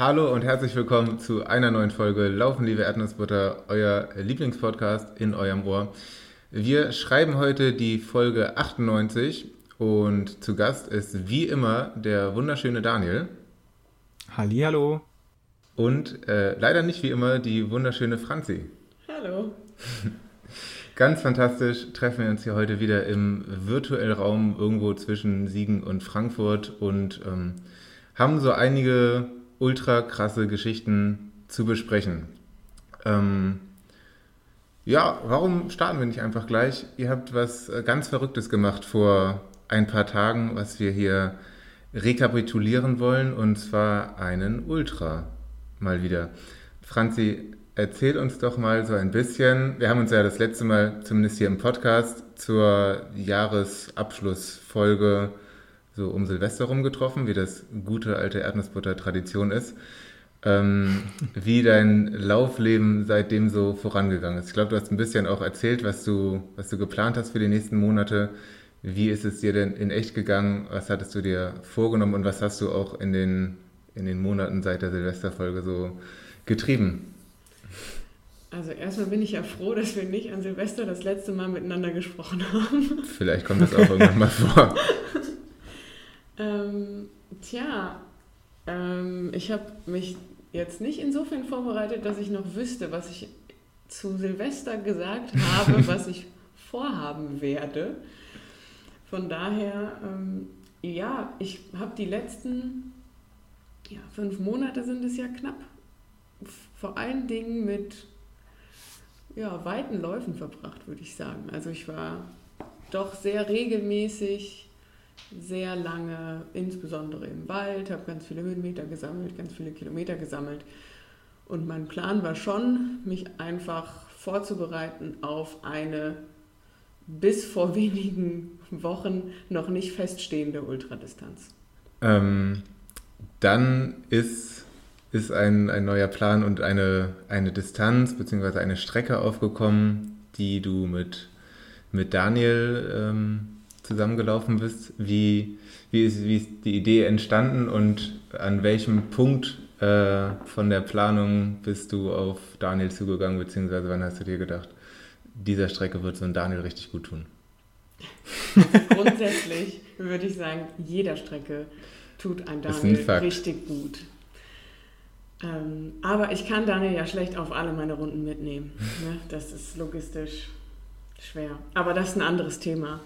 Hallo und herzlich willkommen zu einer neuen Folge Laufen, liebe Erdnussbutter, euer Lieblingspodcast in eurem Ohr. Wir schreiben heute die Folge 98 und zu Gast ist wie immer der wunderschöne Daniel. Hallihallo. Und äh, leider nicht wie immer die wunderschöne Franzi. Hallo. Ganz fantastisch treffen wir uns hier heute wieder im virtuellen Raum irgendwo zwischen Siegen und Frankfurt und ähm, haben so einige ultra krasse Geschichten zu besprechen. Ähm, ja, warum starten wir nicht einfach gleich? Ihr habt was äh, ganz Verrücktes gemacht vor ein paar Tagen, was wir hier rekapitulieren wollen, und zwar einen Ultra mal wieder. Franzi, erzähl uns doch mal so ein bisschen. Wir haben uns ja das letzte Mal, zumindest hier im Podcast, zur Jahresabschlussfolge so um Silvester rum getroffen, wie das gute alte Erdnussbutter-Tradition ist. Ähm, wie dein Laufleben seitdem so vorangegangen ist. Ich glaube, du hast ein bisschen auch erzählt, was du, was du geplant hast für die nächsten Monate. Wie ist es dir denn in echt gegangen? Was hattest du dir vorgenommen und was hast du auch in den, in den Monaten seit der Silvesterfolge so getrieben? Also erstmal bin ich ja froh, dass wir nicht an Silvester das letzte Mal miteinander gesprochen haben. Vielleicht kommt das auch irgendwann mal vor. Ähm, tja, ähm, ich habe mich jetzt nicht insofern vorbereitet, dass ich noch wüsste, was ich zu Silvester gesagt habe, was ich vorhaben werde. Von daher, ähm, ja, ich habe die letzten ja, fünf Monate sind es ja knapp, vor allen Dingen mit ja, weiten Läufen verbracht, würde ich sagen. Also ich war doch sehr regelmäßig sehr lange, insbesondere im Wald, habe ganz viele Höhenmeter gesammelt, ganz viele Kilometer gesammelt. Und mein Plan war schon, mich einfach vorzubereiten auf eine bis vor wenigen Wochen noch nicht feststehende Ultradistanz. Ähm, dann ist, ist ein, ein neuer Plan und eine, eine Distanz bzw. eine Strecke aufgekommen, die du mit, mit Daniel ähm, zusammengelaufen bist. Wie, wie, ist, wie ist die Idee entstanden und an welchem Punkt äh, von der Planung bist du auf Daniel zugegangen, beziehungsweise wann hast du dir gedacht, dieser Strecke wird so ein Daniel richtig gut tun? Grundsätzlich würde ich sagen, jeder Strecke tut ein Daniel ein richtig gut. Ähm, aber ich kann Daniel ja schlecht auf alle meine Runden mitnehmen. Ne? Das ist logistisch schwer. Aber das ist ein anderes Thema.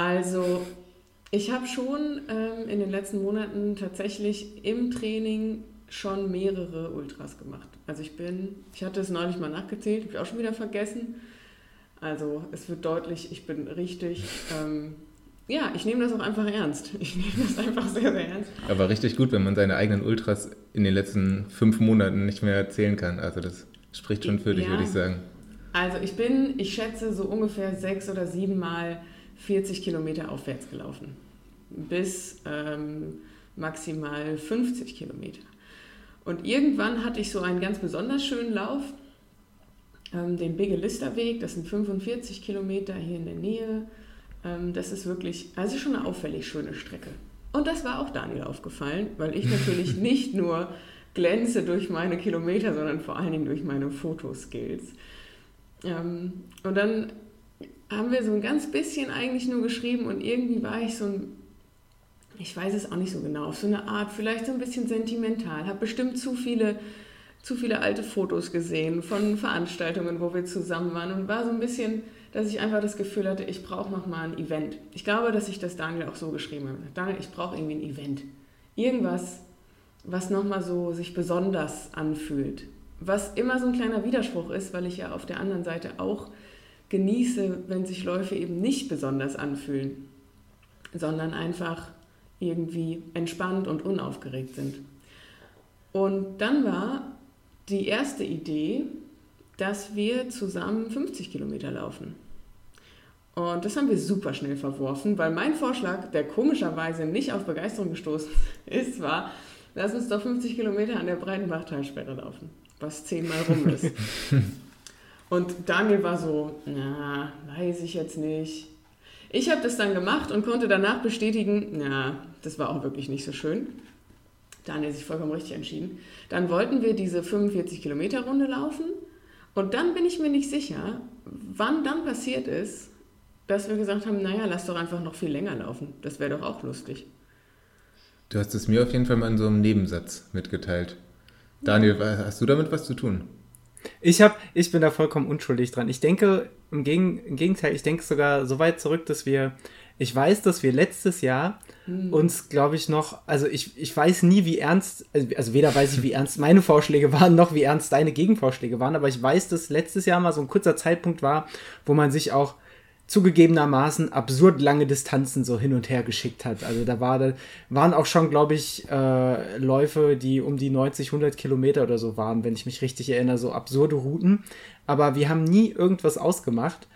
Also ich habe schon ähm, in den letzten Monaten tatsächlich im Training schon mehrere Ultras gemacht. Also ich bin, ich hatte es neulich mal nachgezählt, habe ich auch schon wieder vergessen. Also es wird deutlich, ich bin richtig, ähm, ja, ich nehme das auch einfach ernst. Ich nehme das einfach sehr, sehr ernst. Aber richtig gut, wenn man seine eigenen Ultras in den letzten fünf Monaten nicht mehr erzählen kann. Also das spricht schon für dich, ja. würde ich sagen. Also ich bin, ich schätze so ungefähr sechs oder sieben Mal 40 Kilometer aufwärts gelaufen, bis ähm, maximal 50 Kilometer. Und irgendwann hatte ich so einen ganz besonders schönen Lauf, ähm, den Bigelisterweg, das sind 45 Kilometer hier in der Nähe. Ähm, das ist wirklich, also schon eine auffällig schöne Strecke. Und das war auch Daniel aufgefallen, weil ich natürlich nicht nur glänze durch meine Kilometer, sondern vor allen Dingen durch meine Fotoskills. Ähm, und dann haben wir so ein ganz bisschen eigentlich nur geschrieben und irgendwie war ich so ein, ich weiß es auch nicht so genau, auf so eine Art, vielleicht so ein bisschen sentimental, habe bestimmt zu viele, zu viele alte Fotos gesehen von Veranstaltungen, wo wir zusammen waren und war so ein bisschen, dass ich einfach das Gefühl hatte, ich brauche nochmal ein Event. Ich glaube, dass ich das Daniel auch so geschrieben habe. Daniel, ich brauche irgendwie ein Event. Irgendwas, was nochmal so sich besonders anfühlt. Was immer so ein kleiner Widerspruch ist, weil ich ja auf der anderen Seite auch genieße, wenn sich Läufe eben nicht besonders anfühlen, sondern einfach irgendwie entspannt und unaufgeregt sind. Und dann war die erste Idee, dass wir zusammen 50 Kilometer laufen. Und das haben wir super schnell verworfen, weil mein Vorschlag, der komischerweise nicht auf Begeisterung gestoßen ist, war, lass uns doch 50 Kilometer an der Breitenbachtalsperre laufen, was zehnmal rum ist. Und Daniel war so, na, weiß ich jetzt nicht. Ich habe das dann gemacht und konnte danach bestätigen, na, das war auch wirklich nicht so schön. Daniel sich vollkommen richtig entschieden. Dann wollten wir diese 45 Kilometer Runde laufen und dann bin ich mir nicht sicher, wann dann passiert ist, dass wir gesagt haben, naja, lass doch einfach noch viel länger laufen. Das wäre doch auch lustig. Du hast es mir auf jeden Fall mal in so einem Nebensatz mitgeteilt. Daniel, hast du damit was zu tun? Ich, hab, ich bin da vollkommen unschuldig dran. Ich denke, im, Gegen, im Gegenteil, ich denke sogar so weit zurück, dass wir, ich weiß, dass wir letztes Jahr hm. uns, glaube ich, noch, also ich, ich weiß nie, wie ernst, also weder weiß ich, wie ernst meine Vorschläge waren, noch wie ernst deine Gegenvorschläge waren, aber ich weiß, dass letztes Jahr mal so ein kurzer Zeitpunkt war, wo man sich auch zugegebenermaßen absurd lange Distanzen so hin und her geschickt hat. Also da, war, da waren auch schon, glaube ich, äh, Läufe, die um die 90, 100 Kilometer oder so waren, wenn ich mich richtig erinnere, so absurde Routen. Aber wir haben nie irgendwas ausgemacht.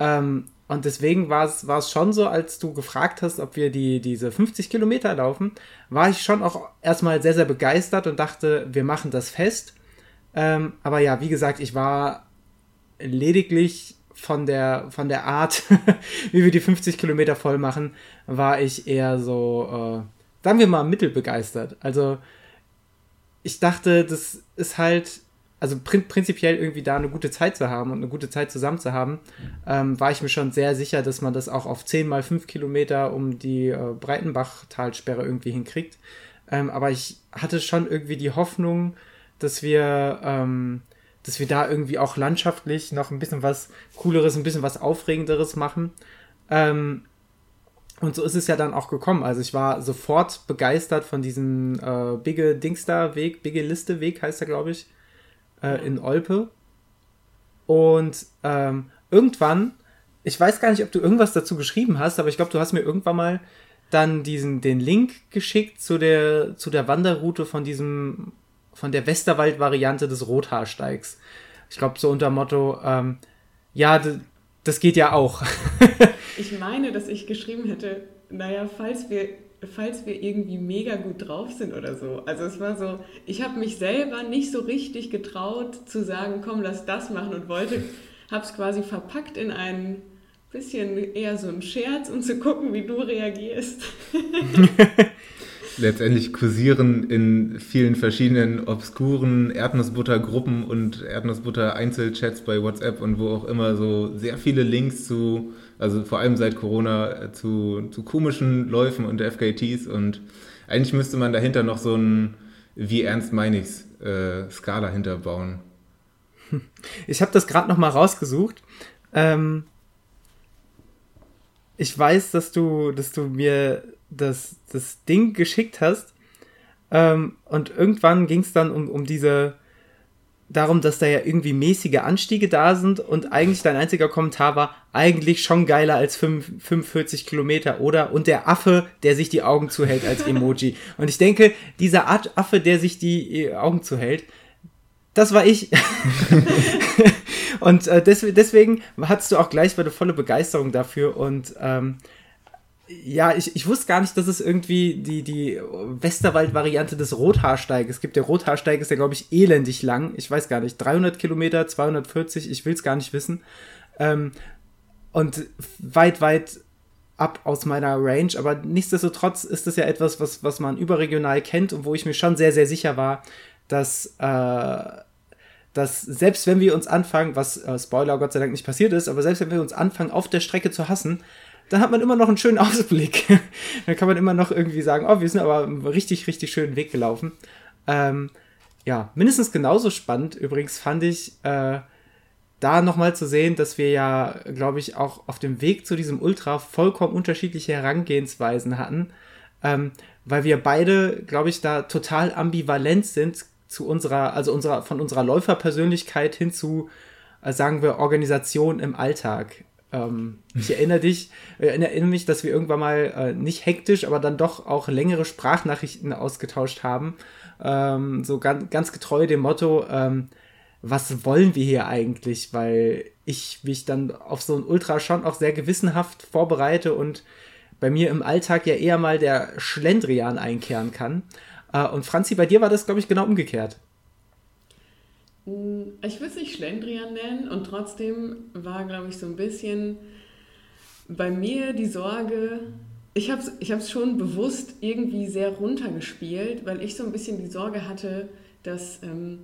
Ähm, und deswegen war es, schon so, als du gefragt hast, ob wir die, diese 50 Kilometer laufen, war ich schon auch erstmal sehr, sehr begeistert und dachte, wir machen das fest. Ähm, aber ja, wie gesagt, ich war lediglich von der, von der Art, wie wir die 50 Kilometer voll machen, war ich eher so, äh, sagen wir mal, mittelbegeistert. Also ich dachte, das ist halt, also prin prinzipiell irgendwie da eine gute Zeit zu haben und eine gute Zeit zusammen zu haben, ähm, war ich mir schon sehr sicher, dass man das auch auf 10 mal 5 Kilometer um die äh, Breitenbach-Talsperre irgendwie hinkriegt. Ähm, aber ich hatte schon irgendwie die Hoffnung, dass wir ähm, dass wir da irgendwie auch landschaftlich noch ein bisschen was Cooleres, ein bisschen was Aufregenderes machen. Ähm, und so ist es ja dann auch gekommen. Also ich war sofort begeistert von diesem äh, Bigge Dingster Weg, Bigge Liste Weg heißt er, glaube ich, äh, in Olpe. Und ähm, irgendwann, ich weiß gar nicht, ob du irgendwas dazu geschrieben hast, aber ich glaube, du hast mir irgendwann mal dann diesen, den Link geschickt zu der, zu der Wanderroute von diesem von der Westerwald-Variante des Rothaarsteigs. Ich glaube, so unter Motto, ähm, ja, das geht ja auch. ich meine, dass ich geschrieben hätte, naja, falls wir, falls wir irgendwie mega gut drauf sind oder so. Also es war so, ich habe mich selber nicht so richtig getraut zu sagen, komm, lass das machen und wollte, habe es quasi verpackt in ein bisschen eher so ein Scherz und zu gucken, wie du reagierst. letztendlich kursieren in vielen verschiedenen obskuren Erdnussbutter-Gruppen und Erdnussbutter-Einzelchats bei WhatsApp und wo auch immer so sehr viele Links zu, also vor allem seit Corona, zu, zu komischen Läufen und FKTs und eigentlich müsste man dahinter noch so ein, wie ernst meine ich's, äh, Skala hinterbauen. Ich habe das gerade noch mal rausgesucht. Ähm, ich weiß, dass du, dass du mir das, das Ding geschickt hast. Ähm, und irgendwann ging es dann um, um diese, darum, dass da ja irgendwie mäßige Anstiege da sind und eigentlich dein einziger Kommentar war, eigentlich schon geiler als 5, 45 Kilometer, oder? Und der Affe, der sich die Augen zuhält als Emoji. und ich denke, dieser Art Affe, der sich die Augen zuhält, das war ich. und äh, des, deswegen hattest du auch gleich eine volle Begeisterung dafür und ähm, ja, ich, ich wusste gar nicht, dass es irgendwie die, die Westerwald-Variante des Rothaarsteiges Es gibt. Der Rothaarsteig ist ja, glaube ich, elendig lang. Ich weiß gar nicht, 300 Kilometer, 240, ich will es gar nicht wissen. Ähm, und weit, weit ab aus meiner Range. Aber nichtsdestotrotz ist das ja etwas, was, was man überregional kennt und wo ich mir schon sehr, sehr sicher war, dass, äh, dass selbst wenn wir uns anfangen, was äh, Spoiler Gott sei Dank nicht passiert ist, aber selbst wenn wir uns anfangen, auf der Strecke zu hassen, dann hat man immer noch einen schönen Ausblick. dann kann man immer noch irgendwie sagen, oh, wir sind aber einen richtig, richtig schönen Weg gelaufen. Ähm, ja, mindestens genauso spannend übrigens fand ich, äh, da nochmal zu sehen, dass wir ja, glaube ich, auch auf dem Weg zu diesem Ultra vollkommen unterschiedliche Herangehensweisen hatten, ähm, weil wir beide, glaube ich, da total ambivalent sind zu unserer, also unserer, von unserer Läuferpersönlichkeit hin zu, äh, sagen wir, Organisation im Alltag. Ähm, ich erinnere dich, äh, erinnere mich, dass wir irgendwann mal äh, nicht hektisch, aber dann doch auch längere Sprachnachrichten ausgetauscht haben. Ähm, so ganz, ganz getreu dem Motto, ähm, was wollen wir hier eigentlich? Weil ich mich dann auf so ein Ultra schon auch sehr gewissenhaft vorbereite und bei mir im Alltag ja eher mal der Schlendrian einkehren kann. Äh, und Franzi, bei dir war das, glaube ich, genau umgekehrt. Hm, ich würde es nicht Schlendrian nennen und trotzdem war, glaube ich, so ein bisschen bei mir die Sorge, ich habe es ich schon bewusst irgendwie sehr runtergespielt, weil ich so ein bisschen die Sorge hatte, dass ähm,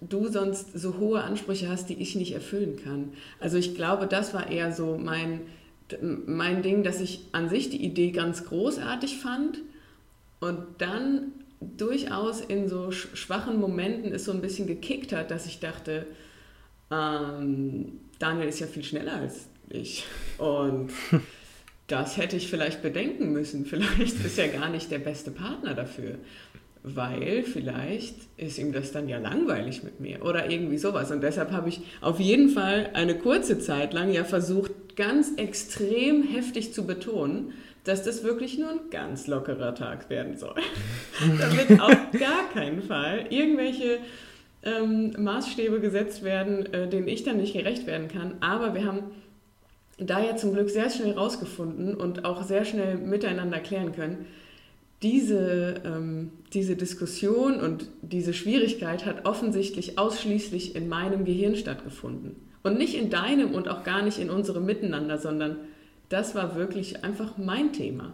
du sonst so hohe Ansprüche hast, die ich nicht erfüllen kann. Also ich glaube, das war eher so mein, mein Ding, dass ich an sich die Idee ganz großartig fand und dann durchaus in so schwachen Momenten es so ein bisschen gekickt hat, dass ich dachte, ähm, Daniel ist ja viel schneller als ich und das hätte ich vielleicht bedenken müssen. Vielleicht ist er gar nicht der beste Partner dafür weil vielleicht ist ihm das dann ja langweilig mit mir oder irgendwie sowas. Und deshalb habe ich auf jeden Fall eine kurze Zeit lang ja versucht, ganz extrem heftig zu betonen, dass das wirklich nur ein ganz lockerer Tag werden soll. Damit auf gar keinen Fall irgendwelche ähm, Maßstäbe gesetzt werden, äh, denen ich dann nicht gerecht werden kann. Aber wir haben da ja zum Glück sehr schnell rausgefunden und auch sehr schnell miteinander klären können, diese, ähm, diese Diskussion und diese Schwierigkeit hat offensichtlich ausschließlich in meinem Gehirn stattgefunden. Und nicht in deinem und auch gar nicht in unserem Miteinander, sondern das war wirklich einfach mein Thema.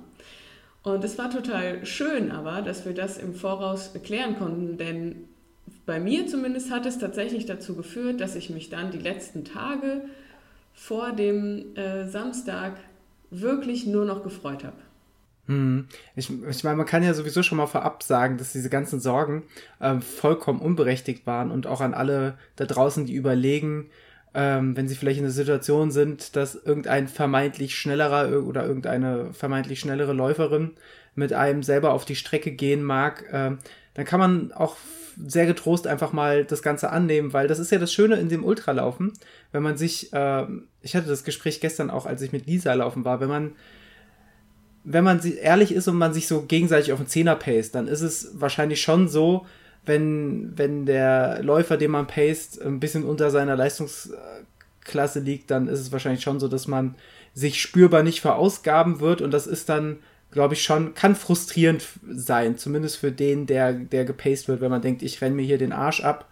Und es war total schön aber, dass wir das im Voraus klären konnten, denn bei mir zumindest hat es tatsächlich dazu geführt, dass ich mich dann die letzten Tage vor dem äh, Samstag wirklich nur noch gefreut habe. Hm. Ich, ich meine, man kann ja sowieso schon mal vorab sagen, dass diese ganzen Sorgen ähm, vollkommen unberechtigt waren und auch an alle da draußen, die überlegen, ähm, wenn sie vielleicht in der Situation sind, dass irgendein vermeintlich schnellerer oder irgendeine vermeintlich schnellere Läuferin mit einem selber auf die Strecke gehen mag, ähm, dann kann man auch sehr getrost einfach mal das Ganze annehmen, weil das ist ja das Schöne in dem Ultralaufen, wenn man sich, äh, ich hatte das Gespräch gestern auch, als ich mit Lisa laufen war, wenn man wenn man ehrlich ist und man sich so gegenseitig auf den Zehner paced, dann ist es wahrscheinlich schon so, wenn, wenn der Läufer, den man paced, ein bisschen unter seiner Leistungsklasse liegt, dann ist es wahrscheinlich schon so, dass man sich spürbar nicht verausgaben wird. Und das ist dann, glaube ich, schon, kann frustrierend sein, zumindest für den, der, der gepaced wird, wenn man denkt, ich renne mir hier den Arsch ab.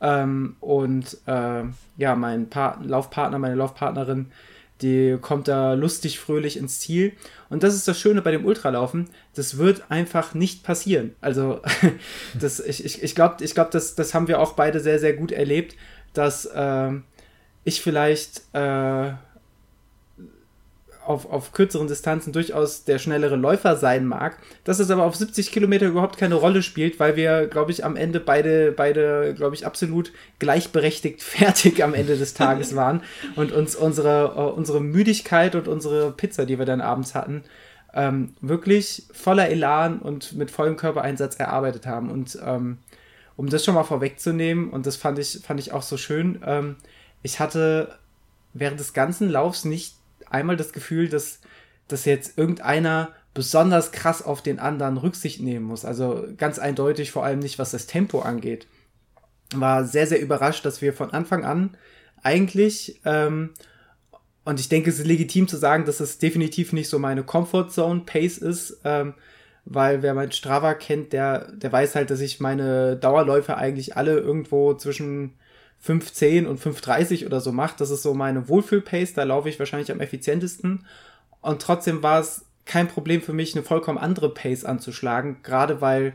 Ähm, und äh, ja, mein pa Laufpartner, meine Laufpartnerin die kommt da lustig, fröhlich ins Ziel. Und das ist das Schöne bei dem Ultralaufen. Das wird einfach nicht passieren. Also, das, ich, ich, ich glaube, ich glaub, das, das haben wir auch beide sehr, sehr gut erlebt, dass äh, ich vielleicht äh, auf, auf kürzeren Distanzen durchaus der schnellere Läufer sein mag, dass es aber auf 70 Kilometer überhaupt keine Rolle spielt, weil wir, glaube ich, am Ende beide, beide, glaube ich, absolut gleichberechtigt fertig am Ende des Tages waren und uns unsere, uh, unsere Müdigkeit und unsere Pizza, die wir dann abends hatten, ähm, wirklich voller Elan und mit vollem Körpereinsatz erarbeitet haben. Und ähm, um das schon mal vorwegzunehmen, und das fand ich, fand ich auch so schön, ähm, ich hatte während des ganzen Laufs nicht einmal das Gefühl, dass, dass jetzt irgendeiner besonders krass auf den anderen Rücksicht nehmen muss. Also ganz eindeutig, vor allem nicht, was das Tempo angeht. War sehr, sehr überrascht, dass wir von Anfang an eigentlich, ähm, und ich denke, es ist legitim zu sagen, dass es definitiv nicht so meine Comfort Zone Pace ist, ähm, weil wer mein Strava kennt, der, der weiß halt, dass ich meine Dauerläufe eigentlich alle irgendwo zwischen 5,10 und 5,30 oder so macht. Das ist so meine Wohlfühl-Pace, da laufe ich wahrscheinlich am effizientesten. Und trotzdem war es kein Problem für mich, eine vollkommen andere Pace anzuschlagen, gerade weil,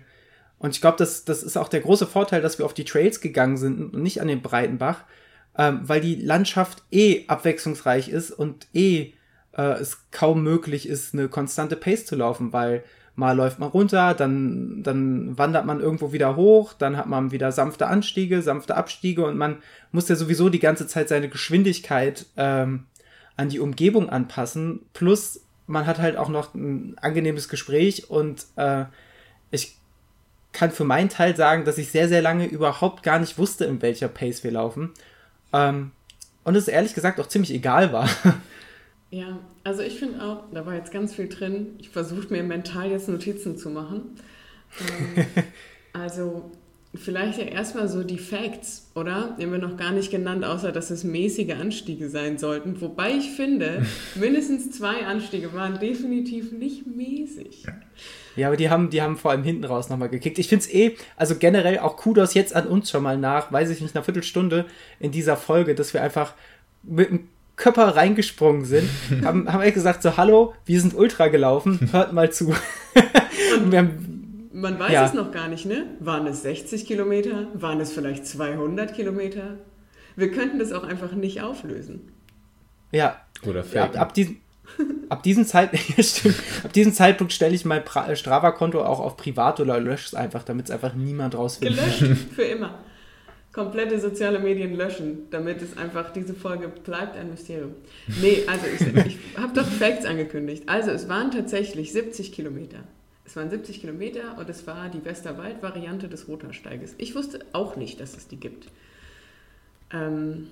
und ich glaube, das, das ist auch der große Vorteil, dass wir auf die Trails gegangen sind und nicht an den Breitenbach, ähm, weil die Landschaft eh abwechslungsreich ist und eh äh, es kaum möglich ist, eine konstante Pace zu laufen, weil mal läuft man runter, dann, dann wandert man irgendwo wieder hoch, dann hat man wieder sanfte Anstiege, sanfte Abstiege und man muss ja sowieso die ganze Zeit seine Geschwindigkeit ähm, an die Umgebung anpassen. Plus man hat halt auch noch ein angenehmes Gespräch und äh, ich kann für meinen Teil sagen, dass ich sehr, sehr lange überhaupt gar nicht wusste, in welcher Pace wir laufen. Ähm, und es ehrlich gesagt auch ziemlich egal war. Ja, also ich finde auch, da war jetzt ganz viel drin. Ich versuche mir mental jetzt Notizen zu machen. Ähm, also vielleicht ja erstmal so die Facts, oder? Die haben wir noch gar nicht genannt, außer dass es mäßige Anstiege sein sollten. Wobei ich finde, mindestens zwei Anstiege waren definitiv nicht mäßig. Ja, aber die haben, die haben vor allem hinten raus nochmal gekickt. Ich finde es eh, also generell auch Kudos jetzt an uns schon mal nach, weiß ich nicht, einer Viertelstunde in dieser Folge, dass wir einfach mit einem Körper reingesprungen sind, haben, haben echt gesagt so, hallo, wir sind Ultra gelaufen, hört mal zu. Und wir haben, man weiß ja. es noch gar nicht, ne? Waren es 60 Kilometer? Waren es vielleicht 200 Kilometer? Wir könnten das auch einfach nicht auflösen. Ja. Oder ja, ab, ab, diesem, ab, diesem Zeit, ab diesem Zeitpunkt stelle ich mein Strava-Konto auch auf privat oder lösche es einfach, damit es einfach niemand rausfindet. Gelöscht, für immer komplette soziale Medien löschen, damit es einfach, diese Folge bleibt ein Mysterium. Nee, also ich, ich habe doch Facts angekündigt. Also es waren tatsächlich 70 Kilometer. Es waren 70 Kilometer und es war die Westerwald-Variante des Rotersteiges. Ich wusste auch nicht, dass es die gibt. Ähm,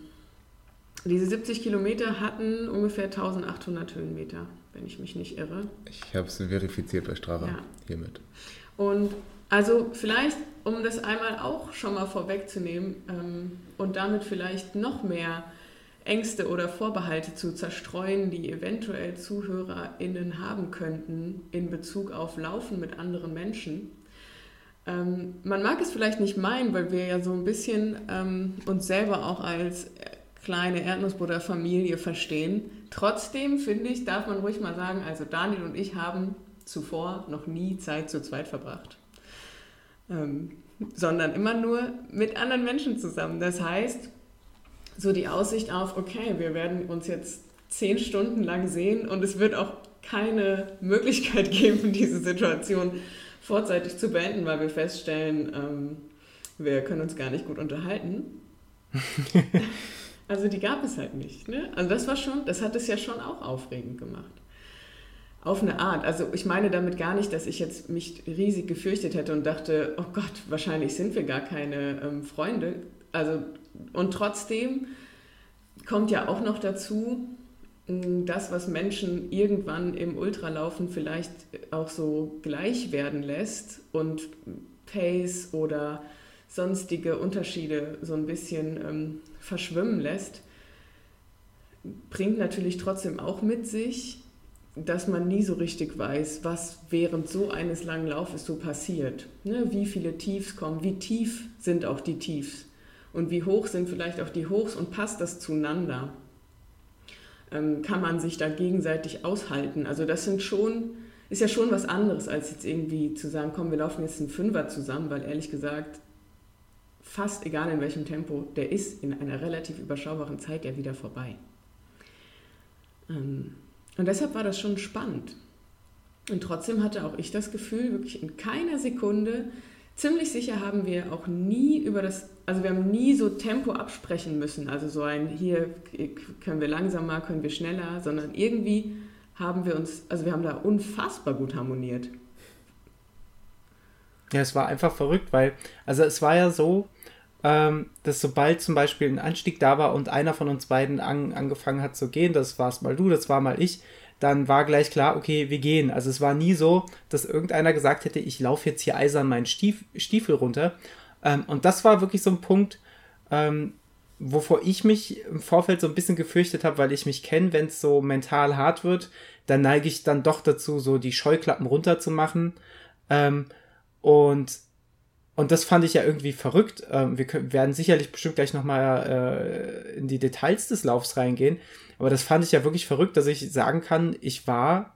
diese 70 Kilometer hatten ungefähr 1800 Höhenmeter, wenn ich mich nicht irre. Ich habe es verifiziert bei Strava ja. hiermit. Und also vielleicht, um das einmal auch schon mal vorwegzunehmen ähm, und damit vielleicht noch mehr Ängste oder Vorbehalte zu zerstreuen, die eventuell ZuhörerInnen haben könnten in Bezug auf Laufen mit anderen Menschen. Ähm, man mag es vielleicht nicht meinen, weil wir ja so ein bisschen ähm, uns selber auch als kleine Erdnussbutter-Familie verstehen. Trotzdem, finde ich, darf man ruhig mal sagen, also Daniel und ich haben zuvor noch nie Zeit zu zweit verbracht ähm, sondern immer nur mit anderen Menschen zusammen. Das heißt, so die Aussicht auf, okay, wir werden uns jetzt zehn Stunden lang sehen und es wird auch keine Möglichkeit geben, diese Situation vorzeitig zu beenden, weil wir feststellen, ähm, wir können uns gar nicht gut unterhalten. also die gab es halt nicht. Ne? Also das war schon, das hat es ja schon auch aufregend gemacht. Auf eine Art. Also ich meine damit gar nicht, dass ich jetzt mich riesig gefürchtet hätte und dachte, oh Gott, wahrscheinlich sind wir gar keine ähm, Freunde. Also und trotzdem kommt ja auch noch dazu, das, was Menschen irgendwann im Ultralaufen vielleicht auch so gleich werden lässt und Pace oder sonstige Unterschiede so ein bisschen ähm, verschwimmen lässt, bringt natürlich trotzdem auch mit sich, dass man nie so richtig weiß, was während so eines langen Laufes so passiert. Ne? Wie viele Tiefs kommen, wie tief sind auch die Tiefs und wie hoch sind vielleicht auch die Hochs und passt das zueinander? Ähm, kann man sich da gegenseitig aushalten? Also das sind schon, ist ja schon was anderes, als jetzt irgendwie zu sagen, komm, wir laufen jetzt einen Fünfer zusammen, weil ehrlich gesagt, fast egal in welchem Tempo, der ist in einer relativ überschaubaren Zeit ja wieder vorbei. Ähm, und deshalb war das schon spannend. Und trotzdem hatte auch ich das Gefühl, wirklich in keiner Sekunde, ziemlich sicher haben wir auch nie über das, also wir haben nie so Tempo absprechen müssen, also so ein, hier können wir langsamer, können wir schneller, sondern irgendwie haben wir uns, also wir haben da unfassbar gut harmoniert. Ja, es war einfach verrückt, weil, also es war ja so, ähm, dass sobald zum Beispiel ein Anstieg da war und einer von uns beiden an, angefangen hat zu gehen, das war es mal du, das war mal ich, dann war gleich klar, okay, wir gehen. Also es war nie so, dass irgendeiner gesagt hätte, ich laufe jetzt hier eisern meinen Stief, Stiefel runter. Ähm, und das war wirklich so ein Punkt, ähm, wovor ich mich im Vorfeld so ein bisschen gefürchtet habe, weil ich mich kenne, wenn es so mental hart wird, dann neige ich dann doch dazu, so die Scheuklappen runterzumachen. Ähm, und und das fand ich ja irgendwie verrückt. Ähm, wir können, werden sicherlich bestimmt gleich nochmal äh, in die Details des Laufs reingehen. Aber das fand ich ja wirklich verrückt, dass ich sagen kann, ich war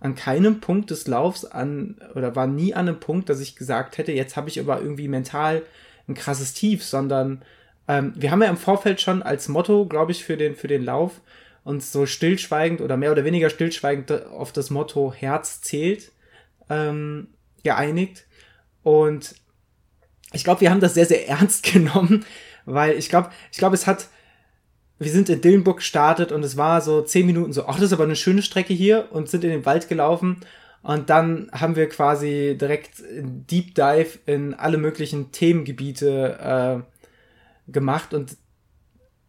an keinem Punkt des Laufs an oder war nie an einem Punkt, dass ich gesagt hätte, jetzt habe ich aber irgendwie mental ein krasses Tief, sondern ähm, wir haben ja im Vorfeld schon als Motto, glaube ich, für den, für den Lauf uns so stillschweigend oder mehr oder weniger stillschweigend auf das Motto Herz zählt ähm, geeinigt. Und ich glaube, wir haben das sehr, sehr ernst genommen, weil ich glaube, ich glaube, es hat, wir sind in Dillenburg gestartet und es war so zehn Minuten so, ach, das ist aber eine schöne Strecke hier und sind in den Wald gelaufen. Und dann haben wir quasi direkt Deep Dive in alle möglichen Themengebiete äh, gemacht. Und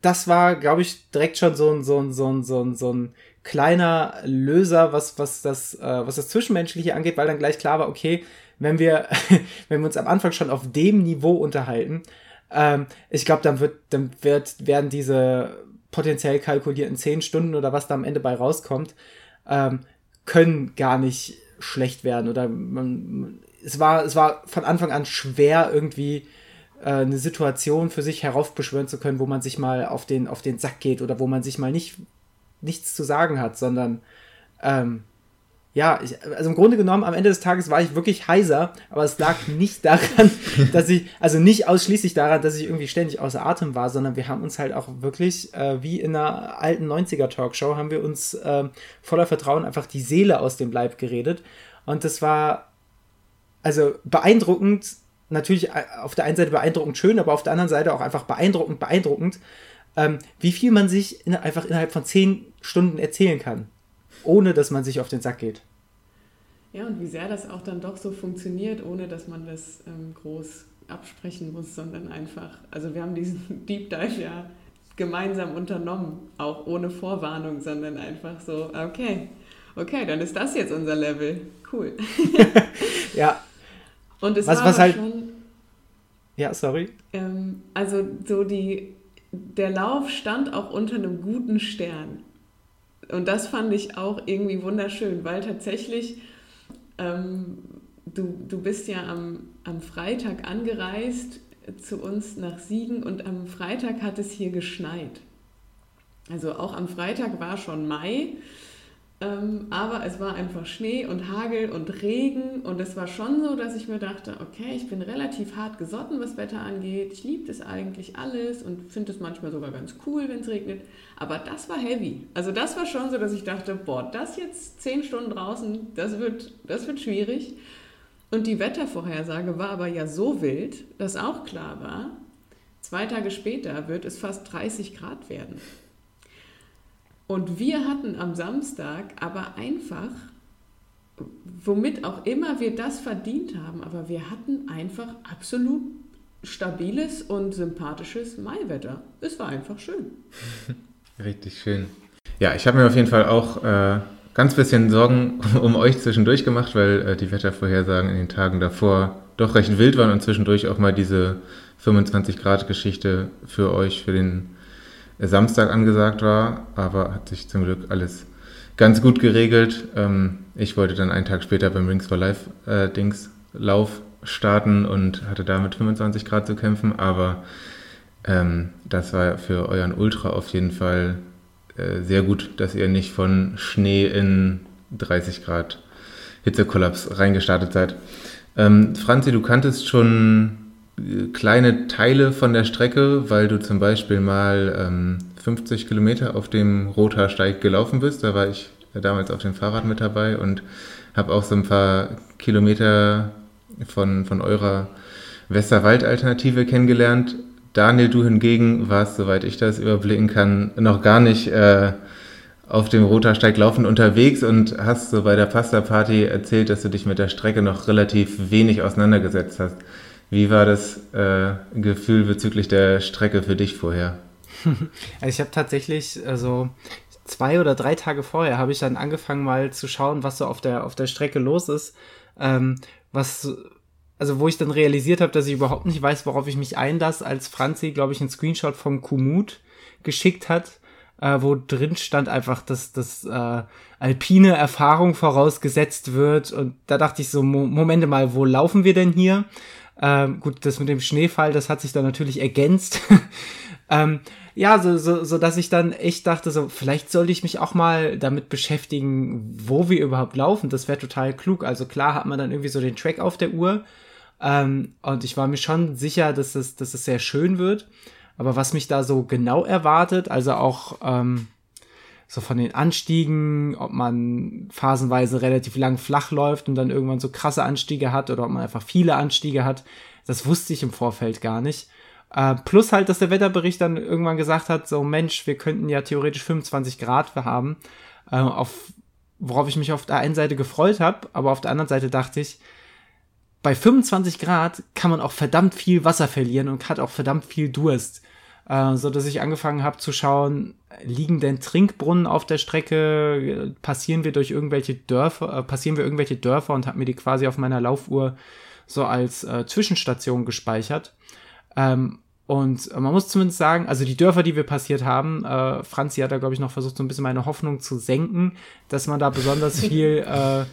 das war, glaube ich, direkt schon so ein, so ein, so ein, so ein, so ein kleiner Löser, was, was das, äh, was das Zwischenmenschliche angeht, weil dann gleich klar war, okay, wenn wir, wenn wir uns am Anfang schon auf dem Niveau unterhalten, ähm, ich glaube, dann wird, dann wird, werden diese potenziell kalkulierten zehn Stunden oder was da am Ende bei rauskommt, ähm, können gar nicht schlecht werden. Oder man, es war, es war von Anfang an schwer, irgendwie äh, eine Situation für sich heraufbeschwören zu können, wo man sich mal auf den, auf den Sack geht oder wo man sich mal nicht nichts zu sagen hat, sondern ähm, ja, ich, also im Grunde genommen, am Ende des Tages war ich wirklich heiser, aber es lag nicht daran, dass ich, also nicht ausschließlich daran, dass ich irgendwie ständig außer Atem war, sondern wir haben uns halt auch wirklich, äh, wie in einer alten 90er-Talkshow, haben wir uns äh, voller Vertrauen einfach die Seele aus dem Leib geredet. Und das war, also beeindruckend, natürlich äh, auf der einen Seite beeindruckend schön, aber auf der anderen Seite auch einfach beeindruckend, beeindruckend, ähm, wie viel man sich in, einfach innerhalb von zehn Stunden erzählen kann ohne dass man sich auf den Sack geht. Ja, und wie sehr das auch dann doch so funktioniert, ohne dass man das ähm, groß absprechen muss, sondern einfach, also wir haben diesen Deep Dive ja gemeinsam unternommen, auch ohne Vorwarnung, sondern einfach so, okay, okay, dann ist das jetzt unser Level. Cool. ja. Und es was, war was halt, schon. Ja, sorry. Ähm, also so die, der Lauf stand auch unter einem guten Stern. Und das fand ich auch irgendwie wunderschön, weil tatsächlich ähm, du, du bist ja am, am Freitag angereist zu uns nach Siegen und am Freitag hat es hier geschneit. Also auch am Freitag war schon Mai ähm, aber es war einfach Schnee und Hagel und Regen und es war schon so, dass ich mir dachte, okay, ich bin relativ hart gesotten, was Wetter angeht. Ich liebe das eigentlich alles und finde es manchmal sogar ganz cool, wenn es regnet. Aber das war heavy. Also das war schon so, dass ich dachte, boah, das jetzt zehn Stunden draußen, das wird, das wird schwierig. Und die Wettervorhersage war aber ja so wild, dass auch klar war, zwei Tage später wird es fast 30 Grad werden. Und wir hatten am Samstag aber einfach, womit auch immer wir das verdient haben, aber wir hatten einfach absolut stabiles und sympathisches Maiwetter. Es war einfach schön. Richtig schön. Ja, ich habe mir auf jeden Fall auch äh, ganz bisschen Sorgen um euch zwischendurch gemacht, weil äh, die Wettervorhersagen in den Tagen davor doch recht wild waren und zwischendurch auch mal diese 25 Grad Geschichte für euch für den Samstag angesagt war, aber hat sich zum Glück alles ganz gut geregelt. Ähm, ich wollte dann einen Tag später beim Rings for Life äh, Dings Lauf starten und hatte da mit 25 Grad zu kämpfen, aber ähm, das war für euren Ultra auf jeden Fall äh, sehr gut, dass ihr nicht von Schnee in 30 Grad Hitzekollaps reingestartet seid. Ähm, Franzi, du kanntest schon kleine Teile von der Strecke, weil du zum Beispiel mal ähm, 50 Kilometer auf dem Rothaarsteig gelaufen bist. Da war ich damals auf dem Fahrrad mit dabei und habe auch so ein paar Kilometer von, von eurer Westerwald-Alternative kennengelernt. Daniel, du hingegen warst, soweit ich das überblicken kann, noch gar nicht äh, auf dem Rotersteig laufend unterwegs und hast so bei der Pasta-Party erzählt, dass du dich mit der Strecke noch relativ wenig auseinandergesetzt hast. Wie war das äh, Gefühl bezüglich der Strecke für dich vorher? Also ich habe tatsächlich, also zwei oder drei Tage vorher habe ich dann angefangen mal zu schauen, was so auf der, auf der Strecke los ist. Ähm, was, also wo ich dann realisiert habe, dass ich überhaupt nicht weiß, worauf ich mich einlasse, als Franzi, glaube ich, einen Screenshot vom Kumut geschickt hat, äh, wo drin stand einfach, dass das äh, alpine Erfahrung vorausgesetzt wird. Und da dachte ich so, Mo Momente mal, wo laufen wir denn hier? Ähm, gut, das mit dem Schneefall, das hat sich dann natürlich ergänzt. ähm, ja, so, so, so dass ich dann echt dachte, so, vielleicht sollte ich mich auch mal damit beschäftigen, wo wir überhaupt laufen. Das wäre total klug. Also klar hat man dann irgendwie so den Track auf der Uhr. Ähm, und ich war mir schon sicher, dass es, dass es sehr schön wird. Aber was mich da so genau erwartet, also auch ähm, so von den Anstiegen, ob man phasenweise relativ lang flach läuft und dann irgendwann so krasse Anstiege hat oder ob man einfach viele Anstiege hat. Das wusste ich im Vorfeld gar nicht. Äh, plus halt, dass der Wetterbericht dann irgendwann gesagt hat, so Mensch, wir könnten ja theoretisch 25 Grad haben, äh, auf, worauf ich mich auf der einen Seite gefreut habe, aber auf der anderen Seite dachte ich, bei 25 Grad kann man auch verdammt viel Wasser verlieren und hat auch verdammt viel Durst. Äh, so dass ich angefangen habe zu schauen, liegen denn Trinkbrunnen auf der Strecke? Passieren wir durch irgendwelche Dörfer, äh, passieren wir irgendwelche Dörfer und habe mir die quasi auf meiner Laufuhr so als äh, Zwischenstation gespeichert. Ähm, und man muss zumindest sagen, also die Dörfer, die wir passiert haben, äh, Franzi hat da, glaube ich, noch versucht, so ein bisschen meine Hoffnung zu senken, dass man da besonders viel äh,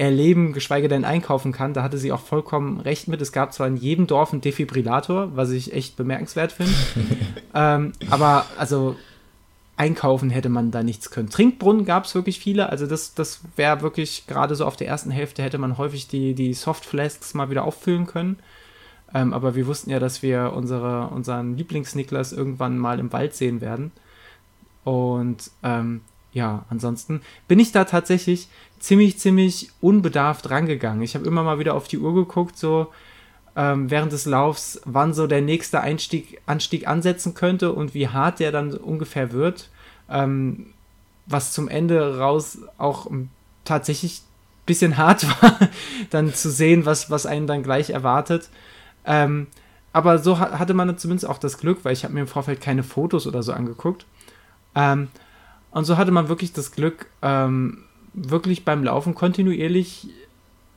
erleben, geschweige denn einkaufen kann. Da hatte sie auch vollkommen recht mit. Es gab zwar in jedem Dorf einen Defibrillator, was ich echt bemerkenswert finde. ähm, aber also einkaufen hätte man da nichts können. Trinkbrunnen gab es wirklich viele, also das, das wäre wirklich, gerade so auf der ersten Hälfte hätte man häufig die, die Softflasks mal wieder auffüllen können. Ähm, aber wir wussten ja, dass wir unsere, unseren Lieblings-Niklas irgendwann mal im Wald sehen werden. Und ähm, ja, ansonsten bin ich da tatsächlich ziemlich, ziemlich unbedarft rangegangen. Ich habe immer mal wieder auf die Uhr geguckt, so ähm, während des Laufs, wann so der nächste Einstieg, Anstieg ansetzen könnte und wie hart der dann ungefähr wird. Ähm, was zum Ende raus auch tatsächlich ein bisschen hart war, dann zu sehen, was, was einen dann gleich erwartet. Ähm, aber so hatte man zumindest auch das Glück, weil ich habe mir im Vorfeld keine Fotos oder so angeguckt. Ähm, und so hatte man wirklich das Glück, ähm, wirklich beim Laufen kontinuierlich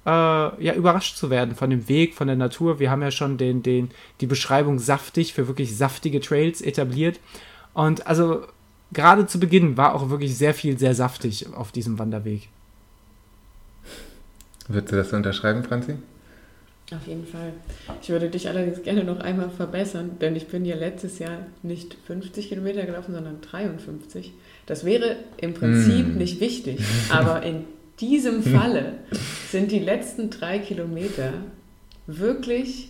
äh, ja, überrascht zu werden von dem Weg, von der Natur. Wir haben ja schon den, den, die Beschreibung saftig für wirklich saftige Trails etabliert. Und also gerade zu Beginn war auch wirklich sehr viel sehr saftig auf diesem Wanderweg. Würdest du das so unterschreiben, Franzi? Auf jeden Fall. Ich würde dich allerdings gerne noch einmal verbessern, denn ich bin ja letztes Jahr nicht 50 Kilometer gelaufen, sondern 53. Das wäre im Prinzip mm. nicht wichtig, aber in diesem Falle sind die letzten drei Kilometer wirklich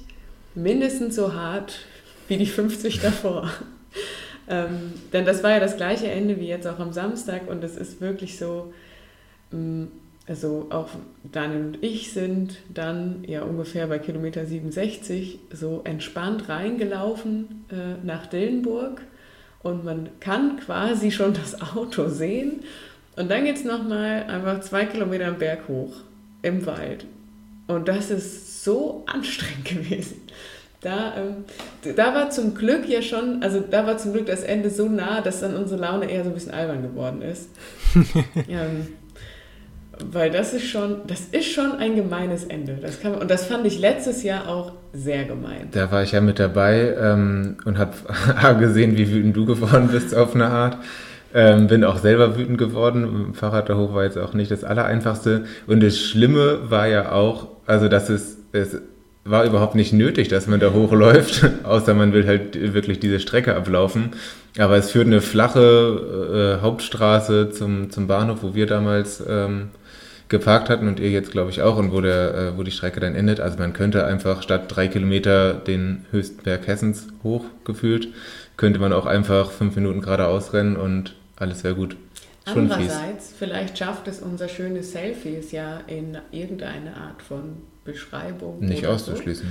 mindestens so hart wie die 50 davor. ähm, denn das war ja das gleiche Ende wie jetzt auch am Samstag und es ist wirklich so, mm, also auch Daniel und ich sind dann ja ungefähr bei Kilometer 67 so entspannt reingelaufen äh, nach Dillenburg und man kann quasi schon das Auto sehen und dann geht es nochmal einfach zwei Kilometer am Berg hoch im Wald und das ist so anstrengend gewesen. Da, ähm, da war zum Glück ja schon, also da war zum Glück das Ende so nah, dass dann unsere Laune eher so ein bisschen albern geworden ist. ähm, weil das ist schon, das ist schon ein gemeines Ende. Das kann, und das fand ich letztes Jahr auch sehr gemein. Da war ich ja mit dabei ähm, und habe gesehen, wie wütend du geworden bist auf eine Art. Ähm, bin auch selber wütend geworden. Fahrrad da hoch war jetzt auch nicht das Allereinfachste. Und das Schlimme war ja auch, also dass es, es war überhaupt nicht nötig, dass man da hochläuft, außer man will halt wirklich diese Strecke ablaufen. Aber es führt eine flache äh, Hauptstraße zum, zum Bahnhof, wo wir damals ähm, geparkt hatten und ihr jetzt, glaube ich, auch und wo, der, äh, wo die Strecke dann endet. Also man könnte einfach statt drei Kilometer den höchsten Berg Hessens hochgefühlt, könnte man auch einfach fünf Minuten geradeaus rennen und alles wäre gut. Schon Andererseits, fies. vielleicht schafft es unser schönes Selfies ja in irgendeine Art von Beschreibung. Nicht auszuschließen.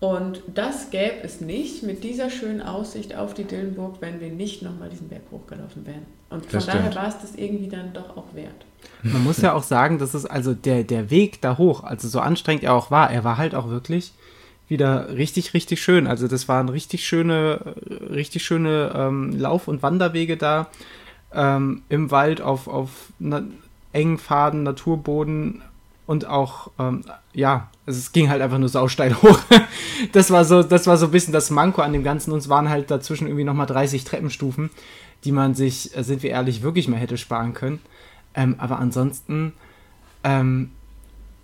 So. Und das gäbe es nicht mit dieser schönen Aussicht auf die Dillenburg, wenn wir nicht nochmal diesen Berg hochgelaufen wären. Und von daher war es das irgendwie dann doch auch wert. Man muss ja auch sagen, dass es also der, der Weg da hoch, also so anstrengend er auch war, er war halt auch wirklich wieder richtig, richtig schön. Also das waren richtig schöne, richtig schöne ähm, Lauf- und Wanderwege da ähm, im Wald auf, auf engen Pfaden, Naturboden und auch, ähm, ja, es ging halt einfach nur sausteil hoch. das war so, das war so ein bisschen das Manko an dem Ganzen. Uns waren halt dazwischen irgendwie nochmal 30 Treppenstufen, die man sich, äh, sind wir ehrlich, wirklich mehr hätte sparen können. Ähm, aber ansonsten ähm,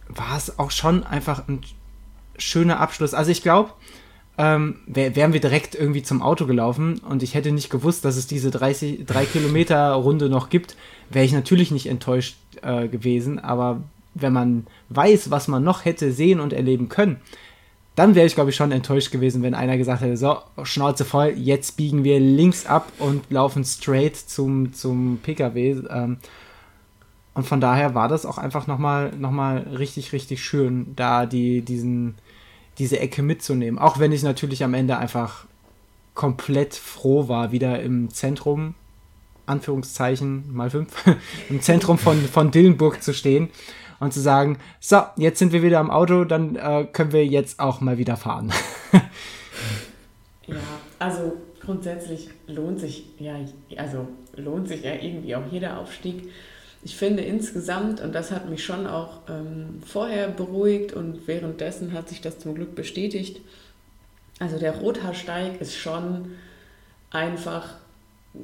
war es auch schon einfach ein schöner Abschluss. Also ich glaube, ähm, wär, wären wir direkt irgendwie zum Auto gelaufen und ich hätte nicht gewusst, dass es diese 30, 3 Kilometer Runde noch gibt, wäre ich natürlich nicht enttäuscht äh, gewesen. Aber wenn man weiß, was man noch hätte sehen und erleben können, dann wäre ich, glaube ich, schon enttäuscht gewesen, wenn einer gesagt hätte, so, Schnauze voll, jetzt biegen wir links ab und laufen straight zum, zum PKW. Ähm, und von daher war das auch einfach nochmal noch mal richtig, richtig schön, da die, diesen, diese Ecke mitzunehmen. Auch wenn ich natürlich am Ende einfach komplett froh war, wieder im Zentrum, Anführungszeichen mal fünf, im Zentrum von, von Dillenburg zu stehen und zu sagen, so, jetzt sind wir wieder am Auto, dann äh, können wir jetzt auch mal wieder fahren. ja, also grundsätzlich lohnt sich ja, also lohnt sich ja irgendwie auch jeder Aufstieg. Ich finde insgesamt, und das hat mich schon auch ähm, vorher beruhigt und währenddessen hat sich das zum Glück bestätigt, also der Rothaarsteig ist schon einfach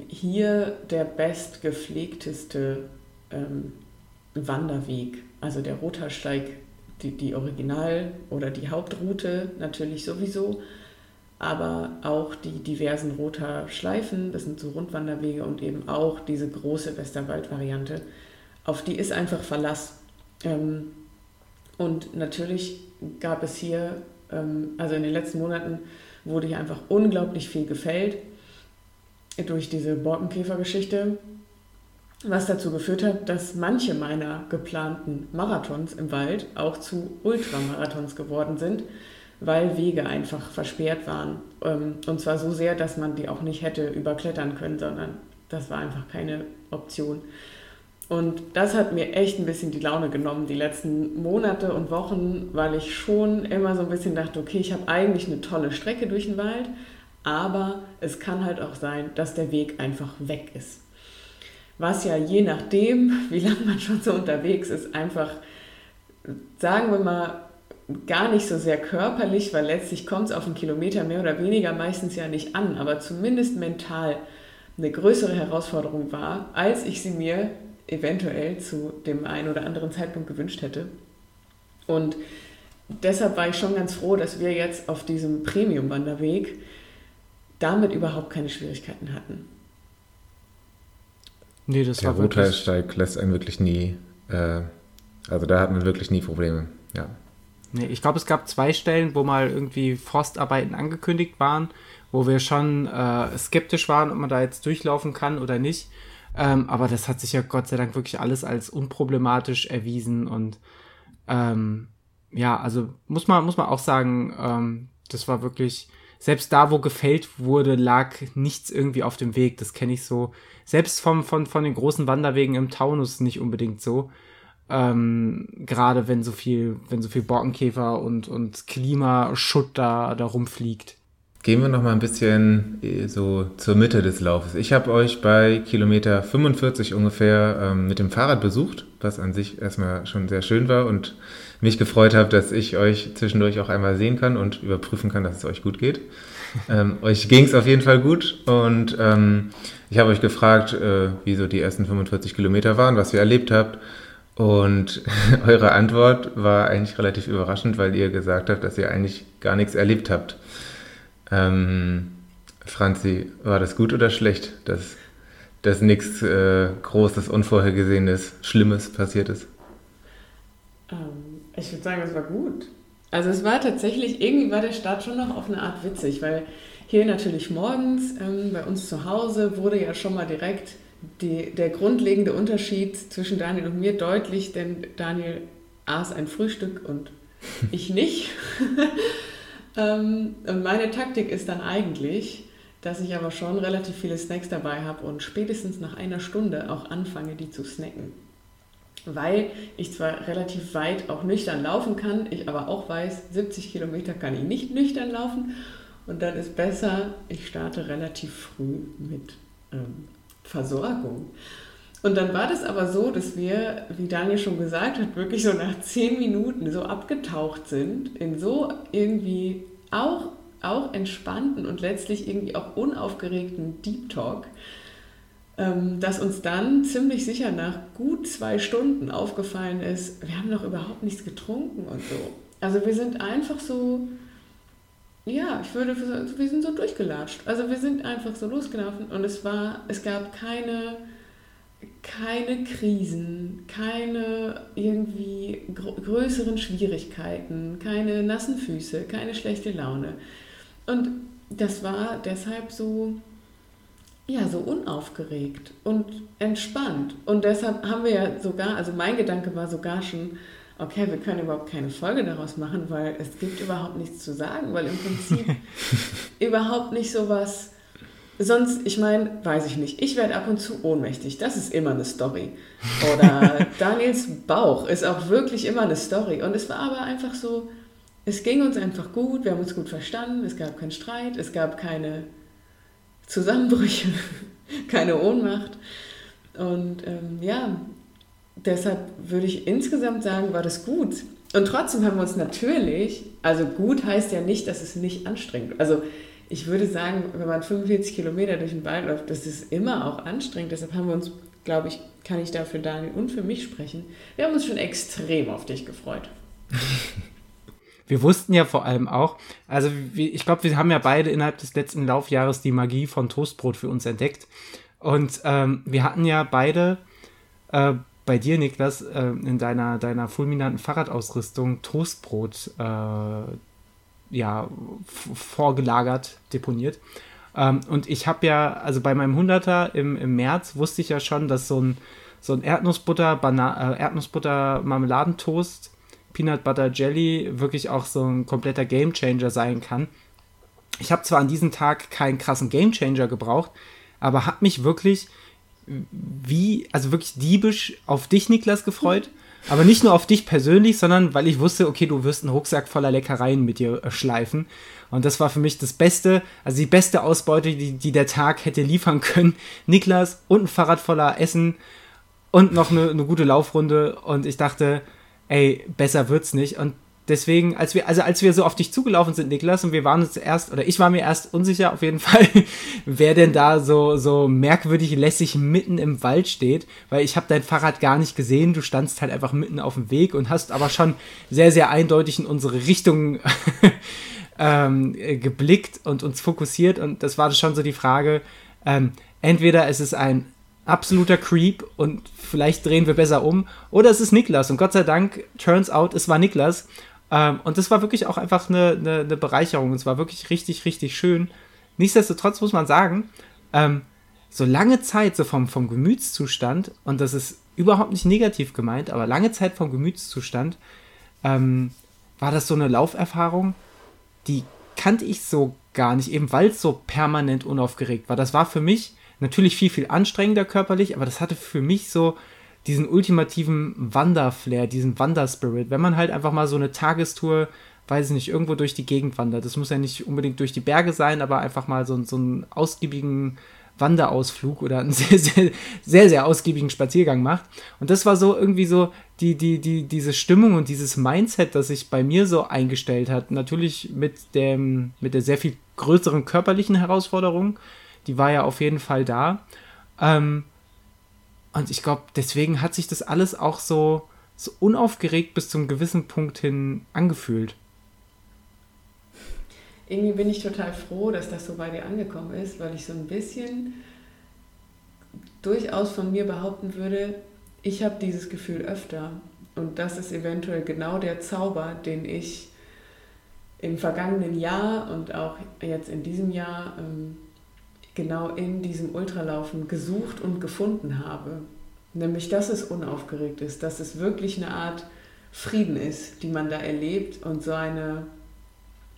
hier der bestgepflegteste ähm, Wanderweg also der Rothaarsteig, die, die Original- oder die Hauptroute natürlich sowieso. aber auch die diversen roter Schleifen, das sind so Rundwanderwege und eben auch diese große Westerwald-Variante, auf die ist einfach Verlass. Ähm, und natürlich gab es hier, ähm, also in den letzten Monaten wurde hier einfach unglaublich viel gefällt durch diese Borkenkäfer-Geschichte, was dazu geführt hat, dass manche meiner geplanten Marathons im Wald auch zu Ultramarathons geworden sind weil Wege einfach versperrt waren. Ähm, und zwar so sehr, dass man die auch nicht hätte überklettern können, sondern das war einfach keine Option. Und das hat mir echt ein bisschen die Laune genommen, die letzten Monate und Wochen, weil ich schon immer so ein bisschen dachte, okay, ich habe eigentlich eine tolle Strecke durch den Wald, aber es kann halt auch sein, dass der Weg einfach weg ist. Was ja je nachdem, wie lange man schon so unterwegs ist, einfach, sagen wir mal, gar nicht so sehr körperlich, weil letztlich kommt es auf einen Kilometer mehr oder weniger meistens ja nicht an, aber zumindest mental eine größere Herausforderung war, als ich sie mir eventuell zu dem einen oder anderen Zeitpunkt gewünscht hätte. Und deshalb war ich schon ganz froh, dass wir jetzt auf diesem Premium-Wanderweg damit überhaupt keine Schwierigkeiten hatten. Nee, das Der war lässt einen wirklich nie, äh, also da hat man wirklich nie Probleme, ja. Nee, ich glaube, es gab zwei Stellen, wo mal irgendwie Forstarbeiten angekündigt waren, wo wir schon äh, skeptisch waren, ob man da jetzt durchlaufen kann oder nicht. Ähm, aber das hat sich ja Gott sei Dank wirklich alles als unproblematisch erwiesen und ähm, ja, also muss man, muss man auch sagen, ähm, das war wirklich, selbst da, wo gefällt wurde, lag nichts irgendwie auf dem Weg. Das kenne ich so. Selbst vom, von, von den großen Wanderwegen im Taunus nicht unbedingt so. Ähm, Gerade wenn so viel, wenn so viel Borkenkäfer und, und Klimaschutt da, da rumfliegt. Gehen wir noch mal ein bisschen äh, so zur Mitte des Laufes. Ich habe euch bei Kilometer 45 ungefähr ähm, mit dem Fahrrad besucht, was an sich erstmal schon sehr schön war und mich gefreut habe, dass ich euch zwischendurch auch einmal sehen kann und überprüfen kann, dass es euch gut geht. ähm, euch ging es auf jeden Fall gut und ähm, ich habe euch gefragt, äh, wie so die ersten 45 Kilometer waren, was ihr erlebt habt und eure Antwort war eigentlich relativ überraschend, weil ihr gesagt habt, dass ihr eigentlich gar nichts erlebt habt. Ähm, Franzi, war das gut oder schlecht, dass, dass nichts äh, Großes, Unvorhergesehenes, Schlimmes passiert ist? Ähm, ich würde sagen, es war gut. Also es war tatsächlich, irgendwie war der Start schon noch auf eine Art witzig, weil hier natürlich morgens ähm, bei uns zu Hause wurde ja schon mal direkt die, der grundlegende Unterschied zwischen Daniel und mir deutlich, denn Daniel aß ein Frühstück und ich nicht. ähm, meine Taktik ist dann eigentlich, dass ich aber schon relativ viele Snacks dabei habe und spätestens nach einer Stunde auch anfange, die zu snacken. Weil ich zwar relativ weit auch nüchtern laufen kann, ich aber auch weiß, 70 Kilometer kann ich nicht nüchtern laufen. Und dann ist besser, ich starte relativ früh mit ähm, Versorgung. Und dann war das aber so, dass wir, wie Daniel schon gesagt hat, wirklich so nach zehn Minuten so abgetaucht sind in so irgendwie auch, auch entspannten und letztlich irgendwie auch unaufgeregten Deep Talk, ähm, dass uns dann ziemlich sicher nach gut zwei Stunden aufgefallen ist, wir haben noch überhaupt nichts getrunken und so. Also wir sind einfach so ja, ich würde, wir sind so durchgelatscht. Also wir sind einfach so losgelaufen und es war, es gab keine, keine Krisen, keine irgendwie größeren Schwierigkeiten, keine nassen Füße, keine schlechte Laune. Und das war deshalb so, ja, so unaufgeregt und entspannt. Und deshalb haben wir ja sogar, also mein Gedanke war sogar schon, okay, wir können überhaupt keine Folge daraus machen, weil es gibt überhaupt nichts zu sagen, weil im Prinzip überhaupt nicht so was. Sonst, ich meine, weiß ich nicht, ich werde ab und zu ohnmächtig, das ist immer eine Story. Oder Daniels Bauch ist auch wirklich immer eine Story. Und es war aber einfach so, es ging uns einfach gut, wir haben uns gut verstanden, es gab keinen Streit, es gab keine Zusammenbrüche, keine Ohnmacht. Und ähm, ja, deshalb würde ich insgesamt sagen, war das gut. Und trotzdem haben wir uns natürlich, also gut heißt ja nicht, dass es nicht anstrengend. Also ich würde sagen, wenn man 45 Kilometer durch den Wald läuft, das ist immer auch anstrengend. Deshalb haben wir uns, glaube ich, kann ich da für Daniel und für mich sprechen. Wir haben uns schon extrem auf dich gefreut. wir wussten ja vor allem auch, also ich glaube, wir haben ja beide innerhalb des letzten Laufjahres die Magie von Toastbrot für uns entdeckt. Und ähm, wir hatten ja beide äh, bei dir, Niklas, äh, in deiner, deiner fulminanten Fahrradausrüstung Toastbrot äh, ja, vorgelagert, deponiert. Ähm, und ich habe ja, also bei meinem 100er im, im März wusste ich ja schon, dass so ein, so ein Erdnussbutter, Bana äh, Erdnussbutter Marmeladentoast, Peanut Butter Jelly wirklich auch so ein kompletter Gamechanger sein kann. Ich habe zwar an diesem Tag keinen krassen Gamechanger gebraucht, aber habe mich wirklich wie, also wirklich diebisch auf dich, Niklas, gefreut. Aber nicht nur auf dich persönlich, sondern weil ich wusste, okay, du wirst einen Rucksack voller Leckereien mit dir äh, schleifen. Und das war für mich das Beste, also die beste Ausbeute, die, die der Tag hätte liefern können. Niklas und ein Fahrrad voller Essen und noch eine, eine gute Laufrunde. Und ich dachte, ey, besser wird's nicht. Und deswegen, als wir, also als wir so auf dich zugelaufen sind, Niklas, und wir waren uns erst, oder ich war mir erst unsicher auf jeden Fall, wer denn da so, so merkwürdig lässig mitten im Wald steht, weil ich habe dein Fahrrad gar nicht gesehen, du standst halt einfach mitten auf dem Weg und hast aber schon sehr, sehr eindeutig in unsere Richtung ähm, geblickt und uns fokussiert. Und das war schon so die Frage, ähm, entweder es ist ein absoluter Creep und vielleicht drehen wir besser um oder es ist Niklas. Und Gott sei Dank, turns out, es war Niklas ähm, und das war wirklich auch einfach eine, eine, eine Bereicherung es war wirklich richtig, richtig schön. Nichtsdestotrotz muss man sagen, ähm, so lange Zeit so vom, vom Gemütszustand, und das ist überhaupt nicht negativ gemeint, aber lange Zeit vom Gemütszustand, ähm, war das so eine Lauferfahrung, die kannte ich so gar nicht, eben weil es so permanent unaufgeregt war. Das war für mich natürlich viel, viel anstrengender körperlich, aber das hatte für mich so diesen ultimativen Wanderflair, diesen Wanderspirit. Wenn man halt einfach mal so eine Tagestour, weiß ich nicht, irgendwo durch die Gegend wandert. Das muss ja nicht unbedingt durch die Berge sein, aber einfach mal so, so einen ausgiebigen Wanderausflug oder einen sehr, sehr, sehr, sehr ausgiebigen Spaziergang macht. Und das war so irgendwie so die, die, die, diese Stimmung und dieses Mindset, das sich bei mir so eingestellt hat. Natürlich mit, dem, mit der sehr viel größeren körperlichen Herausforderung. Die war ja auf jeden Fall da. Ähm, und ich glaube, deswegen hat sich das alles auch so, so unaufgeregt bis zum gewissen Punkt hin angefühlt irgendwie bin ich total froh, dass das so bei dir angekommen ist, weil ich so ein bisschen durchaus von mir behaupten würde, ich habe dieses Gefühl öfter. Und das ist eventuell genau der Zauber, den ich im vergangenen Jahr und auch jetzt in diesem Jahr ähm, genau in diesem Ultralaufen gesucht und gefunden habe. Nämlich, dass es unaufgeregt ist, dass es wirklich eine Art Frieden ist, die man da erlebt und so eine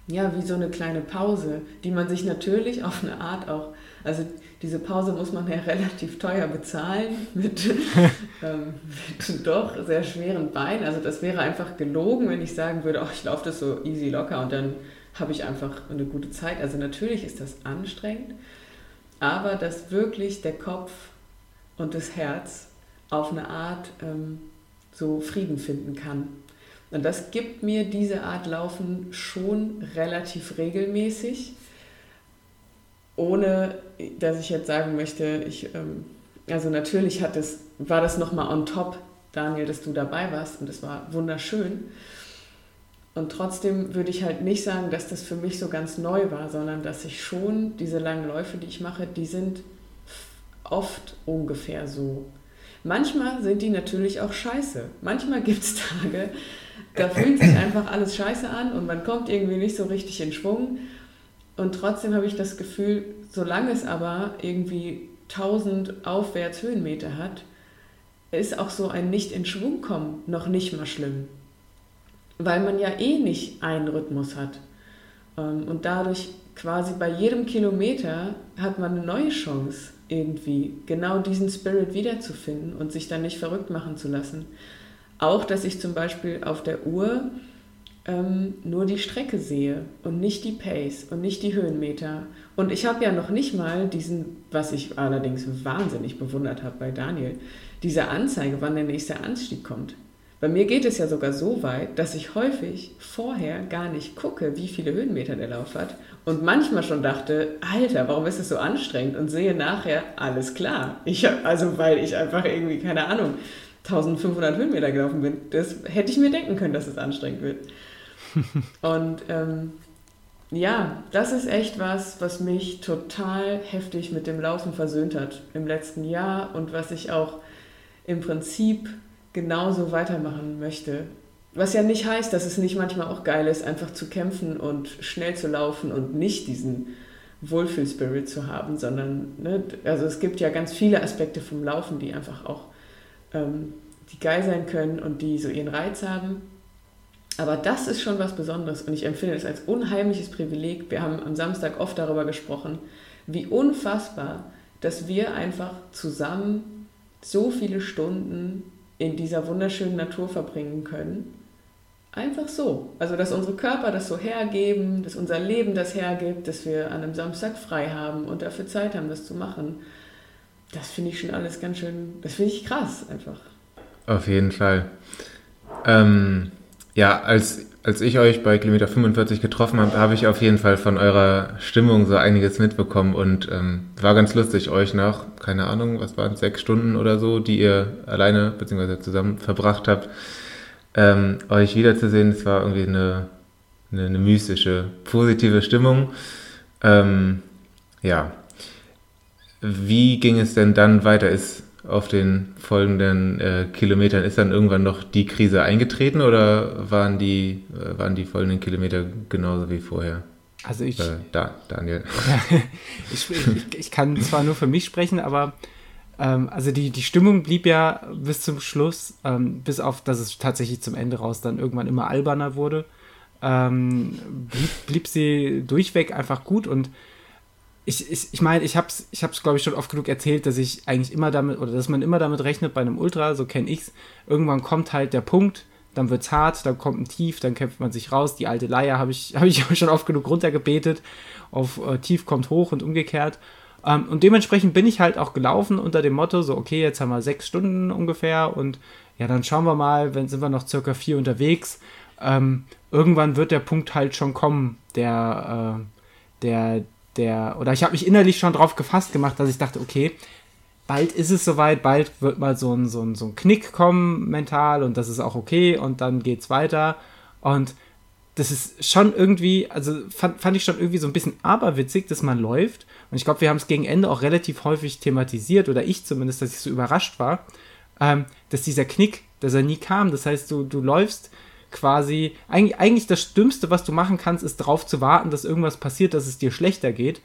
ja, wie so eine kleine Pause, die man sich natürlich auf eine Art auch, also diese Pause muss man ja relativ teuer bezahlen mit, ähm, mit doch sehr schweren Beinen. Also das wäre einfach gelogen, wenn ich sagen würde, ach, ich laufe das so easy locker und dann habe ich einfach eine gute Zeit. Also natürlich ist das anstrengend, aber dass wirklich der Kopf und das Herz auf eine Art ähm, so Frieden finden kann. Und das gibt mir diese Art Laufen schon relativ regelmäßig, ohne dass ich jetzt sagen möchte, ich, ähm, also natürlich hat es, war das nochmal on top, Daniel, dass du dabei warst und es war wunderschön. Und trotzdem würde ich halt nicht sagen, dass das für mich so ganz neu war, sondern dass ich schon diese langen Läufe, die ich mache, die sind oft ungefähr so. Manchmal sind die natürlich auch scheiße. Manchmal gibt es Tage, da fühlt sich einfach alles scheiße an und man kommt irgendwie nicht so richtig in Schwung. Und trotzdem habe ich das Gefühl, solange es aber irgendwie 1000 aufwärts Höhenmeter hat, ist auch so ein nicht in Schwung kommen noch nicht mal schlimm. Weil man ja eh nicht einen Rhythmus hat. Ähm, und dadurch quasi bei jedem Kilometer hat man eine neue Chance, irgendwie genau diesen Spirit wiederzufinden und sich dann nicht verrückt machen zu lassen. Auch, dass ich zum Beispiel auf der Uhr ähm, nur die Strecke sehe und nicht die Pace und nicht die Höhenmeter. Und ich habe ja noch nicht mal diesen, was ich allerdings wahnsinnig bewundert habe bei Daniel, diese Anzeige, wann der nächste Anstieg kommt. Bei mir geht es ja sogar so weit, dass ich häufig vorher gar nicht gucke, wie viele Höhenmeter der Lauf hat und manchmal schon dachte, Alter, warum ist es so anstrengend und sehe nachher, alles klar. Ich hab, also weil ich einfach irgendwie, keine Ahnung, 1500 Höhenmeter gelaufen bin. Das hätte ich mir denken können, dass es anstrengend wird. Und ähm, ja, das ist echt was, was mich total heftig mit dem Laufen versöhnt hat im letzten Jahr und was ich auch im Prinzip genauso weitermachen möchte. Was ja nicht heißt, dass es nicht manchmal auch geil ist, einfach zu kämpfen und schnell zu laufen und nicht diesen Wohlfühlspirit zu haben, sondern ne, also es gibt ja ganz viele Aspekte vom Laufen, die einfach auch ähm, die geil sein können und die so ihren Reiz haben. Aber das ist schon was Besonderes und ich empfinde das als unheimliches Privileg. Wir haben am Samstag oft darüber gesprochen, wie unfassbar, dass wir einfach zusammen so viele Stunden in dieser wunderschönen Natur verbringen können. Einfach so. Also, dass unsere Körper das so hergeben, dass unser Leben das hergibt, dass wir an einem Samstag frei haben und dafür Zeit haben, das zu machen. Das finde ich schon alles ganz schön, das finde ich krass einfach. Auf jeden Fall. Ähm, ja, als, als ich euch bei Kilometer 45 getroffen habe, habe ich auf jeden Fall von eurer Stimmung so einiges mitbekommen und ähm, war ganz lustig, euch nach, keine Ahnung, was waren es, sechs Stunden oder so, die ihr alleine bzw. zusammen verbracht habt, ähm, euch wiederzusehen. Es war irgendwie eine, eine, eine mystische, positive Stimmung. Ähm, ja. Wie ging es denn dann weiter? Ist auf den folgenden äh, Kilometern, ist dann irgendwann noch die Krise eingetreten oder waren die, äh, waren die folgenden Kilometer genauso wie vorher? Also ich. Äh, da, Daniel. ich, ich, ich, kann zwar nur für mich sprechen, aber ähm, also die, die Stimmung blieb ja bis zum Schluss, ähm, bis auf, dass es tatsächlich zum Ende raus dann irgendwann immer alberner wurde, ähm, blieb, blieb sie durchweg einfach gut und ich, ich, ich meine, ich habe es, ich hab's, glaube ich, schon oft genug erzählt, dass ich eigentlich immer damit, oder dass man immer damit rechnet bei einem Ultra, so kenne ich's. Irgendwann kommt halt der Punkt, dann wird's hart, dann kommt ein Tief, dann kämpft man sich raus. Die alte Leier habe ich, hab ich schon oft genug runtergebetet. Auf äh, Tief kommt hoch und umgekehrt. Ähm, und dementsprechend bin ich halt auch gelaufen unter dem Motto, so, okay, jetzt haben wir sechs Stunden ungefähr und ja, dann schauen wir mal, wenn sind wir noch circa vier unterwegs. Ähm, irgendwann wird der Punkt halt schon kommen, der, äh, der, der, oder ich habe mich innerlich schon drauf gefasst gemacht, dass ich dachte, okay, bald ist es soweit, bald wird mal so ein, so ein, so ein Knick kommen mental und das ist auch okay und dann geht's weiter. Und das ist schon irgendwie, also fand, fand ich schon irgendwie so ein bisschen aberwitzig, dass man läuft. Und ich glaube, wir haben es gegen Ende auch relativ häufig thematisiert, oder ich zumindest, dass ich so überrascht war, ähm, dass dieser Knick, dass er nie kam. Das heißt, du, du läufst quasi, eigentlich, eigentlich das Dümmste, was du machen kannst, ist darauf zu warten, dass irgendwas passiert, dass es dir schlechter geht.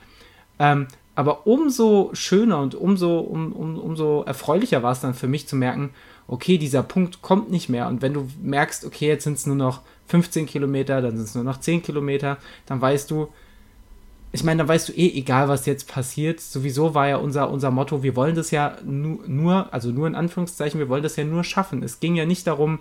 Ähm, aber umso schöner und umso, um, um, umso erfreulicher war es dann für mich zu merken, okay, dieser Punkt kommt nicht mehr. Und wenn du merkst, okay, jetzt sind es nur noch 15 Kilometer, dann sind es nur noch 10 Kilometer, dann weißt du, ich meine, dann weißt du eh, egal was jetzt passiert, sowieso war ja unser, unser Motto, wir wollen das ja nu, nur, also nur in Anführungszeichen, wir wollen das ja nur schaffen. Es ging ja nicht darum,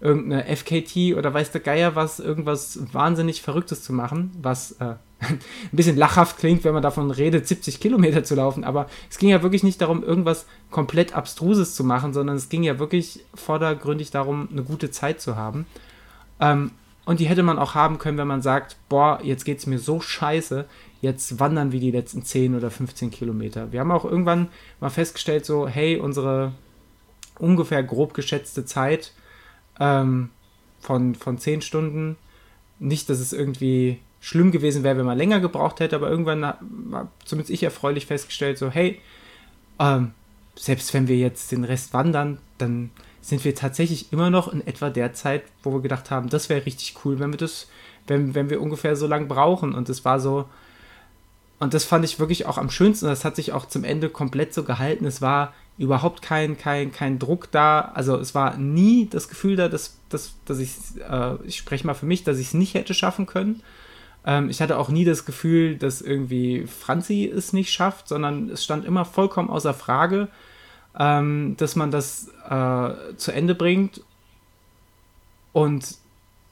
irgendeine FKT oder weiß der Geier was, irgendwas wahnsinnig Verrücktes zu machen, was äh, ein bisschen lachhaft klingt, wenn man davon redet, 70 Kilometer zu laufen, aber es ging ja wirklich nicht darum, irgendwas komplett Abstruses zu machen, sondern es ging ja wirklich vordergründig darum, eine gute Zeit zu haben. Ähm, und die hätte man auch haben können, wenn man sagt, boah, jetzt geht es mir so scheiße, jetzt wandern wir die letzten 10 oder 15 Kilometer. Wir haben auch irgendwann mal festgestellt, so, hey, unsere ungefähr grob geschätzte Zeit ähm, von, von 10 Stunden. Nicht, dass es irgendwie schlimm gewesen wäre, wenn man länger gebraucht hätte, aber irgendwann war zumindest ich erfreulich festgestellt, so, hey, ähm, selbst wenn wir jetzt den Rest wandern, dann sind wir tatsächlich immer noch in etwa der Zeit, wo wir gedacht haben, das wäre richtig cool, wenn wir das, wenn, wenn wir ungefähr so lang brauchen. Und es war so, und das fand ich wirklich auch am schönsten. Das hat sich auch zum Ende komplett so gehalten. Es war überhaupt kein, kein, kein Druck da. Also es war nie das Gefühl da, dass, dass, dass ich, äh, ich spreche mal für mich, dass ich es nicht hätte schaffen können. Ähm, ich hatte auch nie das Gefühl, dass irgendwie Franzi es nicht schafft, sondern es stand immer vollkommen außer Frage, ähm, dass man das äh, zu Ende bringt. Und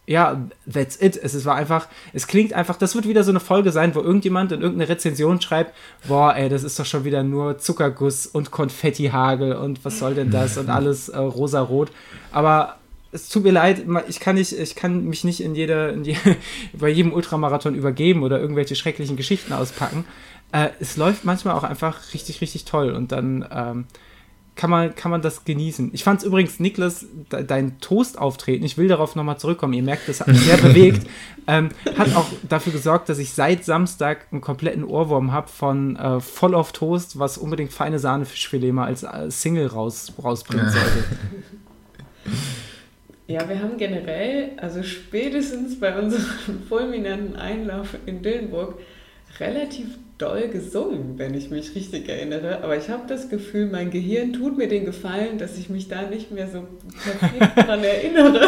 ja, that's it. Es, es war einfach, es klingt einfach, das wird wieder so eine Folge sein, wo irgendjemand in irgendeine Rezension schreibt, boah, ey, das ist doch schon wieder nur Zuckerguss und Konfettihagel und was soll denn das und alles äh, rosarot. Aber es tut mir leid, ich kann nicht, ich kann mich nicht in jeder, in je, bei jedem Ultramarathon übergeben oder irgendwelche schrecklichen Geschichten auspacken. Äh, es läuft manchmal auch einfach richtig, richtig toll und dann, ähm, kann man, kann man das genießen. Ich fand es übrigens, Niklas, de, dein Toast-Auftreten, ich will darauf nochmal zurückkommen, ihr merkt, das hat mich sehr bewegt, ähm, hat auch dafür gesorgt, dass ich seit Samstag einen kompletten Ohrwurm habe von äh, Voll auf Toast, was unbedingt feine Sahne-Fischfilet mal als äh, Single raus, rausbringen sollte. Ja, wir haben generell, also spätestens bei unserem fulminanten Einlauf in Dillenburg, relativ doll gesungen, wenn ich mich richtig erinnere. Aber ich habe das Gefühl, mein Gehirn tut mir den Gefallen, dass ich mich da nicht mehr so perfekt dran erinnere.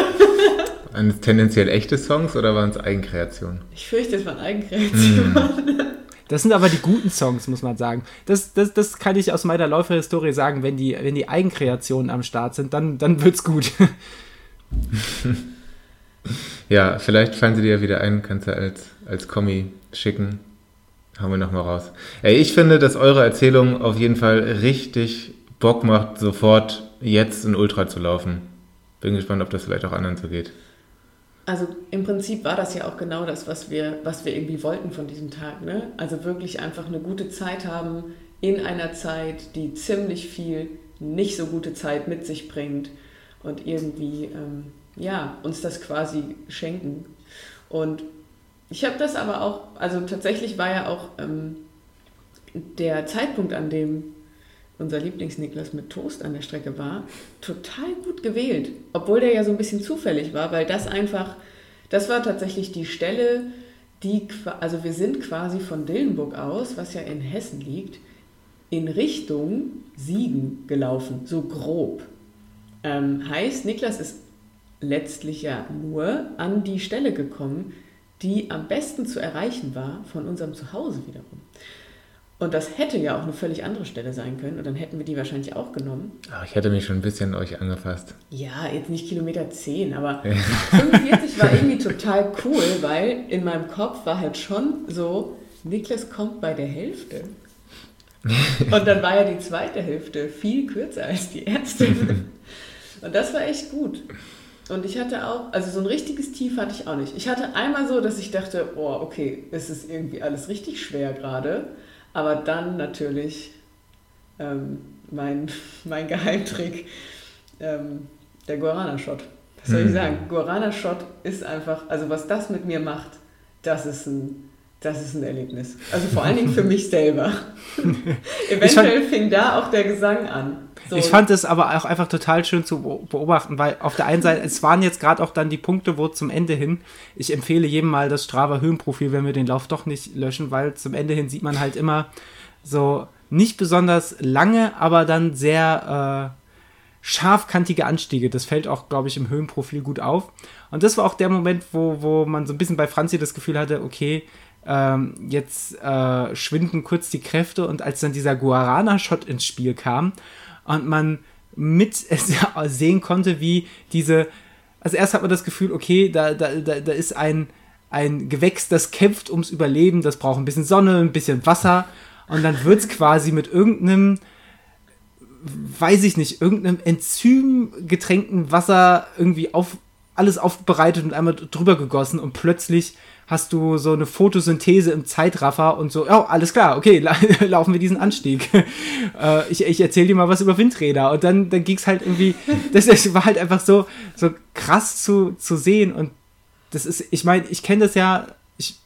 Waren es tendenziell echte Songs oder waren es Eigenkreationen? Ich fürchte, es waren Eigenkreationen. Hm. Das sind aber die guten Songs, muss man sagen. Das, das, das kann ich aus meiner Läuferhistorie sagen. Wenn die, wenn die Eigenkreationen am Start sind, dann, dann wird's gut. ja, vielleicht fallen sie dir ja wieder ein, kannst du als, als Kommi schicken. Haben wir nochmal raus. Ey, ich finde, dass eure Erzählung auf jeden Fall richtig Bock macht, sofort jetzt in Ultra zu laufen. Bin gespannt, ob das vielleicht auch anderen so geht. Also im Prinzip war das ja auch genau das, was wir, was wir irgendwie wollten von diesem Tag. Ne? Also wirklich einfach eine gute Zeit haben in einer Zeit, die ziemlich viel nicht so gute Zeit mit sich bringt und irgendwie ähm, ja, uns das quasi schenken. Und ich habe das aber auch, also tatsächlich war ja auch ähm, der Zeitpunkt, an dem unser Lieblings-Niklas mit Toast an der Strecke war, total gut gewählt. Obwohl der ja so ein bisschen zufällig war, weil das einfach, das war tatsächlich die Stelle, die, also wir sind quasi von Dillenburg aus, was ja in Hessen liegt, in Richtung Siegen gelaufen, so grob. Ähm, heißt, Niklas ist letztlich ja nur an die Stelle gekommen, die am besten zu erreichen war von unserem Zuhause wiederum. Und das hätte ja auch eine völlig andere Stelle sein können und dann hätten wir die wahrscheinlich auch genommen. Ach, ich hätte mich schon ein bisschen euch angefasst. Ja, jetzt nicht Kilometer 10, aber 45 war irgendwie total cool, weil in meinem Kopf war halt schon so, Niklas kommt bei der Hälfte. Und dann war ja die zweite Hälfte viel kürzer als die erste. Und das war echt gut. Und ich hatte auch, also so ein richtiges Tief hatte ich auch nicht. Ich hatte einmal so, dass ich dachte, oh, okay, es ist irgendwie alles richtig schwer gerade. Aber dann natürlich ähm, mein, mein Geheimtrick, ähm, der Guarana-Shot. Was soll ich mhm. sagen? Guarana-Shot ist einfach, also was das mit mir macht, das ist ein, das ist ein Erlebnis. Also vor allen Dingen für mich selber. Eventuell fing da auch der Gesang an. So. Ich fand es aber auch einfach total schön zu beobachten, weil auf der einen Seite, es waren jetzt gerade auch dann die Punkte, wo zum Ende hin, ich empfehle jedem mal das Strava Höhenprofil, wenn wir den Lauf doch nicht löschen, weil zum Ende hin sieht man halt immer so nicht besonders lange, aber dann sehr äh, scharfkantige Anstiege. Das fällt auch, glaube ich, im Höhenprofil gut auf. Und das war auch der Moment, wo, wo man so ein bisschen bei Franzi das Gefühl hatte, okay, ähm, jetzt äh, schwinden kurz die Kräfte und als dann dieser Guarana-Shot ins Spiel kam und man mit sehen konnte, wie diese, also erst hat man das Gefühl, okay, da, da, da, da ist ein, ein Gewächs, das kämpft ums Überleben, das braucht ein bisschen Sonne, ein bisschen Wasser und dann wird es quasi mit irgendeinem, weiß ich nicht, irgendeinem enzymgetränkten Wasser irgendwie auf alles aufbereitet und einmal drüber gegossen und plötzlich hast du so eine Photosynthese im Zeitraffer und so, oh, alles klar, okay, la laufen wir diesen Anstieg. äh, ich ich erzähle dir mal was über Windräder. Und dann, dann ging es halt irgendwie, das, das, war halt einfach so, so krass zu, zu sehen. Und das ist, ich meine, ich kenne das ja, ich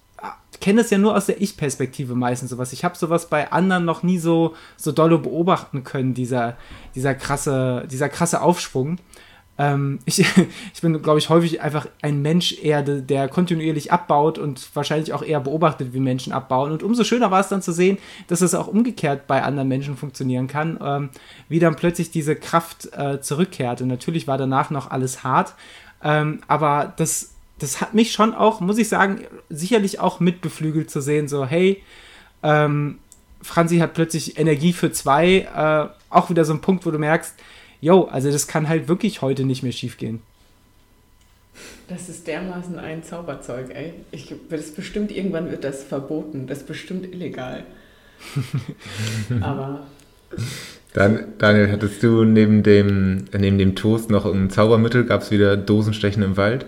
kenne das ja nur aus der Ich-Perspektive meistens sowas. Ich habe sowas bei anderen noch nie so, so dolle beobachten können, dieser, dieser krasse, dieser krasse Aufschwung. Ähm, ich, ich bin, glaube ich, häufig einfach ein Mensch eher, der kontinuierlich abbaut und wahrscheinlich auch eher beobachtet, wie Menschen abbauen. Und umso schöner war es dann zu sehen, dass es auch umgekehrt bei anderen Menschen funktionieren kann, ähm, wie dann plötzlich diese Kraft äh, zurückkehrt. Und natürlich war danach noch alles hart, ähm, aber das, das hat mich schon auch, muss ich sagen, sicherlich auch mitbeflügelt zu sehen, so, hey, ähm, Franzi hat plötzlich Energie für zwei, äh, auch wieder so ein Punkt, wo du merkst, yo, also das kann halt wirklich heute nicht mehr schief gehen. Das ist dermaßen ein Zauberzeug, ey. Ich, das bestimmt, irgendwann wird das verboten. Das ist bestimmt illegal. Aber. Dann, Daniel, hattest du neben dem, neben dem Toast noch ein Zaubermittel? Gab es wieder Dosenstechen im Wald?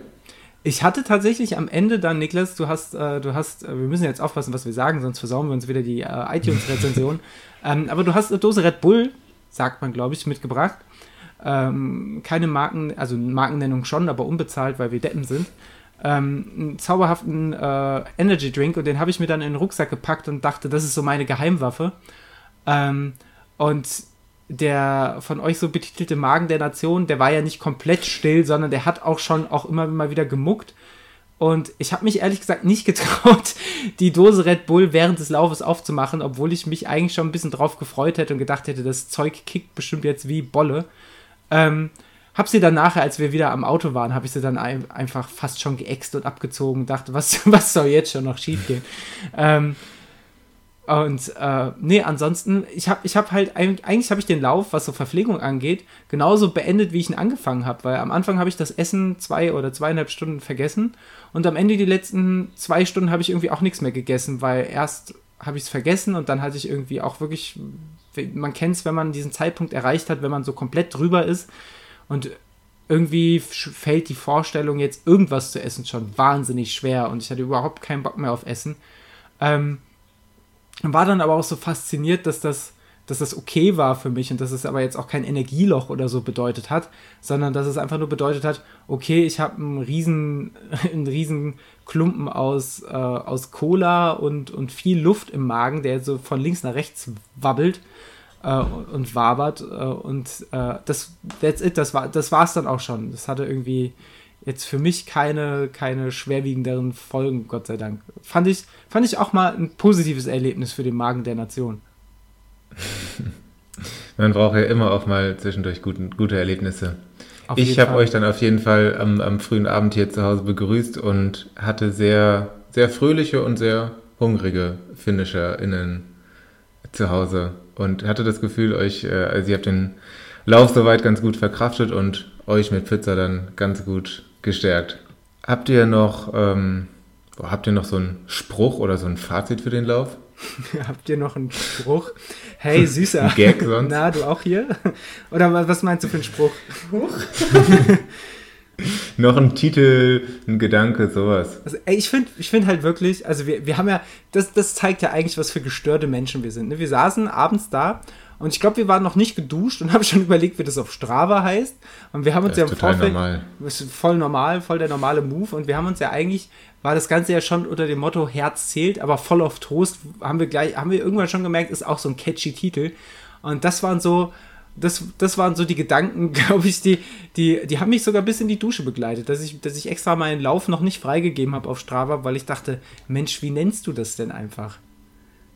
Ich hatte tatsächlich am Ende dann, Niklas, du hast, äh, du hast, äh, wir müssen jetzt aufpassen, was wir sagen, sonst versauen wir uns wieder die äh, iTunes-Rezension. ähm, aber du hast eine Dose Red Bull sagt man, glaube ich, mitgebracht. Ähm, keine Marken, also Markennennung schon, aber unbezahlt, weil wir Deppen sind. Ähm, einen zauberhaften äh, Energy Drink und den habe ich mir dann in den Rucksack gepackt und dachte, das ist so meine Geheimwaffe. Ähm, und der von euch so betitelte Magen der Nation, der war ja nicht komplett still, sondern der hat auch schon auch immer mal wieder gemuckt. Und ich habe mich ehrlich gesagt nicht getraut, die Dose Red Bull während des Laufes aufzumachen, obwohl ich mich eigentlich schon ein bisschen drauf gefreut hätte und gedacht hätte, das Zeug kickt bestimmt jetzt wie Bolle. Ähm, hab sie dann nachher, als wir wieder am Auto waren, habe ich sie dann ein, einfach fast schon geäxt und abgezogen, dachte, was, was soll jetzt schon noch schief gehen? ähm, und äh, nee, ansonsten, ich habe ich hab halt, eigentlich habe ich den Lauf, was so Verpflegung angeht, genauso beendet, wie ich ihn angefangen habe. Weil am Anfang habe ich das Essen zwei oder zweieinhalb Stunden vergessen und am Ende die letzten zwei Stunden habe ich irgendwie auch nichts mehr gegessen, weil erst habe ich es vergessen und dann hatte ich irgendwie auch wirklich, man kennt es, wenn man diesen Zeitpunkt erreicht hat, wenn man so komplett drüber ist und irgendwie fällt die Vorstellung, jetzt irgendwas zu essen, schon wahnsinnig schwer und ich hatte überhaupt keinen Bock mehr auf Essen. Ähm, war dann aber auch so fasziniert, dass das, dass das okay war für mich und dass es aber jetzt auch kein Energieloch oder so bedeutet hat, sondern dass es einfach nur bedeutet hat, okay, ich habe einen riesen, einen riesen Klumpen aus, äh, aus Cola und, und viel Luft im Magen, der so von links nach rechts wabbelt äh, und wabert äh, und äh, das, that's it, das war das war's dann auch schon. Das hatte irgendwie jetzt für mich keine, keine schwerwiegenderen Folgen, Gott sei Dank. Fand ich, fand ich auch mal ein positives Erlebnis für den Magen der Nation. Man braucht ja immer auch mal zwischendurch guten, gute Erlebnisse. Auf ich habe euch dann auf jeden Fall am, am, frühen Abend hier zu Hause begrüßt und hatte sehr, sehr fröhliche und sehr hungrige FinisherInnen zu Hause und hatte das Gefühl, euch, äh, also ihr habt den Lauf soweit ganz gut verkraftet und euch mit Pizza dann ganz gut gestärkt. Habt ihr noch, ähm, habt ihr noch so einen Spruch oder so ein Fazit für den Lauf? habt ihr noch einen Spruch? Hey, süßer. Ein Gag sonst? Na, du auch hier? Oder was meinst du für einen Spruch? noch ein Titel, ein Gedanke, sowas. Also, ey, ich finde ich find halt wirklich, also wir, wir haben ja, das, das zeigt ja eigentlich, was für gestörte Menschen wir sind. Ne? Wir saßen abends da und ich glaube, wir waren noch nicht geduscht und haben schon überlegt, wie das auf Strava heißt. Und wir haben uns das ja im Vorfeld. Normal. Das ist voll normal, voll der normale Move. Und wir haben uns ja eigentlich, war das Ganze ja schon unter dem Motto Herz zählt, aber voll auf Trost, haben wir gleich, haben wir irgendwann schon gemerkt, ist auch so ein catchy Titel. Und das waren so, das, das waren so die Gedanken, glaube ich, die, die, die haben mich sogar bis in die Dusche begleitet, dass ich, dass ich extra meinen Lauf noch nicht freigegeben habe auf Strava, weil ich dachte, Mensch, wie nennst du das denn einfach?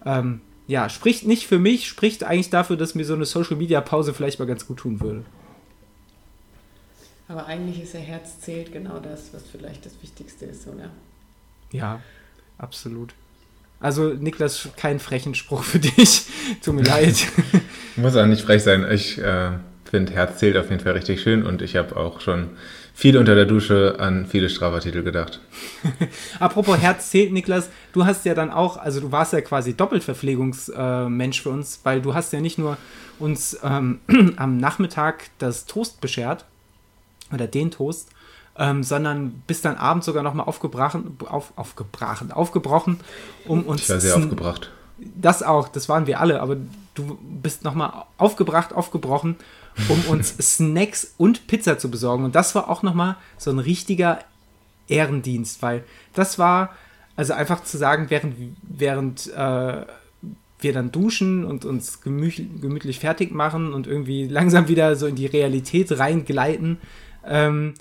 Ähm, ja, spricht nicht für mich, spricht eigentlich dafür, dass mir so eine Social Media Pause vielleicht mal ganz gut tun würde. Aber eigentlich ist ja Herz zählt genau das, was vielleicht das Wichtigste ist, oder? Ja, absolut. Also, Niklas, kein frechen Spruch für dich. Tut mir leid. Muss auch nicht frech sein. Ich äh, finde Herz zählt auf jeden Fall richtig schön und ich habe auch schon viel unter der Dusche an viele Strava-Titel gedacht. Apropos Herz zählt, Niklas, du hast ja dann auch, also du warst ja quasi Doppelverpflegungsmensch äh, für uns, weil du hast ja nicht nur uns ähm, am Nachmittag das Toast beschert, oder den Toast, ähm, sondern bist dann abends sogar nochmal aufgebrochen, auf, aufgebrochen, aufgebrochen, um uns... Ich war sehr aufgebracht. Das auch, das waren wir alle, aber du bist nochmal aufgebracht, aufgebrochen, um uns Snacks und Pizza zu besorgen. Und das war auch nochmal so ein richtiger Ehrendienst, weil das war, also einfach zu sagen, während, während äh, wir dann duschen und uns gemütlich, gemütlich fertig machen und irgendwie langsam wieder so in die Realität reingleiten, ähm,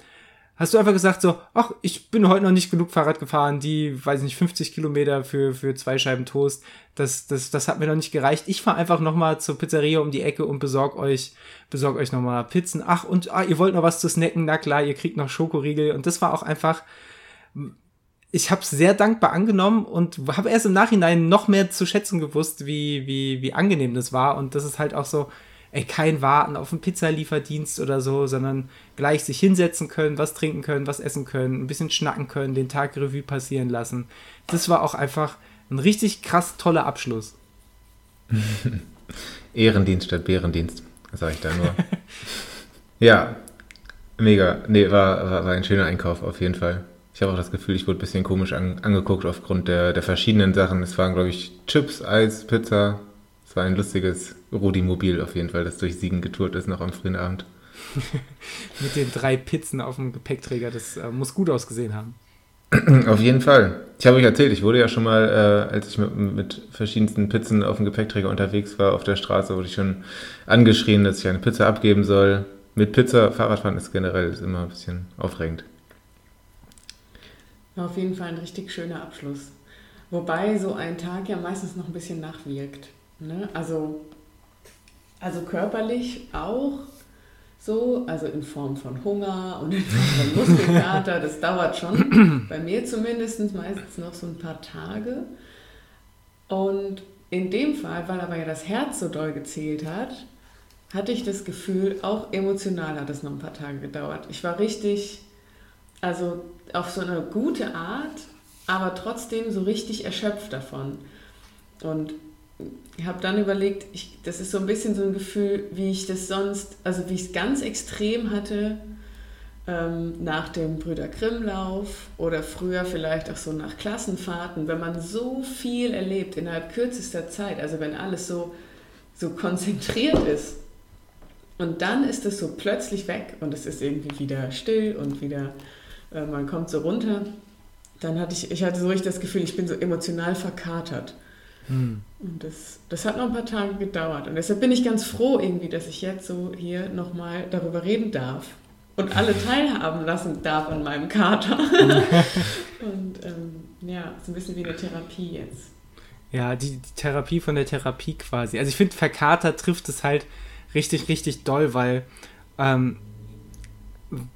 hast du einfach gesagt so, ach, ich bin heute noch nicht genug Fahrrad gefahren, die, weiß nicht, 50 Kilometer für, für zwei Scheiben Toast, das, das, das hat mir noch nicht gereicht. Ich fahre einfach nochmal zur Pizzeria um die Ecke und besorg euch, besorg euch nochmal Pizzen. Ach, und ah, ihr wollt noch was zu snacken? Na klar, ihr kriegt noch Schokoriegel. Und das war auch einfach, ich habe es sehr dankbar angenommen und habe erst im Nachhinein noch mehr zu schätzen gewusst, wie, wie, wie angenehm das war. Und das ist halt auch so, ey, kein Warten auf einen Pizzalieferdienst oder so, sondern gleich sich hinsetzen können, was trinken können, was essen können, ein bisschen schnacken können, den Tag Revue passieren lassen. Das war auch einfach ein richtig krass toller Abschluss. Ehrendienst statt Bärendienst, sage ich da nur. ja, mega. Nee, war, war, war, ein schöner Einkauf auf jeden Fall. Ich habe auch das Gefühl, ich wurde ein bisschen komisch an, angeguckt aufgrund der, der verschiedenen Sachen. Es waren, glaube ich, Chips, Eis, Pizza. Es war ein lustiges, Rudi-Mobil auf jeden Fall, das durch Siegen getourt ist noch am frühen Abend. Mit den drei Pizzen auf dem Gepäckträger, das äh, muss gut ausgesehen haben. Auf jeden Fall. Ich habe euch erzählt, ich wurde ja schon mal, äh, als ich mit, mit, verschiedensten Pizzen auf dem Gepäckträger unterwegs war, auf der Straße, wurde ich schon angeschrien, dass ich eine Pizza abgeben soll. Mit Pizza Fahrradfahren ist generell ist immer ein bisschen aufregend. Auf jeden Fall ein richtig schöner Abschluss. Wobei so ein Tag ja meistens noch ein bisschen nachwirkt. Ne? Also, also körperlich auch so, also in Form von Hunger und in Form von Muskelkater. Das dauert schon, bei mir zumindest meistens noch so ein paar Tage. Und in dem Fall, weil aber ja das Herz so doll gezählt hat, hatte ich das Gefühl, auch emotional hat es noch ein paar Tage gedauert. Ich war richtig, also auf so eine gute Art, aber trotzdem so richtig erschöpft davon. Und habe dann überlegt, ich, das ist so ein bisschen so ein Gefühl, wie ich das sonst, also wie ich es ganz extrem hatte ähm, nach dem Brüder Grimm-Lauf oder früher vielleicht auch so nach Klassenfahrten, wenn man so viel erlebt innerhalb kürzester Zeit, also wenn alles so, so konzentriert ist. Und dann ist es so plötzlich weg und es ist irgendwie wieder still und wieder, äh, man kommt so runter. Dann hatte ich, ich hatte so richtig das Gefühl, ich bin so emotional verkatert. Hm. Und das, das hat noch ein paar Tage gedauert. Und deshalb bin ich ganz froh irgendwie, dass ich jetzt so hier nochmal darüber reden darf und alle teilhaben lassen darf an meinem Kater. und ähm, ja, so ein bisschen wie eine Therapie jetzt. Ja, die, die Therapie von der Therapie quasi. Also ich finde, Verkater trifft es halt richtig, richtig doll, weil ähm,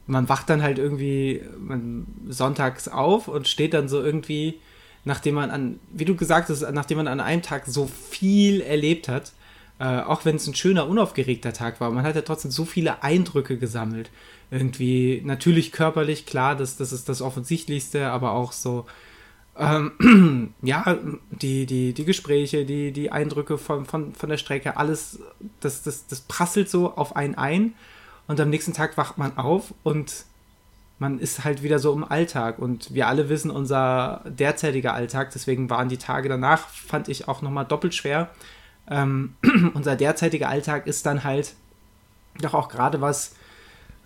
man wacht dann halt irgendwie man, sonntags auf und steht dann so irgendwie nachdem man an, wie du gesagt hast, nachdem man an einem Tag so viel erlebt hat, äh, auch wenn es ein schöner, unaufgeregter Tag war, man hat ja trotzdem so viele Eindrücke gesammelt. Irgendwie natürlich körperlich, klar, das, das ist das Offensichtlichste, aber auch so, ähm, ja, die, die, die Gespräche, die, die Eindrücke von, von, von der Strecke, alles, das, das, das prasselt so auf einen ein und am nächsten Tag wacht man auf und man ist halt wieder so im Alltag und wir alle wissen unser derzeitiger Alltag, deswegen waren die Tage danach, fand ich auch nochmal doppelt schwer. Ähm, unser derzeitiger Alltag ist dann halt doch auch gerade was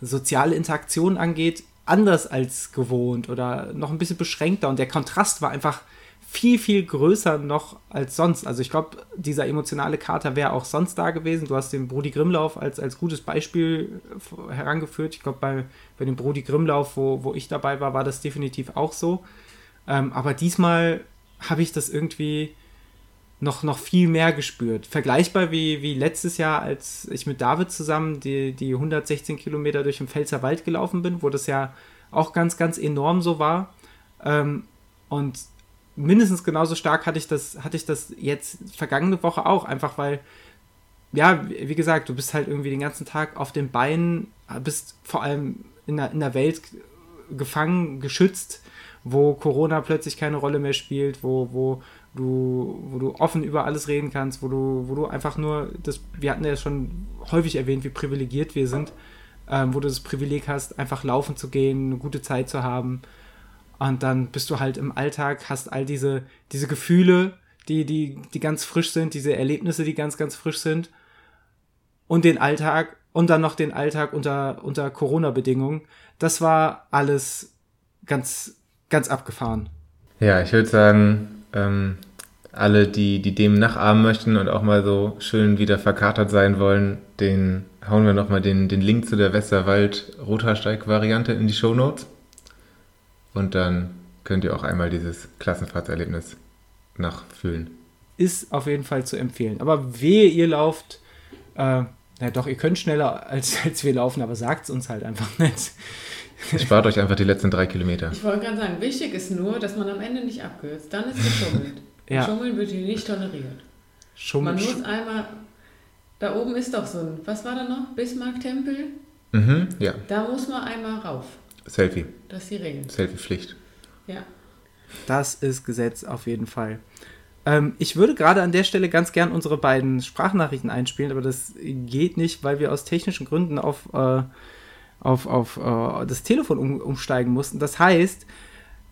soziale Interaktion angeht, anders als gewohnt oder noch ein bisschen beschränkter und der Kontrast war einfach viel, viel größer noch als sonst. Also ich glaube, dieser emotionale Kater wäre auch sonst da gewesen. Du hast den Brody Grimmlauf als, als gutes Beispiel herangeführt. Ich glaube, bei, bei dem Brody Grimmlauf, wo, wo ich dabei war, war das definitiv auch so. Ähm, aber diesmal habe ich das irgendwie noch, noch viel mehr gespürt. Vergleichbar wie, wie letztes Jahr, als ich mit David zusammen die, die 116 Kilometer durch den Pfälzer Wald gelaufen bin, wo das ja auch ganz, ganz enorm so war. Ähm, und mindestens genauso stark hatte ich das, hatte ich das jetzt vergangene Woche auch, einfach weil, ja, wie gesagt, du bist halt irgendwie den ganzen Tag auf den Beinen, bist vor allem in der, in der Welt gefangen, geschützt, wo Corona plötzlich keine Rolle mehr spielt, wo, wo du, wo du offen über alles reden kannst, wo du, wo du einfach nur, das, wir hatten ja schon häufig erwähnt, wie privilegiert wir sind, ähm, wo du das Privileg hast, einfach laufen zu gehen, eine gute Zeit zu haben und dann bist du halt im Alltag, hast all diese, diese Gefühle, die, die, die ganz frisch sind, diese Erlebnisse, die ganz, ganz frisch sind. Und den Alltag und dann noch den Alltag unter, unter Corona-Bedingungen. Das war alles ganz, ganz abgefahren. Ja, ich würde sagen, ähm, alle, die, die dem nachahmen möchten und auch mal so schön wieder verkatert sein wollen, den hauen wir nochmal den, den Link zu der Westerwald-Rotersteig-Variante in die Show Notes. Und dann könnt ihr auch einmal dieses Klassenfahrtserlebnis nachfühlen. Ist auf jeden Fall zu empfehlen. Aber wehe, ihr lauft, äh, na doch, ihr könnt schneller als, als wir laufen, aber sagt es uns halt einfach nicht. Spart euch einfach die letzten drei Kilometer. Ich wollte gerade sagen, wichtig ist nur, dass man am Ende nicht abkürzt. Dann ist geschummelt. ja. Schummeln wird hier nicht toleriert. Schummel, man muss einmal, da oben ist doch so ein, was war da noch? Bismarck-Tempel? Mhm, ja. Da muss man einmal rauf. Selfie. Das ist die Regel. Selfie-Pflicht. Ja. Das ist Gesetz auf jeden Fall. Ähm, ich würde gerade an der Stelle ganz gern unsere beiden Sprachnachrichten einspielen, aber das geht nicht, weil wir aus technischen Gründen auf, äh, auf, auf äh, das Telefon um, umsteigen mussten. Das heißt,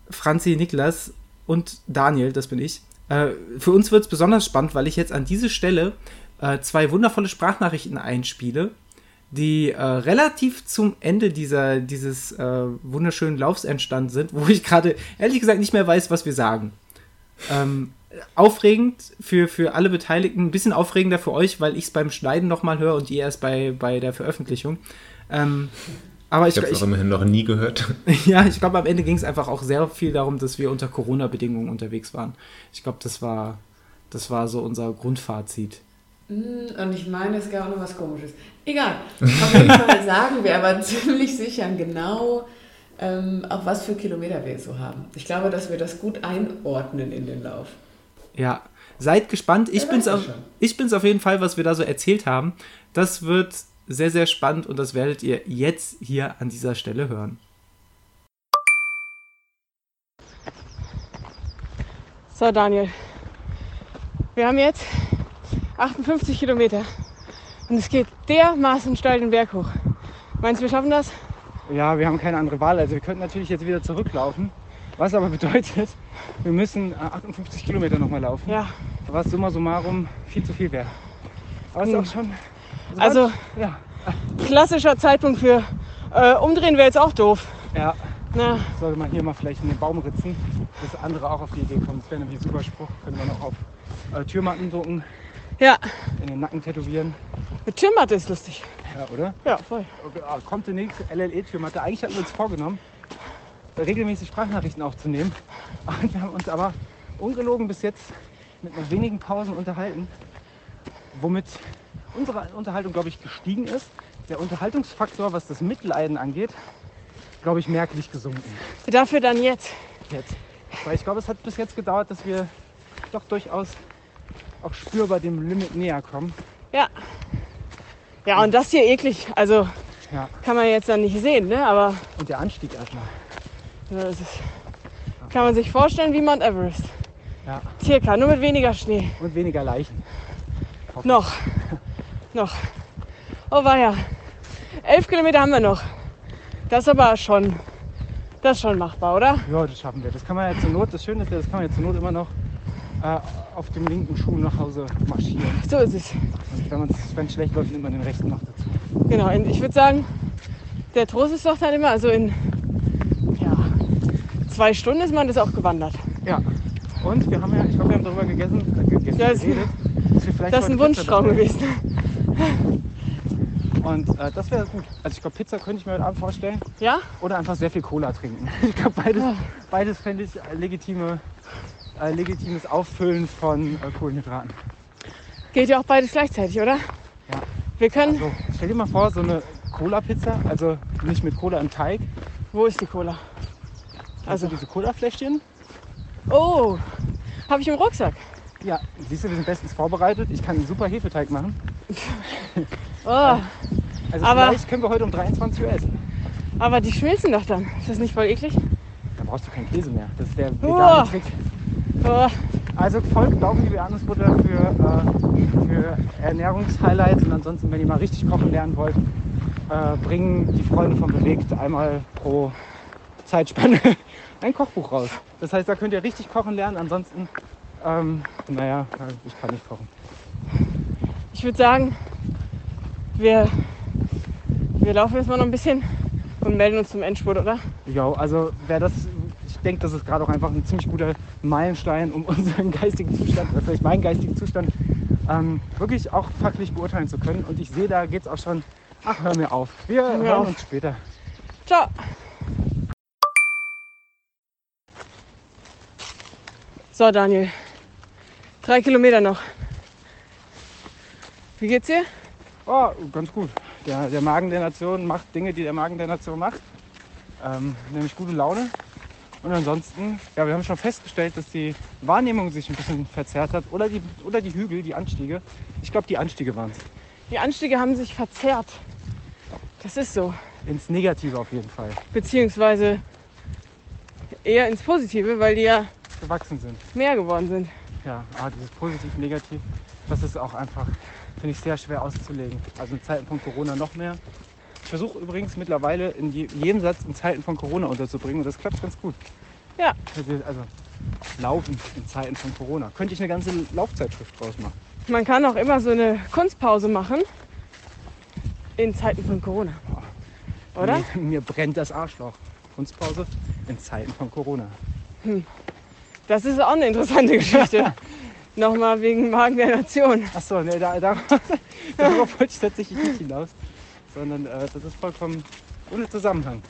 Franzi, Niklas und Daniel, das bin ich, äh, für uns wird es besonders spannend, weil ich jetzt an diese Stelle äh, zwei wundervolle Sprachnachrichten einspiele, die äh, relativ zum Ende dieser, dieses äh, wunderschönen Laufs entstanden sind, wo ich gerade ehrlich gesagt nicht mehr weiß, was wir sagen. Ähm, aufregend für, für alle Beteiligten, ein bisschen aufregender für euch, weil ich es beim Schneiden nochmal höre und ihr erst bei, bei der Veröffentlichung. Ähm, aber ich, Ich habe es auch immerhin noch nie gehört. ja, ich glaube, am Ende ging es einfach auch sehr viel darum, dass wir unter Corona-Bedingungen unterwegs waren. Ich glaube, das war, das war so unser Grundfazit. Mm, Und ich meine, es gab auch noch was Komisches. Egal. Auf jeden Fall sagen wir aber ziemlich sicher genau, ähm, auf was für Kilometer wir so haben. Ich glaube, dass wir das gut einordnen in den Lauf. Ja, seid gespannt. Ich Ja, bin's, weiß auf, ich schon. ich bin's auf jeden Fall, was wir da so erzählt haben. Das wird sehr, sehr spannend und das werdet ihr jetzt hier an dieser Stelle hören. So, Daniel. Wir haben jetzt 58 Kilometer und es geht dermaßen steil den Berg hoch. Meinst du, wir schaffen das? Ja, wir haben keine andere Wahl. Also wir könnten natürlich jetzt wieder zurücklaufen. Was aber bedeutet, wir müssen äh, 58 Kilometer nochmal laufen. Ja. Was summa summarum viel zu viel wäre. Aber es ist Hm. auch schon. Also, Ja. klassischer Zeitpunkt für äh, Umdrehen wäre jetzt auch doof. Ja. Na, Sollte man hier mal vielleicht in den Baum ritzen, dass andere auch auf die Idee kommen. Das wäre nämlich ein super Spruch. Können wir noch auf äh, Türmatten drucken, ja, in den Nacken tätowieren. mit Türmatte ist lustig. Ja, oder? Ja, voll. Ah, kommt demnächst LLE-Türmatte. Eigentlich hatten wir uns vorgenommen, regelmäßig Sprachnachrichten aufzunehmen. Und wir haben uns aber ungelogen bis jetzt mit nur wenigen Pausen unterhalten, womit unsere Unterhaltung, glaube ich, gestiegen ist. Der Unterhaltungsfaktor, was das Mitleiden angeht, glaube ich, merklich gesunken. Dafür dann jetzt. Jetzt. Weil ich glaube, es hat bis jetzt gedauert, dass wir doch durchaus auch spürbar dem Limit näher kommen. Ja. Ja, und das hier eklig. Also Ja. kann man jetzt dann nicht sehen, ne? Aber Und der Anstieg erstmal. ja, das ist, kann man sich vorstellen wie Mount Everest. Ja. Circa, nur mit weniger Schnee. Und weniger Leichen. Noch. noch. Oh weia. Elf Kilometer haben wir noch. Das ist aber schon, das ist schon machbar, oder? Ja, das schaffen wir. Das kann man ja zur Not, das Schöne ist ja, das kann man ja zur Not immer noch äh, auf dem linken Schuh nach Hause marschieren. So ist es. Und wenn es schlecht läuft, nimmt man den rechten noch dazu. Genau. Und ich würde sagen, der Trost ist doch dann immer, also in ja, zwei Stunden ist man das auch gewandert. Ja. Und wir haben ja, ich glaube, wir haben darüber gegessen, äh, gegessen Ja, das- geredet, dass wir vielleicht Das ist ein Wunschtraum gewesen. Und äh, das wäre gut. Also ich glaube, Pizza könnte ich mir heute Abend vorstellen. Ja? Oder einfach sehr viel Cola trinken. Ich glaube, beides, Ja. beides fände ich äh, legitime, äh, legitimes Auffüllen von äh, Kohlenhydraten. Geht ja auch beides gleichzeitig, oder? Ja. Wir können. So, stell dir mal vor, so eine Cola-Pizza, also nicht mit Cola im Teig, Wo ist die Cola? also Also. diese Cola-Fläschchen. Oh, habe ich im Rucksack. Ja, siehst du, wir sind bestens vorbereitet. Ich kann einen super Hefeteig machen. Oh, Also Aber- vielleicht können wir heute um 23 Uhr essen. aber die schmilzen doch dann. Ist das nicht voll eklig? Da brauchst du keinen Käse mehr. Das ist der Oh. vegane Trick. Also folgt Laufen Anusbutter für, äh, für Ernährungshighlights und ansonsten, wenn ihr mal richtig kochen lernen wollt, äh, bringen die Freunde von Bewegt einmal pro Zeitspanne ein Kochbuch raus. Das heißt, da könnt ihr richtig kochen lernen. Ansonsten, ähm, naja, ich kann nicht kochen. ich würde sagen, wir, wir laufen jetzt mal noch ein bisschen und melden uns zum Endspurt, oder? Ja, also wer das, denke, das ist gerade auch einfach ein ziemlich guter Meilenstein, um unseren geistigen Zustand, oder vielleicht meinen geistigen Zustand, ähm, wirklich auch fachlich beurteilen zu können. Und ich sehe, da geht es auch schon, ach, hör mir auf. Wir hören auf. uns später. Ciao. So, Daniel. Drei Kilometer noch. Wie geht's dir? Oh, ganz gut. Der, der Magen der Nation macht Dinge, die der Magen der Nation macht. Ähm, nämlich gute Laune. Und ansonsten, ja, wir haben schon festgestellt, dass die Wahrnehmung sich ein bisschen verzerrt hat. Oder die, oder die Hügel, die Anstiege. Ich glaube, die Anstiege waren es. Die Anstiege haben sich verzerrt. Das ist so. Ins Negative auf jeden Fall. Beziehungsweise eher ins Positive, weil die ja Gewachsen sind. mehr geworden sind. Ja, aber dieses Positiv, Negativ, das ist auch einfach, finde ich, sehr schwer auszulegen. Also in Zeiten von Corona noch mehr. Ich versuche übrigens mittlerweile in je- jedem Satz in Zeiten von Corona unterzubringen und das klappt ganz gut. Ja. Also Laufen in Zeiten von Corona. Könnte ich eine ganze Laufzeitschrift draus machen. man kann auch immer so eine Kunstpause machen in Zeiten von Corona. Oder? Mir, mir brennt das Arschloch. Kunstpause in Zeiten von Corona. Das ist auch eine interessante Geschichte. Nochmal wegen Magen der Nation. Achso, ne, da, da, darauf wollte ich tatsächlich nicht hinaus. Sondern äh, das ist vollkommen ohne Zusammenhang.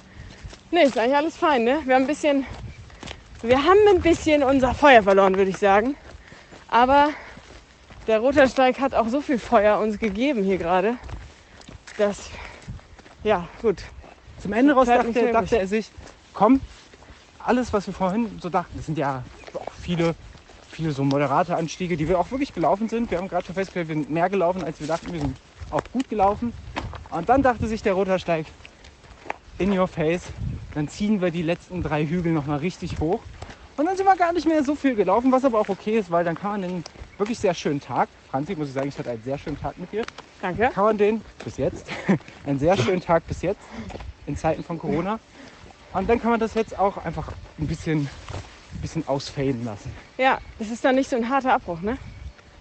Nee, ist eigentlich alles fein, ne? Wir haben ein bisschen, wir haben ein bisschen unser Feuer verloren, würde ich sagen. Aber der Rotersteig hat auch so viel Feuer uns gegeben hier gerade, dass, ja, gut. Zum Ende raus dachte, mehr dachte er sich, komm, alles, was wir vorhin so dachten, das sind ja auch viele, viele so moderate Anstiege, die wir auch wirklich gelaufen sind. Wir haben gerade schon festgestellt, wir sind mehr gelaufen, als wir dachten. Wir sind auch gut gelaufen. Und dann dachte sich der Rotersteig, in your face, dann ziehen wir die letzten drei Hügel nochmal richtig hoch. Und dann sind wir gar nicht mehr so viel gelaufen, was aber auch okay ist, weil dann kann man den wirklich sehr schönen Tag, Franzi, muss ich sagen, ich hatte einen sehr schönen Tag mit dir, Danke. kann man den bis jetzt, einen sehr schönen Tag bis jetzt, in Zeiten von Corona. Und dann kann man das jetzt auch einfach ein bisschen, ein bisschen ausfaden lassen. Ja, das ist dann nicht so ein harter Abbruch, ne?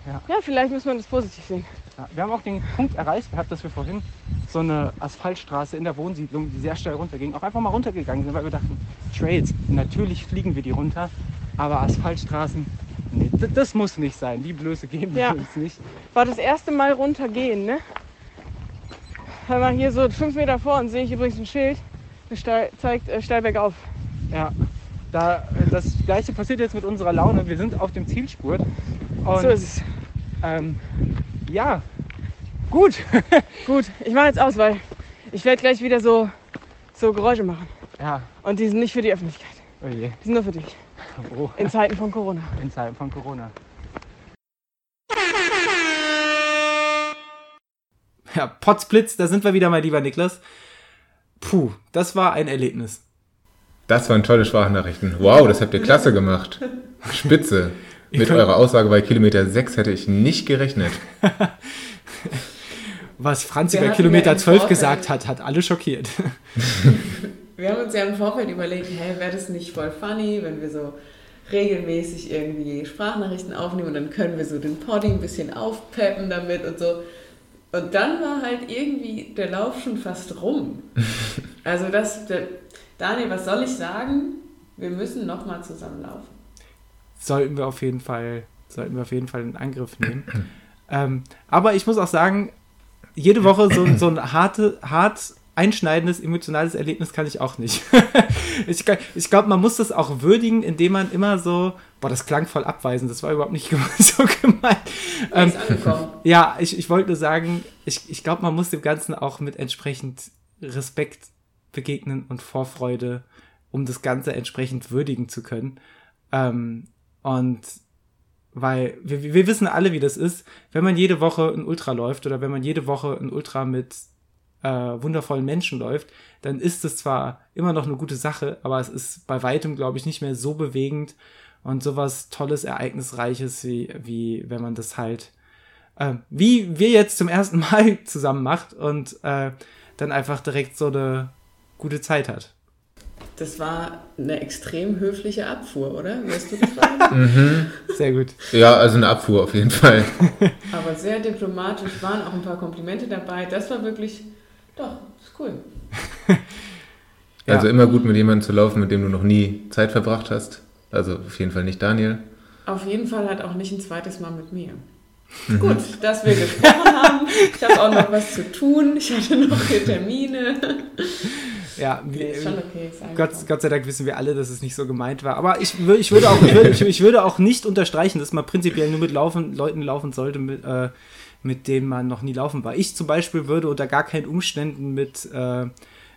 Ja. Ja, vielleicht muss man das positiv sehen. Ja, wir haben auch den Punkt erreicht gehabt, dass wir vorhin so eine Asphaltstraße in der Wohnsiedlung, die sehr steil runterging, auch einfach mal runtergegangen sind, weil wir dachten, Trails, natürlich fliegen wir die runter, aber Asphaltstraßen, nee, das muss nicht sein. Die Blöße geben Ja. wir uns nicht. War das erste Mal runtergehen, ne? Wenn man hier so fünf Meter vor uns sehe ich übrigens ein Schild, das zeigt äh, steil bergauf. Ja, da, äh, das gleiche passiert jetzt mit unserer Laune. Wir sind auf dem Zielspurt. Und, So ist es. Ähm, ja, gut. Gut, ich mache jetzt aus, weil ich werde gleich wieder so, so Geräusche machen. ja, Und die sind nicht für die Öffentlichkeit. oh je. Die sind nur für dich. Oh, In Zeiten von Corona. in Zeiten von Corona. Ja, Potzblitz, da sind wir wieder, mein lieber Niklas. Puh, das war ein Erlebnis. Das waren tolle Sprachnachrichten. Wow, das habt ihr klasse gemacht. Spitze. Mit könnt- eurer Aussage bei Kilometer 6 hätte ich nicht gerechnet. Was Franzi bei Kilometer ja im 12 Vorfeld- gesagt hat, hat alle schockiert. Wir haben uns ja im Vorfeld überlegt, hey, wäre das nicht voll funny, wenn wir so regelmäßig irgendwie Sprachnachrichten aufnehmen und dann können wir so den Poddy ein bisschen aufpeppen damit und so. Und dann war halt irgendwie der Lauf schon fast rum. Also das, der, Daniel, was soll ich sagen? Wir müssen nochmal zusammen laufen. Sollten wir auf jeden Fall, sollten wir auf jeden Fall in Angriff nehmen. ähm, aber ich muss auch sagen, jede Woche so, so ein harte, hart einschneidendes emotionales Erlebnis kann ich auch nicht. ich ich glaube, man muss das auch würdigen, indem man immer so, boah, das klang voll abweisend, das war überhaupt nicht so gemeint. Ähm, ja, ich, ich wollte nur sagen, ich, ich glaube, man muss dem Ganzen auch mit entsprechend Respekt begegnen und Vorfreude, um das Ganze entsprechend würdigen zu können. Ähm, und weil wir, wir wissen alle, wie das ist, wenn man jede Woche ein Ultra läuft oder wenn man jede Woche ein Ultra mit äh, wundervollen Menschen läuft, dann ist es zwar immer noch eine gute Sache, aber es ist bei weitem, glaube ich, nicht mehr so bewegend und sowas Tolles, Ereignisreiches, wie, wie wenn man das halt, äh, wie wir jetzt zum ersten Mal zusammen macht und äh, dann einfach direkt so eine gute Zeit hat. Das war eine extrem höfliche Abfuhr, oder? Wirst du das sagen? Sehr gut. Ja, also eine Abfuhr auf jeden Fall. Aber sehr diplomatisch waren auch ein paar Komplimente dabei. Das war wirklich, doch, ist cool. Ja. Also immer gut mit jemandem zu laufen, mit dem du noch nie Zeit verbracht hast. Also auf jeden Fall nicht Daniel. Auf jeden Fall hat auch nicht ein zweites Mal mit mir. Gut, dass wir gesprochen haben. Ich habe auch noch was zu tun. Ich hatte noch hier Termine. Ja, Nee, ist schon okay. Ist Gott. Gott sei Dank wissen wir alle, dass es nicht so gemeint war. Aber ich, ich, würde, auch, ich, würde, ich, würde auch nicht unterstreichen, dass man prinzipiell nur mit laufen, Leuten laufen sollte, mit, äh, mit denen man noch nie laufen war. Ich zum Beispiel würde unter gar keinen Umständen mit, äh,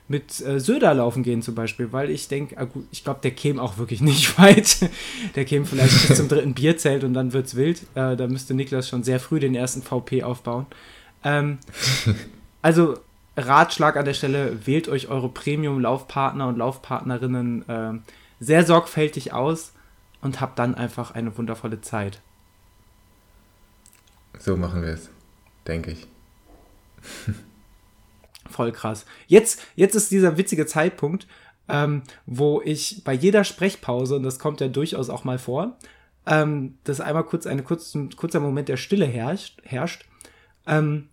mit äh, Söder laufen gehen, zum Beispiel, weil ich denke, ah, ich glaube, der käme auch wirklich nicht weit. Der käme vielleicht bis zum dritten Bierzelt und dann wird's wild. Äh, da müsste Niklas schon sehr früh den ersten VP aufbauen. Ähm, also Ratschlag an der Stelle, wählt euch eure Premium-Laufpartner und Laufpartnerinnen ähm, sehr sorgfältig aus und habt dann einfach eine wundervolle Zeit. So machen wir es, denke ich. Voll krass. Jetzt, jetzt ist dieser witzige Zeitpunkt, ähm, wo ich bei jeder Sprechpause, und das kommt ja durchaus auch mal vor, ähm, dass einmal kurz ein kurzer Moment der Stille herrscht. herrscht. Ähm,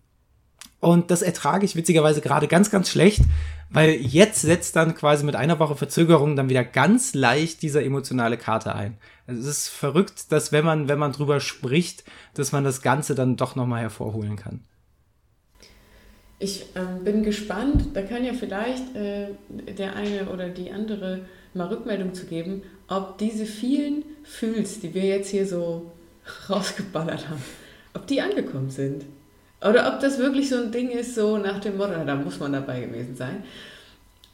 und das ertrage ich witzigerweise gerade ganz, ganz schlecht, weil jetzt setzt dann quasi mit einer Woche Verzögerung dann wieder ganz leicht dieser emotionale Kater ein. Also es ist verrückt, dass wenn man, wenn man drüber spricht, dass man das Ganze dann doch nochmal hervorholen kann. Ich ähm, bin gespannt, da kann ja vielleicht äh, der eine oder die andere mal Rückmeldung zu geben, ob diese vielen Fühls, die wir jetzt hier so rausgeballert haben, ob die angekommen sind. Oder ob das wirklich so ein Ding ist, so nach dem Motto, da muss man dabei gewesen sein.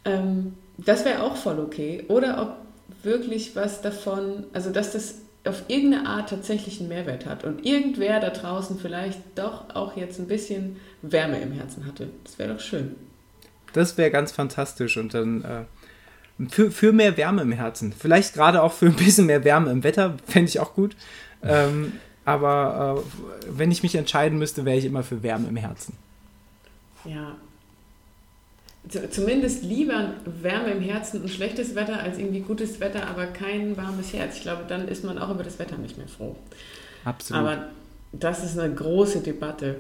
Ähm, das wäre auch voll okay. Oder ob wirklich was davon, also dass das auf irgendeine Art tatsächlich einen Mehrwert hat und irgendwer da draußen vielleicht doch auch jetzt ein bisschen Wärme im Herzen hatte. Das wäre doch schön. Das wäre ganz fantastisch und dann äh, für, für mehr Wärme im Herzen. Vielleicht gerade auch für ein bisschen mehr Wärme im Wetter, fände ich auch gut. Ähm, aber äh, wenn ich mich entscheiden müsste, wäre ich immer für Wärme im Herzen. Ja. Zumindest lieber Wärme im Herzen und schlechtes Wetter als irgendwie gutes Wetter, aber kein warmes Herz. Ich glaube, dann ist man auch über das Wetter nicht mehr froh. Absolut. Aber das ist eine große Debatte.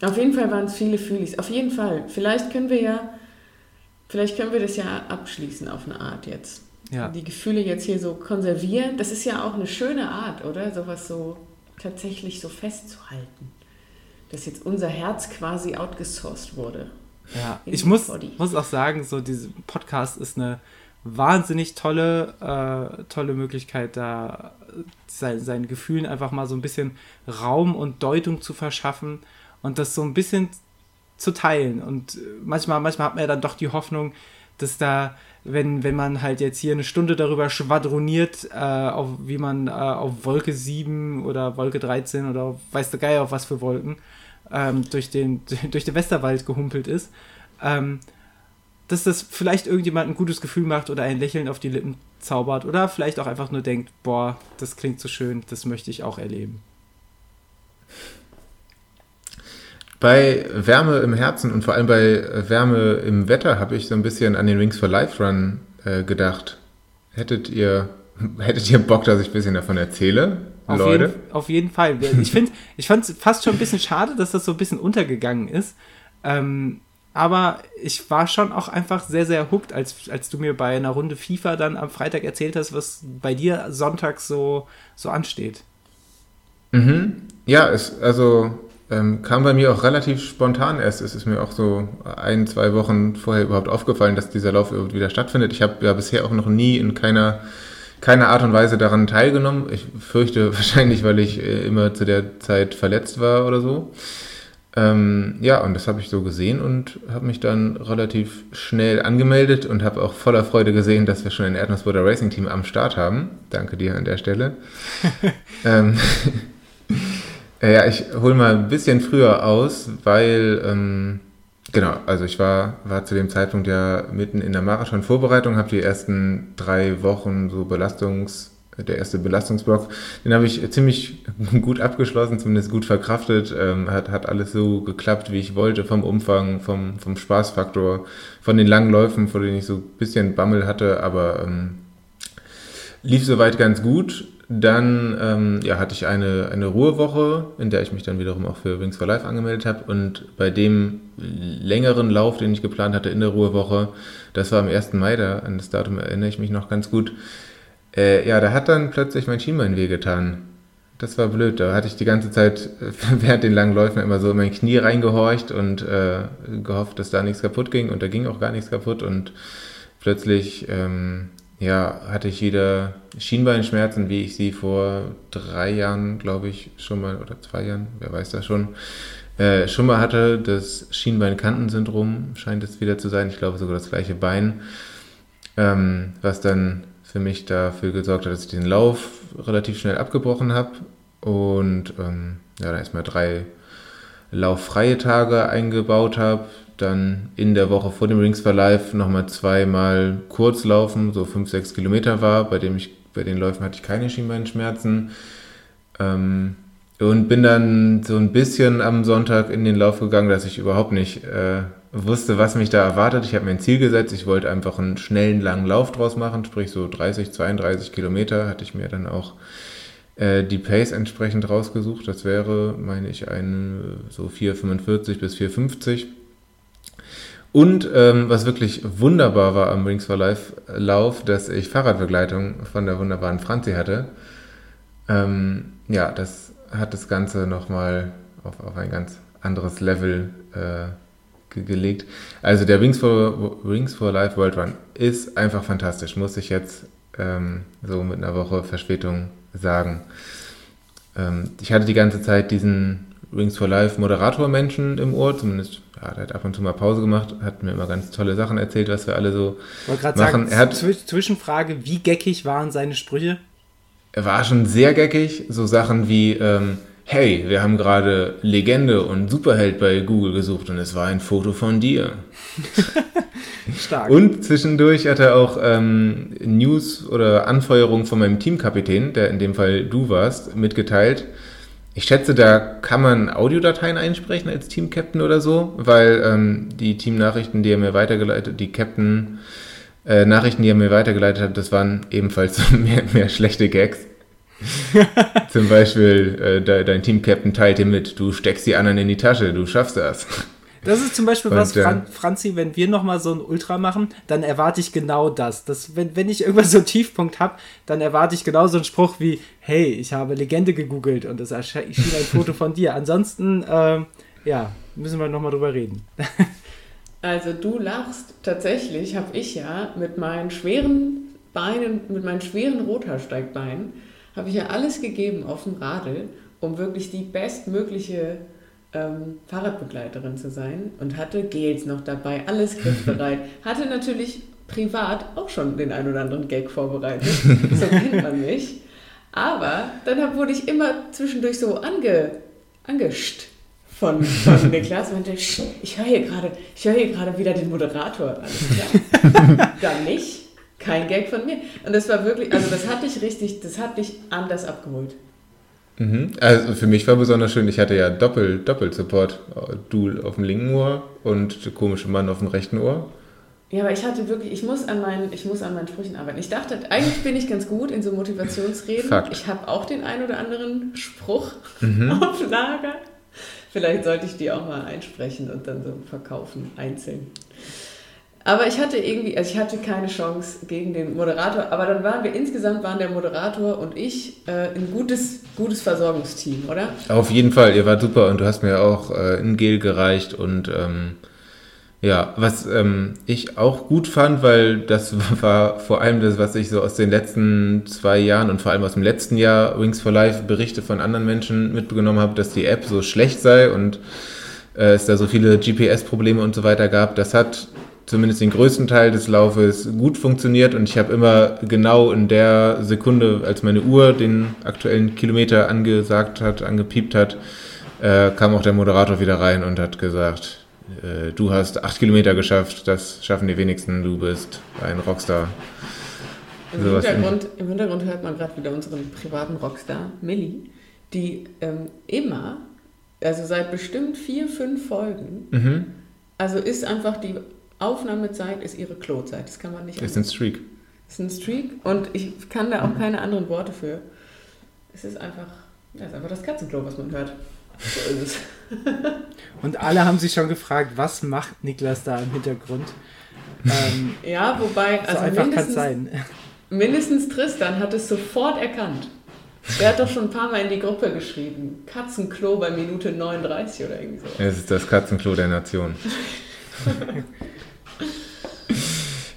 Auf jeden Fall waren es viele Fühlis. Auf jeden Fall. Vielleicht können wir ja, vielleicht können wir das ja abschließen auf eine Art jetzt. Ja. Die Gefühle jetzt hier so konservieren. Das ist ja auch eine schöne Art, oder? Sowas so tatsächlich so festzuhalten. Dass jetzt unser Herz quasi outgesourced wurde. Ja, ich muss, muss auch sagen, so dieser Podcast ist eine wahnsinnig tolle, äh, tolle Möglichkeit, da sein, seinen Gefühlen einfach mal so ein bisschen Raum und Deutung zu verschaffen und das so ein bisschen zu teilen. Und manchmal, manchmal hat man ja dann doch die Hoffnung, dass da wenn, wenn man halt jetzt hier eine Stunde darüber schwadroniert, äh, auf, wie man äh, auf Wolke 7 oder Wolke 13 oder weiß der Geier auf was für Wolken ähm, durch, den, durch den Westerwald gehumpelt ist, ähm, dass das vielleicht irgendjemand ein gutes Gefühl macht oder ein Lächeln auf die Lippen zaubert oder vielleicht auch einfach nur denkt, boah, das klingt so schön, das möchte ich auch erleben. Bei Wärme im Herzen und vor allem bei Wärme im Wetter habe ich so ein bisschen an den Wings for Life Run äh, gedacht. Hättet ihr, hättet ihr Bock, dass ich ein bisschen davon erzähle? Auf Leute? Jeden, auf jeden Fall. Ich finde ich fand es fast schon ein bisschen schade, dass das so ein bisschen untergegangen ist. Ähm, aber ich war schon auch einfach sehr, sehr hooked, als, als du mir bei einer Runde FIFA dann am Freitag erzählt hast, was bei dir sonntags so, so ansteht. Mhm. Ja, es, also ähm, kam bei mir auch relativ spontan erst. Es ist mir auch so ein, zwei Wochen vorher überhaupt aufgefallen, dass dieser Lauf wieder stattfindet. Ich habe ja bisher auch noch nie in keiner, keiner Art und Weise daran teilgenommen. Ich fürchte wahrscheinlich, weil ich äh, immer zu der Zeit verletzt war oder so. Ähm, ja, und das habe ich so gesehen und habe mich dann relativ schnell angemeldet und habe auch voller Freude gesehen, dass wir schon ein Erdnussbutter Racing Team am Start haben. Danke dir an der Stelle. ähm, ja, ich hole mal ein bisschen früher aus, weil, ähm, genau, also ich war, war zu dem Zeitpunkt ja mitten in der Marathon-Vorbereitung, habe die ersten drei Wochen so Belastungs- der erste Belastungsblock, den habe ich ziemlich gut abgeschlossen, zumindest gut verkraftet. Ähm, hat, hat alles so geklappt, wie ich wollte, vom Umfang, vom, vom Spaßfaktor, von den langen Läufen, vor denen ich so ein bisschen Bammel hatte, aber ähm, lief soweit ganz gut. Dann ähm, ja, hatte ich eine, eine Ruhewoche, in der ich mich dann wiederum auch für Wings for Life angemeldet habe. Und bei dem längeren Lauf, den ich geplant hatte in der Ruhewoche, das war am 1. Mai, da an das Datum erinnere ich mich noch ganz gut. Äh, ja, da hat dann plötzlich mein Schienbein wehgetan. Das war blöd. Da hatte ich die ganze Zeit während den langen Läufen immer so in mein Knie reingehorcht und äh, gehofft, dass da nichts kaputt ging. Und da ging auch gar nichts kaputt. Und plötzlich ähm, ja, hatte ich wieder Schienbeinschmerzen, wie ich sie vor drei Jahren, glaube ich, schon mal, oder zwei Jahren, wer weiß das schon, äh, schon mal hatte. Das Schienbeinkantensyndrom scheint es wieder zu sein. Ich glaube sogar das gleiche Bein, ähm, was dann für mich dafür gesorgt hat, dass ich den Lauf relativ schnell abgebrochen habe und ähm, ja, dann erstmal drei lauffreie Tage eingebaut habe, dann in der Woche vor dem Rings for Life nochmal zweimal kurz laufen, so 5, 6 Kilometer war, bei dem ich, bei den Läufen hatte ich keine Schienbeinschmerzen. Ähm, und bin dann so ein bisschen am Sonntag in den Lauf gegangen, dass ich überhaupt nicht äh, wusste, was mich da erwartet. Ich habe mir ein Ziel gesetzt, ich wollte einfach einen schnellen, langen Lauf draus machen, sprich so 30, 32 Kilometer hatte ich mir dann auch äh, die Pace entsprechend rausgesucht. Das wäre, meine ich, ein so 4,45 bis 4,50. Und ähm, was wirklich wunderbar war am Rings for Life Lauf, dass ich Fahrradbegleitung von der wunderbaren Franzi hatte. Ähm, ja, das hat das Ganze nochmal auf, auf ein ganz anderes Level äh, ge gelegt. Also der Rings for, Rings for Life World Run ist einfach fantastisch, muss ich jetzt ähm, so mit einer Woche Verspätung sagen. Ähm, ich hatte die ganze Zeit diesen Rings for Life Moderator-Menschen im Ohr, zumindest ja, der hat ab und zu mal Pause gemacht, hat mir immer ganz tolle Sachen erzählt, was wir alle so machen. Sagen, er hat, Zwischenfrage, wie geckig waren seine Sprüche? Er war schon sehr geckig, so Sachen wie, ähm, hey, wir haben gerade Legende und Superheld bei Google gesucht und es war ein Foto von dir. Stark. Und zwischendurch hat er auch ähm, News oder Anfeuerungen von meinem Teamkapitän, der in dem Fall du warst, mitgeteilt. Ich schätze, da kann man Audiodateien einsprechen als Team-Captain oder so, weil ähm, die Team-Nachrichten, die er mir weitergeleitet, die Captain äh, Nachrichten, die er mir weitergeleitet hat, das waren ebenfalls mehr, mehr schlechte Gags. Zum Beispiel, äh, de, dein Team-Captain teilt dir mit, du steckst die anderen in die Tasche, du schaffst das. Das ist zum Beispiel Und, was, Fran Franzi, wenn wir nochmal so ein Ultra machen, dann erwarte ich genau das. das wenn, wenn ich irgendwas so einen Tiefpunkt habe, dann erwarte ich genau so einen Spruch wie, hey, ich habe Legende gegoogelt und es erschien ein Foto von dir. Ansonsten, äh, ja, müssen wir nochmal drüber reden. Also du lachst, tatsächlich habe ich ja mit meinen schweren Beinen, mit meinen schweren Rothaarsteigbeinen, habe ich ja alles gegeben auf dem Radl, um wirklich die bestmögliche ähm, Fahrradbegleiterin zu sein und hatte Gels noch dabei, alles griffbereit. Hatte natürlich privat auch schon den ein oder anderen Gag vorbereitet, so kennt man mich. Aber dann wurde ich immer zwischendurch so ange, angescht von, von Niklas und meinte, ich höre hier gerade, ich höre hier gerade wieder den Moderator. Alles klar. dann nicht. Kein Gag von mir. Und das war wirklich, also das hat dich richtig, das hat dich anders abgeholt. Mhm. Also für mich war besonders schön, ich hatte ja Doppel, Doppel-Support. Du auf dem linken Ohr und der komische Mann auf dem rechten Ohr. Ja, aber ich hatte wirklich, ich muss an meinen, ich muss an meinen Sprüchen arbeiten. Ich dachte, eigentlich bin ich ganz gut in so Motivationsreden. Fakt. Ich habe auch den ein oder anderen Spruch mhm. auf Lager. Vielleicht sollte ich die auch mal einsprechen und dann so verkaufen, einzeln. Aber ich hatte irgendwie, also ich hatte keine Chance gegen den Moderator, aber dann waren wir insgesamt, waren der Moderator und ich äh, ein gutes, gutes Versorgungsteam, oder? Auf jeden Fall, ihr wart super und du hast mir auch äh, ein Gel gereicht und ähm, ja, was ähm, ich auch gut fand, weil das war vor allem das, was ich so aus den letzten zwei Jahren und vor allem aus dem letzten Jahr Wings for Life Berichte von anderen Menschen mitgenommen habe, dass die App so schlecht sei und äh, es da so viele GPS-Probleme und so weiter gab. Das hat zumindest den größten Teil des Laufes gut funktioniert und ich habe immer genau in der Sekunde, als meine Uhr den aktuellen Kilometer angesagt hat, angepiept hat, äh, kam auch der Moderator wieder rein und hat gesagt, äh, du hast acht Kilometer geschafft, das schaffen die wenigsten, du bist ein Rockstar. Im, Hintergrund, Im Hintergrund, hört man gerade wieder unseren privaten Rockstar, Millie, die ähm, immer, also seit bestimmt vier, fünf Folgen, mhm. also ist einfach die Aufnahmezeit ist ihre Klozeit. Das kann man nicht. Ist ein Streak. Ist ein Streak und ich kann da auch keine anderen Worte für. Es ist einfach, ja, ist einfach das Katzenklo, was man hört. So ist es. und alle haben sich schon gefragt, was macht Niklas da im Hintergrund? Ähm, ja, wobei, also so einfach kann sein. Mindestens Tristan hat es sofort erkannt. Der hat doch schon ein paar Mal in die Gruppe geschrieben. Katzenklo bei Minute 39 oder irgendwie so. Es ist das Katzenklo der Nation.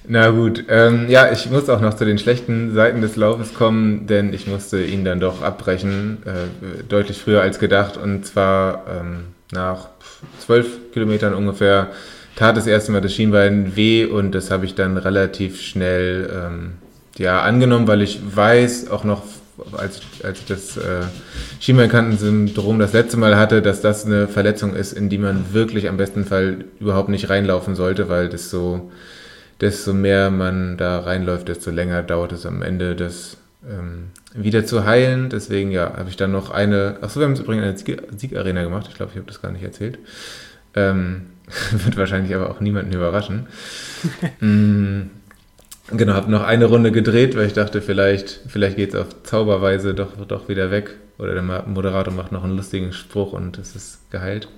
Na gut, ähm, ja, ich muss auch noch zu den schlechten Seiten des Laufes kommen, denn ich musste ihn dann doch abbrechen, äh, deutlich früher als gedacht. Und zwar ähm, nach zwölf Kilometern ungefähr tat das erste Mal das Schienbein weh und das habe ich dann relativ schnell ähm, ja, angenommen, weil ich weiß, auch noch als, als ich das äh, Schienbeinkantensyndrom das letzte Mal hatte, dass das eine Verletzung ist, in die man wirklich am besten Fall überhaupt nicht reinlaufen sollte, weil das so desto mehr man da reinläuft, desto länger dauert es am Ende, das ähm, wieder zu heilen. Deswegen, ja, habe ich dann noch eine, achso, wir haben übrigens eine Siegarena gemacht, ich glaube, ich habe das gar nicht erzählt. Ähm, wird wahrscheinlich aber auch niemanden überraschen. mm, Genau, habe noch eine Runde gedreht, weil ich dachte, vielleicht, vielleicht geht es auf Zauberweise doch, doch wieder weg. Oder der Moderator macht noch einen lustigen Spruch und es ist geheilt.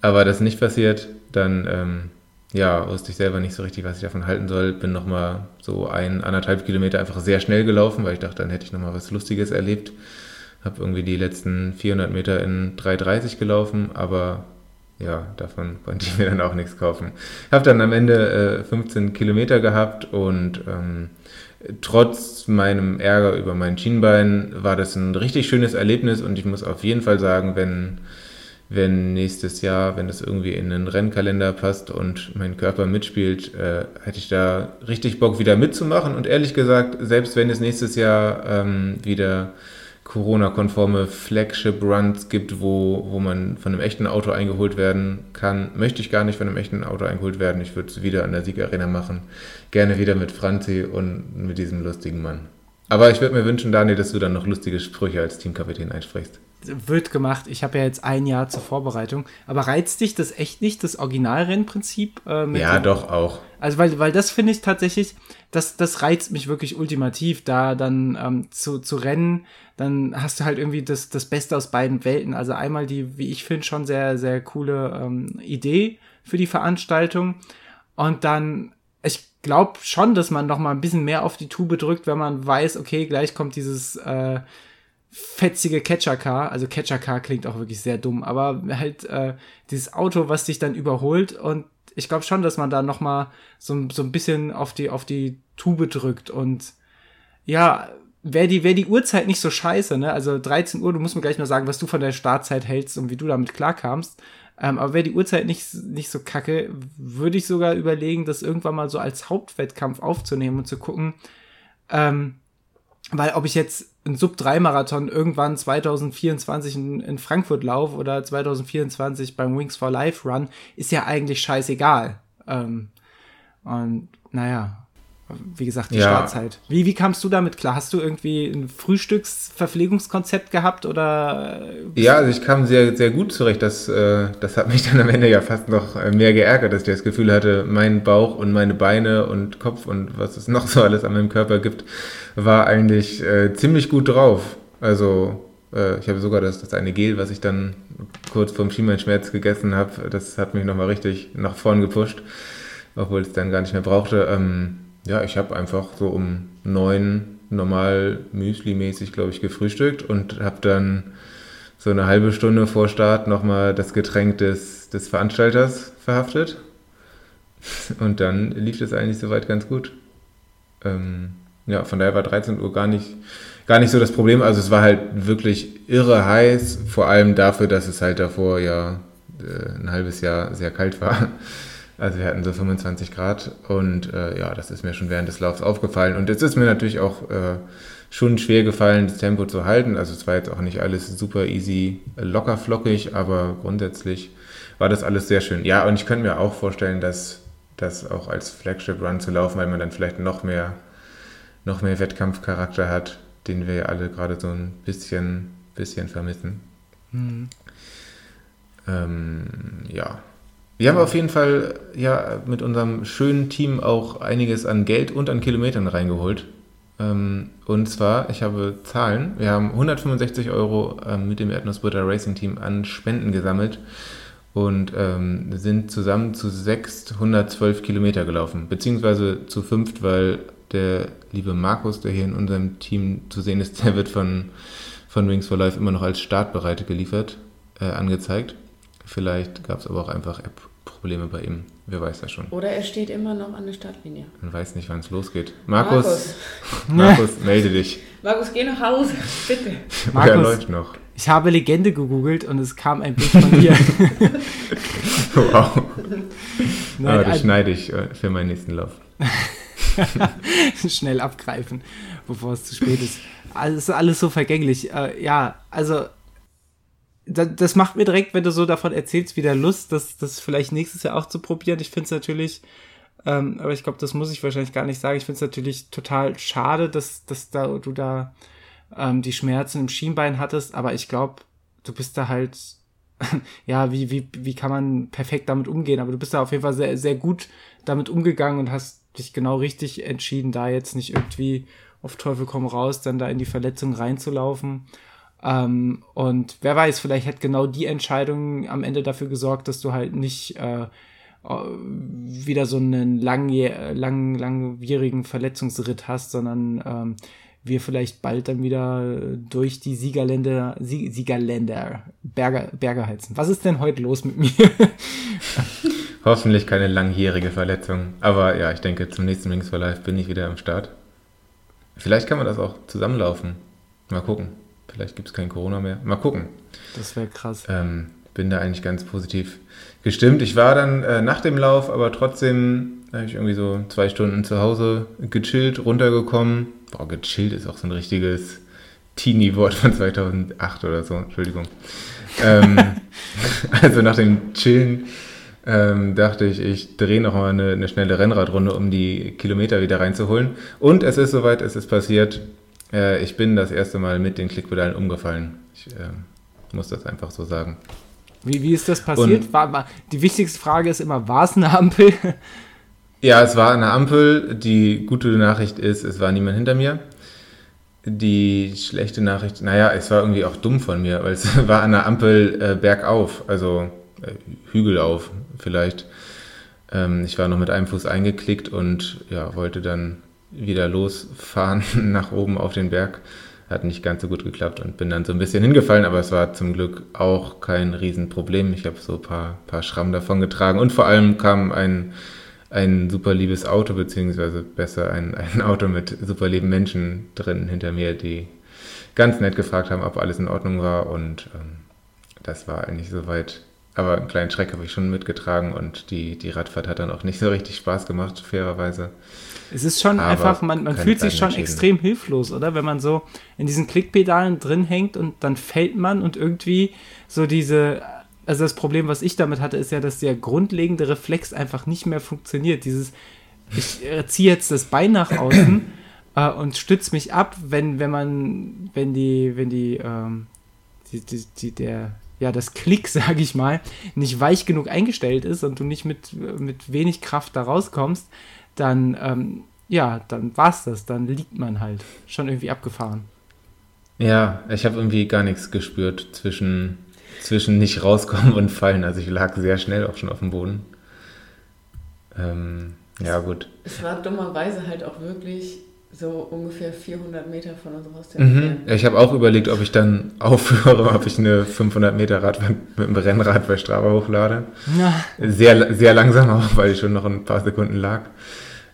Aber das ist nicht passiert. Dann ähm, ja, wusste ich selber nicht so richtig, was ich davon halten soll. Bin nochmal so ein, anderthalb Kilometer einfach sehr schnell gelaufen, weil ich dachte, dann hätte ich nochmal was Lustiges erlebt. Habe irgendwie die letzten 400 Meter in 3,30 gelaufen, aber ja, davon konnte ich mir dann auch nichts kaufen. Habe dann am Ende äh, 15 Kilometer gehabt und ähm, trotz meinem Ärger über mein Schienbein war das ein richtig schönes Erlebnis und ich muss auf jeden Fall sagen, wenn, wenn nächstes Jahr, wenn das irgendwie in den Rennkalender passt und mein Körper mitspielt, äh, hätte ich da richtig Bock wieder mitzumachen und ehrlich gesagt, selbst wenn es nächstes Jahr ähm, wieder Corona-konforme Flagship-Runs gibt, wo, wo man von einem echten Auto eingeholt werden kann, möchte ich gar nicht von einem echten Auto eingeholt werden. Ich würde es wieder an der Siegarena machen. Gerne wieder mit Franzi und mit diesem lustigen Mann. Aber ich würde mir wünschen, Daniel, dass du dann noch lustige Sprüche als Teamkapitän einsprichst. Wird gemacht. Ich habe ja jetzt ein Jahr zur Vorbereitung. Aber reizt dich das echt nicht, das Originalrennprinzip? Äh, ja, doch, auch. Also, weil, weil das finde ich tatsächlich, das, das reizt mich wirklich ultimativ, da dann ähm, zu, zu rennen. Dann hast du halt irgendwie das, das Beste aus beiden Welten. Also einmal die, wie ich finde, schon sehr, sehr coole ähm, Idee für die Veranstaltung. Und dann, ich glaube schon, dass man noch mal ein bisschen mehr auf die Tube drückt, wenn man weiß, okay, gleich kommt dieses äh, fetzige Catcher-Car. Also Catcher-Car klingt auch wirklich sehr dumm, aber halt äh, dieses Auto, was dich dann überholt und ich glaube schon, dass man da noch mal so, so ein bisschen auf die, auf die Tube drückt und ja, wäre die, wär die Uhrzeit nicht so scheiße, ne? Also 13 Uhr, du musst mir gleich mal sagen, was du von der Startzeit hältst und wie du damit klarkamst. Ähm, aber wäre die Uhrzeit nicht, nicht so kacke, würde ich sogar überlegen, das irgendwann mal so als Hauptwettkampf aufzunehmen und zu gucken, ähm, weil ob ich jetzt einen Sub-3-Marathon irgendwann 2024 in, in Frankfurt laufe oder 2024 beim Wings for Life Run, ist ja eigentlich scheißegal. Ähm, und naja, wie gesagt, die ja. Startzeit. Wie, wie kamst du damit klar? Hast du irgendwie ein Frühstücksverpflegungskonzept gehabt oder? Ja, also ich kam sehr, sehr gut zurecht. Das, äh, das hat mich dann am Ende ja fast noch äh, mehr geärgert, dass ich das Gefühl hatte, mein Bauch und meine Beine und Kopf und was es noch so alles an meinem Körper gibt, war eigentlich äh, ziemlich gut drauf. Also äh, ich habe sogar das, das eine Gel, was ich dann kurz vorm Schienbeinschmerz gegessen habe, das hat mich nochmal richtig nach vorn gepusht, obwohl es dann gar nicht mehr brauchte. Ähm, ja, ich habe einfach so um neun normal Müsli-mäßig, glaube ich, gefrühstückt und habe dann so eine halbe Stunde vor Start nochmal das Getränk des, des Veranstalters verhaftet. Und dann lief das eigentlich soweit ganz gut. Ähm, ja, von daher war 13 Uhr gar nicht, gar nicht so das Problem. Also es war halt wirklich irre heiß, vor allem dafür, dass es halt davor ja äh, ein halbes Jahr sehr kalt war. Also wir hatten so 25 Grad und äh, ja, das ist mir schon während des Laufs aufgefallen. Und es ist mir natürlich auch äh, schon schwer gefallen, das Tempo zu halten. Also es war jetzt auch nicht alles super easy, locker flockig, aber grundsätzlich war das alles sehr schön. Ja, und ich könnte mir auch vorstellen, dass das auch als Flagship Run zu laufen, weil man dann vielleicht noch mehr, noch mehr Wettkampfcharakter hat, den wir ja alle gerade so ein bisschen, bisschen vermissen. Mhm. Ähm, ja, wir haben auf jeden Fall ja mit unserem schönen Team auch einiges an Geld und an Kilometern reingeholt. Ähm, und zwar, ich habe Zahlen. Wir haben 165 Euro ähm, mit dem Erdnussbutter Racing Team an Spenden gesammelt und ähm, sind zusammen zu 612 Kilometer gelaufen, beziehungsweise zu fünft, weil der liebe Markus, der hier in unserem Team zu sehen ist, der wird von, von Wings for Life immer noch als startbereit geliefert, äh, angezeigt. Vielleicht gab es aber auch einfach App Probleme bei ihm. Wer weiß das schon. Oder er steht immer noch an der Startlinie. Man weiß nicht, wann es losgeht. Markus, Markus, Markus, melde dich. Markus, geh nach Hause, bitte. Markus, läuft noch. Ich habe Legende gegoogelt und es kam ein Bild von dir. wow. Nein, Aber das schneide ich äh, für meinen nächsten Lauf. Schnell abgreifen, bevor es zu spät ist. Alles, alles so vergänglich. Äh, ja, also das macht mir direkt, wenn du so davon erzählst, wieder Lust, das, das vielleicht nächstes Jahr auch zu probieren. Ich finde es natürlich, ähm, aber ich glaube, das muss ich wahrscheinlich gar nicht sagen. Ich finde es natürlich total schade, dass, dass da, du da ähm, die Schmerzen im Schienbein hattest, aber ich glaube, du bist da halt, ja, wie, wie, wie kann man perfekt damit umgehen? Aber du bist da auf jeden Fall sehr, sehr gut damit umgegangen und hast dich genau richtig entschieden, da jetzt nicht irgendwie auf Teufel komm raus, dann da in die Verletzung reinzulaufen. Ähm, und wer weiß, vielleicht hat genau die Entscheidung am Ende dafür gesorgt, dass du halt nicht äh, wieder so einen langjähr, lang, langwierigen Verletzungsritt hast, sondern ähm, wir vielleicht bald dann wieder durch die Siegerländer, Sie Siegerländer Berge, Berge heizen. Was ist denn heute los mit mir? Hoffentlich keine langjährige Verletzung. Aber ja, ich denke, zum nächsten Wings for Life bin ich wieder am Start. Vielleicht kann man das auch zusammenlaufen. Mal gucken. Vielleicht gibt es kein Corona mehr. Mal gucken. Das wäre krass. Ähm, bin da eigentlich ganz positiv gestimmt. Ich war dann äh, nach dem Lauf, aber trotzdem habe ich irgendwie so zwei Stunden zu Hause gechillt, runtergekommen. Boah, gechillt ist auch so ein richtiges Teenie-Wort von 2008 oder so. Entschuldigung. ähm, also nach dem Chillen ähm, dachte ich, ich drehe nochmal eine, eine schnelle Rennradrunde, um die Kilometer wieder reinzuholen. Und es ist soweit, es ist passiert. Äh, ich bin das erste Mal mit den Klickpedalen umgefallen. Ich äh, muss das einfach so sagen. Wie, wie ist das passiert? War, war, die wichtigste Frage ist immer, war es eine Ampel? Ja, es war eine Ampel. Die gute Nachricht ist, es war niemand hinter mir. Die schlechte Nachricht, naja, es war irgendwie auch dumm von mir, weil es war an der Ampel äh, bergauf, also äh, hügelauf vielleicht. Ähm, ich war noch mit einem Fuß eingeklickt und ja, wollte dann wieder losfahren nach oben auf den Berg. Hat nicht ganz so gut geklappt und bin dann so ein bisschen hingefallen, aber es war zum Glück auch kein Riesenproblem. Ich habe so ein paar, paar Schramm davon getragen und vor allem kam ein, ein super liebes Auto, beziehungsweise besser ein, ein Auto mit super lieben Menschen drin hinter mir, die ganz nett gefragt haben, ob alles in Ordnung war und ähm, das war eigentlich soweit aber einen kleinen Schreck habe ich schon mitgetragen und die, die Radfahrt hat dann auch nicht so richtig Spaß gemacht, fairerweise. Es ist schon Aber einfach, man, man fühlt sich schon extrem hilflos, oder? Wenn man so in diesen Klickpedalen drin hängt und dann fällt man und irgendwie so diese, also das Problem, was ich damit hatte, ist ja, dass der grundlegende Reflex einfach nicht mehr funktioniert. Dieses, ich ziehe jetzt das Bein nach außen äh, und stütze mich ab, wenn, wenn man, wenn die, wenn die, ähm, die, die, die, der, ja, das Klick, sage ich mal, nicht weich genug eingestellt ist und du nicht mit, mit wenig Kraft da rauskommst, dann, ähm, ja, dann war's das. Dann liegt man halt. Schon irgendwie abgefahren. Ja, ich habe irgendwie gar nichts gespürt zwischen, zwischen nicht rauskommen und fallen. Also ich lag sehr schnell auch schon auf dem Boden. Ähm, ja, gut. Es war dummerweise halt auch wirklich so ungefähr 400 Meter von unserem Haus mhm. Ja, ich habe auch überlegt, ob ich dann aufhöre, ob ich eine 500 Meter Rad mit dem Rennrad bei Strava hochlade. Ja. Sehr, sehr langsam auch, weil ich schon noch ein paar Sekunden lag.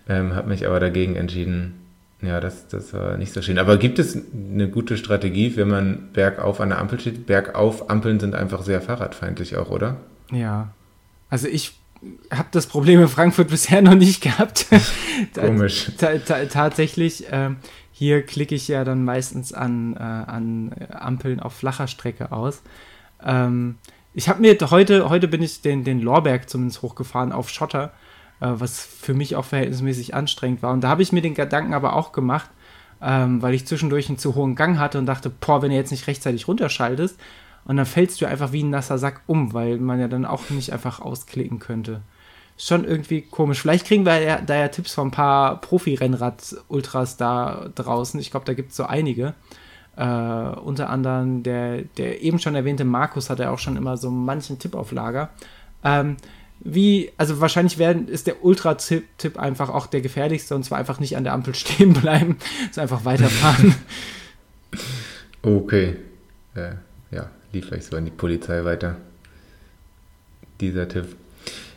Ähm, habe mich aber dagegen entschieden. Ja, das, das war nicht so schön. Aber gibt es eine gute Strategie, wenn man bergauf an der Ampel steht? Bergauf Ampeln sind einfach sehr fahrradfeindlich auch, oder? Ja. Also ich habe das Problem in Frankfurt bisher noch nicht gehabt. Komisch. tatsächlich, äh, hier klicke ich ja dann meistens an, äh, an Ampeln auf flacher Strecke aus. Ähm, ich habe mir heute, heute bin ich den, den Lorberg zumindest hochgefahren auf Schotter, äh, was für mich auch verhältnismäßig anstrengend war. Und da habe ich mir den Gedanken aber auch gemacht, ähm, weil ich zwischendurch einen zu hohen Gang hatte und dachte, boah, wenn du jetzt nicht rechtzeitig runterschaltest, und dann fällst du einfach wie ein nasser Sack um, weil man ja dann auch nicht einfach ausklicken könnte. Schon irgendwie komisch. Vielleicht kriegen wir ja, da ja Tipps von ein paar Profi-Rennrad-Ultras da draußen. Ich glaube, da gibt es so einige. Äh, unter anderem der, der eben schon erwähnte Markus hat ja auch schon immer so manchen Tipp auf Lager. Ähm, wie, also wahrscheinlich werden, ist der Ultra-Tipp einfach auch der gefährlichste und zwar einfach nicht an der Ampel stehen bleiben, sondern einfach weiterfahren. Okay. Äh, ja, lief gleich so an die Polizei weiter. Dieser Tipp.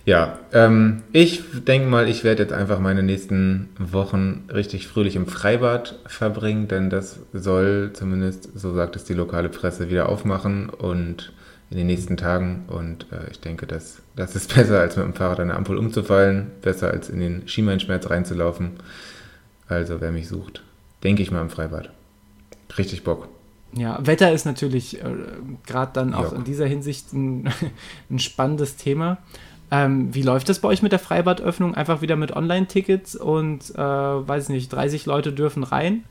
Ja, ähm, ich denke mal, ich werde jetzt einfach meine nächsten Wochen richtig fröhlich im Freibad verbringen, denn das soll zumindest, so sagt es die lokale Presse, wieder aufmachen und in den nächsten Tagen. Und äh, ich denke, das, das ist besser, als mit dem Fahrrad an der Ampel umzufallen, besser als in den Schienbeinschmerz reinzulaufen. Also, wer mich sucht, denke ich mal im Freibad. Richtig Bock. Ja, Wetter ist natürlich äh, gerade dann auch ja. in dieser Hinsicht ein, ein spannendes Thema. Ähm, wie läuft das bei euch mit der Freibadöffnung? Einfach wieder mit Online-Tickets und, äh, weiß nicht, 30 Leute dürfen rein?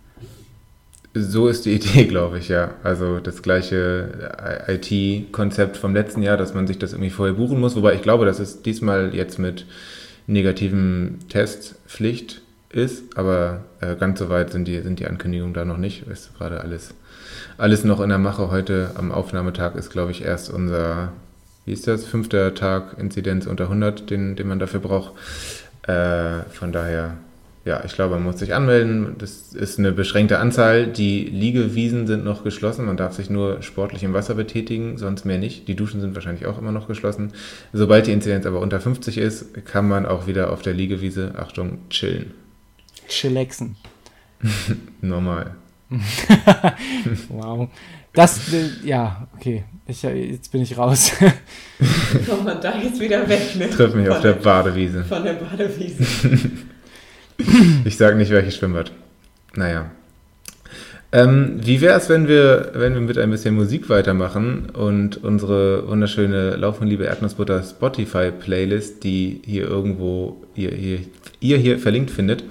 So ist die Idee, glaube ich, ja. Also das gleiche IT-Konzept vom letzten Jahr, dass man sich das irgendwie vorher buchen muss. Wobei ich glaube, das ist diesmal jetzt mit negativen Testpflicht ist, aber äh, ganz so weit sind die, sind die Ankündigungen da noch nicht. Ist gerade alles, alles noch in der Mache. Heute am Aufnahmetag ist, glaube ich, erst unser, wie ist das, fünfter Tag Inzidenz unter 100, den, den man dafür braucht. Äh, von daher ja, ich glaube, man muss sich anmelden. Das ist eine beschränkte Anzahl. Die Liegewiesen sind noch geschlossen. Man darf sich nur sportlich im Wasser betätigen, sonst mehr nicht. Die Duschen sind wahrscheinlich auch immer noch geschlossen. Sobald die Inzidenz aber unter 50 ist, kann man auch wieder auf der Liegewiese, Achtung, chillen. Chillaxen. Normal. wow. Das, äh, ja, okay. Ich, jetzt bin ich raus. Kommt man da jetzt wieder weg, ne? Triff mich von auf der Badewiese. Von der Badewiese. ich sage nicht, welches Schwimmbad. Naja. Ähm, wie wäre es, wenn wir, wenn wir mit ein bisschen Musik weitermachen und unsere wunderschöne Lauf und Liebe Erdnussbutter Spotify-Playlist, die hier irgendwo ihr, ihr, ihr hier verlinkt findet,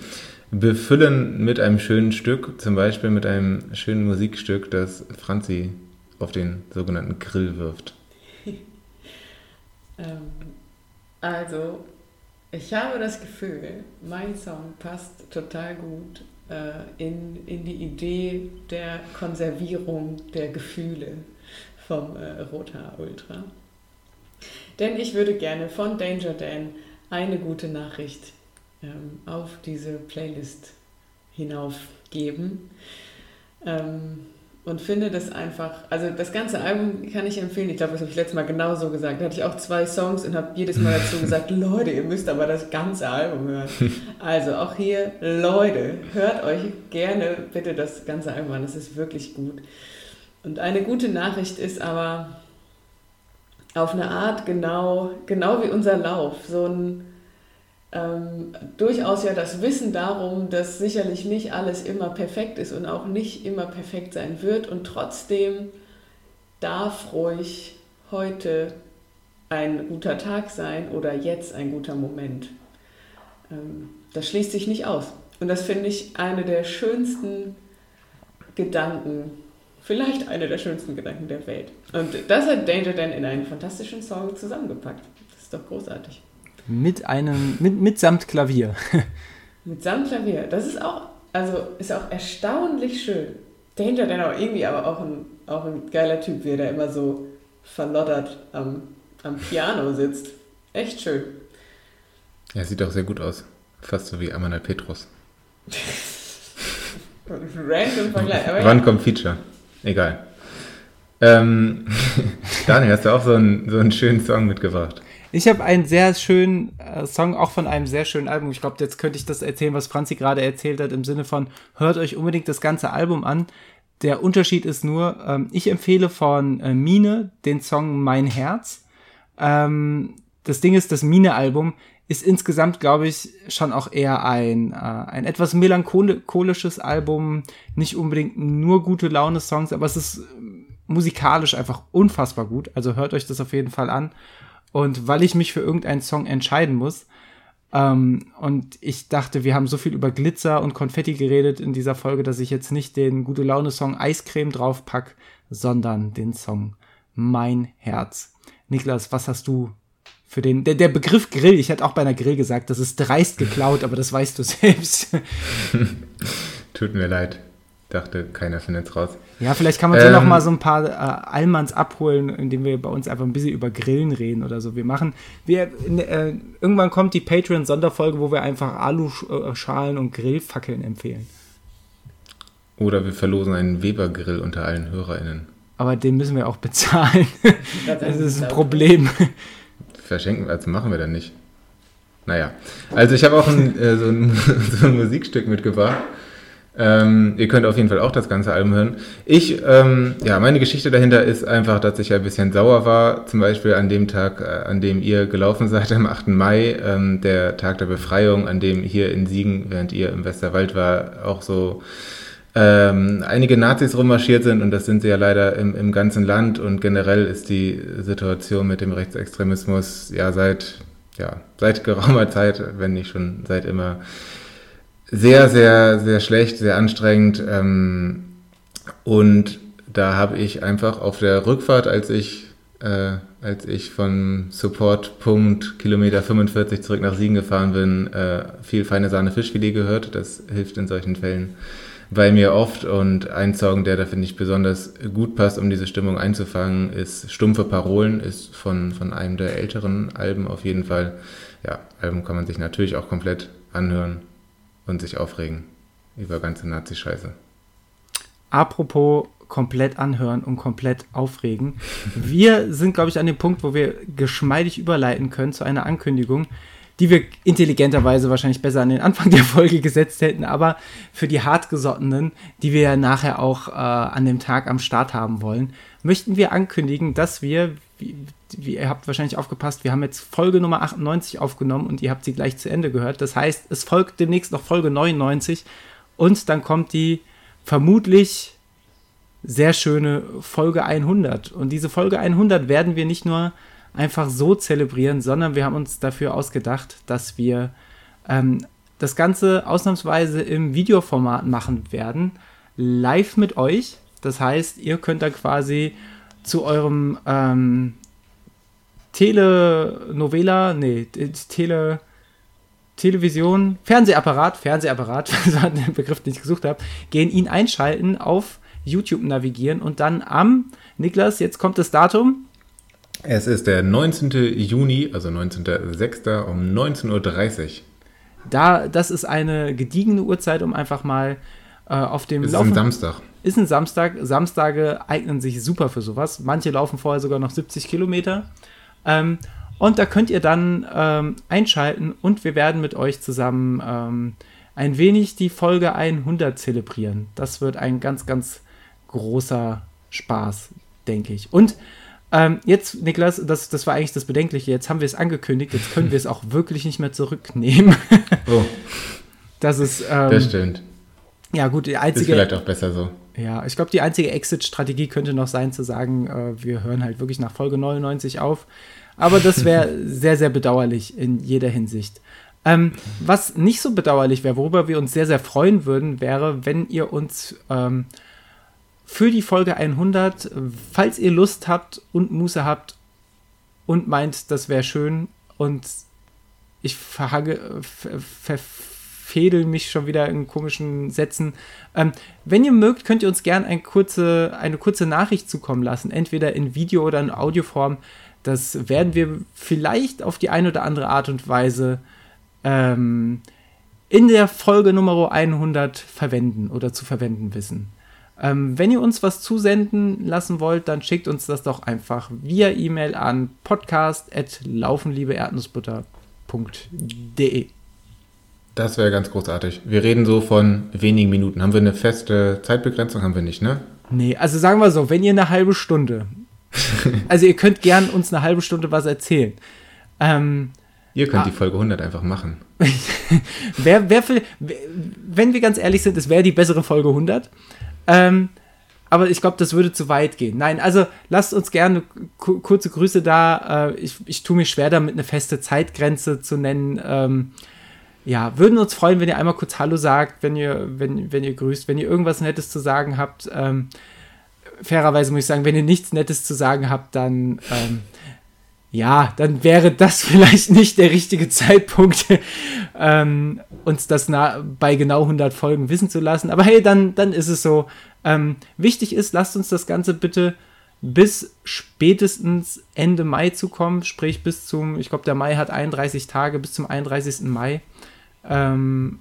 befüllen mit einem schönen Stück, zum Beispiel mit einem schönen Musikstück, das Franzi auf den sogenannten Grill wirft? ähm, also, ich habe das Gefühl, mein Song passt total gut äh, in, in die Idee der Konservierung der Gefühle vom äh, Rothaar Ultra. Denn ich würde gerne von Danger Dan eine gute Nachricht ähm, auf diese Playlist hinaufgeben. Ähm, und finde das einfach, also das ganze Album kann ich empfehlen. Ich glaube, das habe ich letztes Mal genauso gesagt. Da hatte ich auch zwei Songs und habe jedes Mal dazu gesagt, Leute, ihr müsst aber das ganze Album hören. Also auch hier, Leute, hört euch gerne bitte das ganze Album an. Das ist wirklich gut. Und eine gute Nachricht ist aber auf eine Art genau, genau wie unser Lauf. So ein ähm, durchaus ja das Wissen darum, dass sicherlich nicht alles immer perfekt ist und auch nicht immer perfekt sein wird. Und trotzdem darf ruhig heute ein guter Tag sein oder jetzt ein guter Moment. Ähm, das schließt sich nicht aus. Und das finde ich eine der schönsten Gedanken, vielleicht eine der schönsten Gedanken der Welt. Und das hat Danger Dan in einen fantastischen Song zusammengepackt. Das ist doch großartig. Mit einem, mit, mitsamt Klavier. mitsamt Klavier. Das ist auch, also ist auch erstaunlich schön. Danger dann auch irgendwie, aber auch ein, auch ein geiler Typ, wie er da immer so verloddert am, am Piano sitzt. Echt schön. Ja, sieht auch sehr gut aus. Fast so wie Amanal Petrus. Random Vergleich. Aber Wann ja. kommt Feature? Egal. Ähm, Daniel, hast du auch so einen, so einen schönen Song mitgebracht? Ich habe einen sehr schönen äh, Song, auch von einem sehr schönen Album. Ich glaube, jetzt könnte ich das erzählen, was Franzi gerade erzählt hat, im Sinne von, hört euch unbedingt das ganze Album an. Der Unterschied ist nur, ähm, ich empfehle von äh, Mine den Song Mein Herz. Ähm, das Ding ist, das Mine-Album ist insgesamt, glaube ich, schon auch eher ein, äh, ein etwas melancholisches Album. Nicht unbedingt nur gute Laune-Songs, aber es ist musikalisch einfach unfassbar gut. Also hört euch das auf jeden Fall an. Und weil ich mich für irgendeinen Song entscheiden muss, ähm, und ich dachte, wir haben so viel über Glitzer und Konfetti geredet in dieser Folge, dass ich jetzt nicht den gute Laune Song Eiscreme draufpack, sondern den Song Mein Herz. Niklas, was hast du für den der, der Begriff Grill? Ich hätte auch bei einer Grill gesagt, das ist dreist geklaut, aber das weißt du selbst. Tut mir leid. Dachte, keiner findet es raus. Ja, vielleicht kann man so ähm, noch mal so ein paar äh, Allmanns abholen, indem wir bei uns einfach ein bisschen über Grillen reden oder so. Wir machen, wir, äh, irgendwann kommt die Patreon-Sonderfolge, wo wir einfach Aluschalen und Grillfackeln empfehlen. Oder wir verlosen einen Weber-Grill unter allen HörerInnen. Aber den müssen wir auch bezahlen. das ist ein Problem. Verschenken, also machen wir dann nicht. Naja, also ich habe auch ein, äh, so, ein, so ein Musikstück mitgebracht. Ähm, ihr könnt auf jeden Fall auch das ganze Album hören. Ich, ähm, ja, meine Geschichte dahinter ist einfach, dass ich ein bisschen sauer war, zum Beispiel an dem Tag, äh, an dem ihr gelaufen seid, am 8. Mai, ähm, der Tag der Befreiung, an dem hier in Siegen, während ihr im Westerwald war, auch so ähm, einige Nazis rummarschiert sind und das sind sie ja leider im, im ganzen Land und generell ist die Situation mit dem Rechtsextremismus ja seit, ja, seit geraumer Zeit, wenn nicht schon seit immer, sehr, sehr, sehr schlecht, sehr anstrengend. Ähm, und da habe ich einfach auf der Rückfahrt, als ich äh, als ich von Supportpunkt Kilometer 45 zurück nach Siegen gefahren bin, äh, viel feine Sahne Fischfilet gehört. Das hilft in solchen Fällen bei mir oft. Und ein Song, der da finde ich besonders gut passt, um diese Stimmung einzufangen, ist Stumpfe Parolen, ist von, von einem der älteren Alben auf jeden Fall. Ja, Album kann man sich natürlich auch komplett anhören und sich aufregen über ganze Nazi-Scheiße. Apropos komplett anhören und komplett aufregen. Wir sind, glaube ich, an dem Punkt, wo wir geschmeidig überleiten können zu einer Ankündigung, die wir intelligenterweise wahrscheinlich besser an den Anfang der Folge gesetzt hätten, aber für die hartgesottenen, die wir ja nachher auch äh, an dem Tag am Start haben wollen, möchten wir ankündigen, dass wir, wie, wie, ihr habt wahrscheinlich aufgepasst, wir haben jetzt Folge Nummer 98 aufgenommen und ihr habt sie gleich zu Ende gehört. Das heißt, es folgt demnächst noch Folge 99 und dann kommt die vermutlich sehr schöne Folge 100. Und diese Folge 100 werden wir nicht nur einfach so zelebrieren, sondern wir haben uns dafür ausgedacht, dass wir ähm, das Ganze ausnahmsweise im Videoformat machen werden, live mit euch. Das heißt, ihr könnt da quasi zu eurem ähm, Telenovela, nee, Tele, Television, Fernsehapparat, Fernsehapparat, das war der Begriff, den ich gesucht habe, gehen ihn einschalten, auf YouTube navigieren und dann am, Niklas, jetzt kommt das Datum, es ist der 19. Juni, also 19.06. um 19.30 Uhr. Da, das ist eine gediegene Uhrzeit, um einfach mal äh, auf dem ist Laufen... Ist ein Samstag. Ist ein Samstag. Samstage eignen sich super für sowas. Manche laufen vorher sogar noch 70 Kilometer. Ähm, und da könnt ihr dann ähm, einschalten und wir werden mit euch zusammen ähm, ein wenig die Folge 100 zelebrieren. Das wird ein ganz, ganz großer Spaß, denke ich. Und ähm, jetzt, Niklas, das, das war eigentlich das Bedenkliche. Jetzt haben wir es angekündigt, jetzt können wir es auch wirklich nicht mehr zurücknehmen. oh. Das ist. Ähm, das stimmt. Ja, gut, die einzige. Ist vielleicht auch besser so. Ja, ich glaube, die einzige Exit-Strategie könnte noch sein, zu sagen, äh, wir hören halt wirklich nach Folge 99 auf. Aber das wäre sehr, sehr bedauerlich in jeder Hinsicht. Ähm, was nicht so bedauerlich wäre, worüber wir uns sehr, sehr freuen würden, wäre, wenn ihr uns ähm, für die Folge 100, falls ihr Lust habt und Muße habt und meint, das wäre schön und ich verhage, verfedel mich schon wieder in komischen Sätzen. Ähm, wenn ihr mögt, könnt ihr uns gerne ein kurze, eine kurze Nachricht zukommen lassen, entweder in Video- oder in Audioform. Das werden wir vielleicht auf die eine oder andere Art und Weise ähm, in der Folge Nummer 100 verwenden oder zu verwenden wissen. Ähm, wenn ihr uns was zusenden lassen wollt, dann schickt uns das doch einfach via E-Mail an podcast.laufenliebeerdnussbutter.de. Das wäre ganz großartig. Wir reden so von wenigen Minuten. Haben wir eine feste Zeitbegrenzung? Haben wir nicht, ne? Nee, also sagen wir so, wenn ihr eine halbe Stunde, also ihr könnt gern uns eine halbe Stunde was erzählen. Ähm, ihr könnt ah, die Folge 100 einfach machen. wer, wer für, wenn wir ganz ehrlich sind, es wäre die bessere Folge 100. Ähm, aber ich glaube, das würde zu weit gehen. Nein, also lasst uns gerne kurze Grüße da. Äh, ich, ich tue mich schwer damit, eine feste Zeitgrenze zu nennen. Ähm, ja, würden uns freuen, wenn ihr einmal kurz Hallo sagt, wenn ihr, wenn, wenn ihr grüßt, wenn ihr irgendwas Nettes zu sagen habt. Ähm, fairerweise muss ich sagen, wenn ihr nichts Nettes zu sagen habt, dann ähm, ja, dann wäre das vielleicht nicht der richtige Zeitpunkt, ähm, uns das bei genau 100 Folgen wissen zu lassen. Aber hey, dann, dann ist es so. Ähm, wichtig ist, lasst uns das Ganze bitte bis spätestens Ende Mai zukommen, sprich bis zum, ich glaube, der Mai hat 31 Tage, bis zum 31. Mai. Ähm,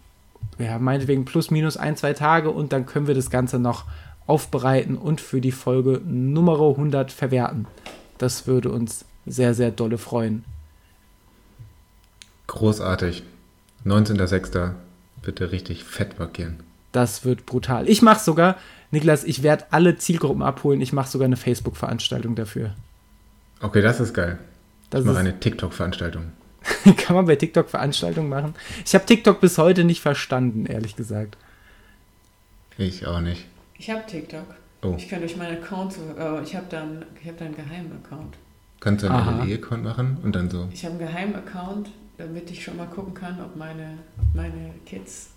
ja, meinetwegen plus minus ein, zwei Tage und dann können wir das Ganze noch aufbereiten und für die Folge Nummer 100 verwerten. Das würde uns sehr, sehr dolle freuen. Großartig. 19.06. Bitte richtig fett markieren. Das wird brutal. Ich mache sogar, Niklas, ich werde alle Zielgruppen abholen. Ich mache sogar eine Facebook-Veranstaltung dafür. Okay, das ist geil. Das ich mache eine TikTok-Veranstaltung. Kann man bei TikTok Veranstaltungen machen? Ich habe TikTok bis heute nicht verstanden, ehrlich gesagt. Ich auch nicht. Ich habe TikTok. Oh. Ich kann durch meinen Account, äh, ich habe dann, hab da einen geheimen Account. Kannst du einen LE-Account machen und dann so? Ich habe einen geheimen Account, damit ich schon mal gucken kann, ob meine, meine Kids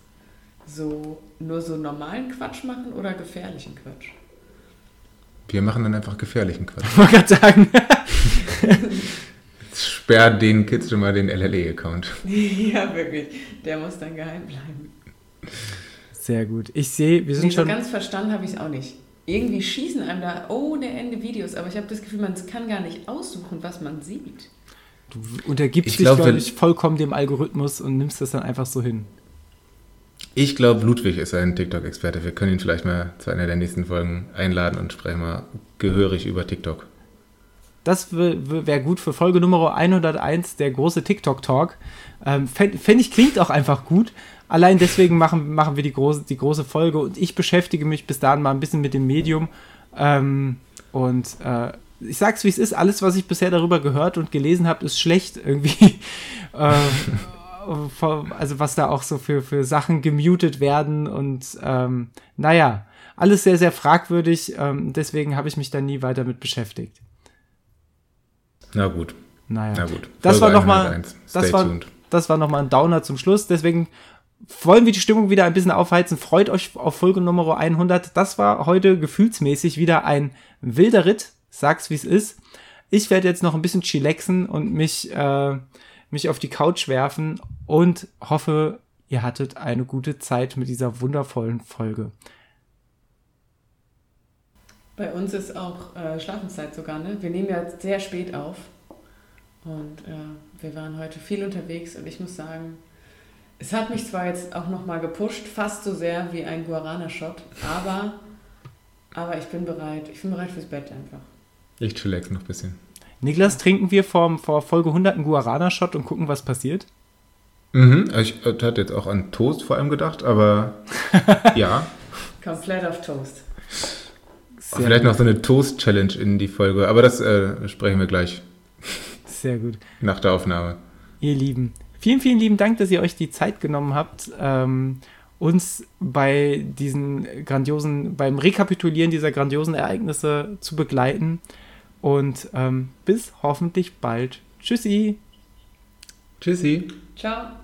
so nur so normalen Quatsch machen oder gefährlichen Quatsch. Wir machen dann einfach gefährlichen Quatsch. Ich wollte gerade sagen, sperr den Kids schon mal den LLE-Account. ja, wirklich. Der muss dann geheim bleiben. Sehr gut. Ich sehe, wir sind Nee, so schon. ganz verstanden habe ich es auch nicht. Irgendwie schießen einem da ohne Ende Videos, aber ich habe das Gefühl, man kann gar nicht aussuchen, was man sieht. Du untergibst Ich dich, glaub, glaube ich, vollkommen dem Algorithmus und nimmst das dann einfach so hin. Ich glaube, Ludwig ist ein TikTok-Experte. Wir können ihn vielleicht mal zu einer der nächsten Folgen einladen und sprechen mal gehörig über TikTok. Das wäre gut für Folge Nummer 101, der große TikTok-Talk. Ähm, Fände fänd ich, klingt auch einfach gut. Allein deswegen machen, machen wir die große, die große Folge und ich beschäftige mich bis dahin mal ein bisschen mit dem Medium. Ähm, und äh, ich sag's wie es ist, alles, was ich bisher darüber gehört und gelesen habe, ist schlecht irgendwie. äh, vor- also was da auch so für, für Sachen gemutet werden und ähm, naja, alles sehr, sehr fragwürdig. Ähm, deswegen habe ich mich da nie weiter mit beschäftigt. Na gut, Naja. na gut. Das war Folge noch mal- 101. das war- tuned. Das war nochmal ein Downer zum Schluss. Deswegen wollen wir die Stimmung wieder ein bisschen aufheizen. Freut euch auf Folge Nummer 100. Das war heute gefühlsmäßig wieder ein wilder Ritt. Sag's wie es ist. Ich werde jetzt noch ein bisschen chillaxen und mich, äh, mich auf die Couch werfen und hoffe, ihr hattet eine gute Zeit mit dieser wundervollen Folge. Bei uns ist auch äh, Schlafenszeit sogar, ne? Wir nehmen ja sehr spät auf. Und äh, wir waren heute viel unterwegs und ich muss sagen, es hat mich zwar jetzt auch nochmal gepusht, fast so sehr wie ein Guarana-Shot, aber, aber ich bin bereit. Ich bin bereit fürs Bett einfach. Ich chillax noch ein bisschen. Niklas, trinken wir vor, vor Folge 100 einen Guarana-Shot und gucken, was passiert? Mhm, ich äh, hatte jetzt auch an Toast vor allem gedacht, aber ja. Komplett auf Toast. Sehr Vielleicht gut. noch so eine Toast-Challenge in die Folge, aber das äh, sprechen wir gleich Sehr gut. nach der Aufnahme. Ihr Lieben, vielen, vielen lieben Dank, dass ihr euch die Zeit genommen habt, ähm, uns bei diesen grandiosen, beim Rekapitulieren dieser grandiosen Ereignisse zu begleiten. Und ähm, bis hoffentlich bald. Tschüssi! Tschüssi. Ciao.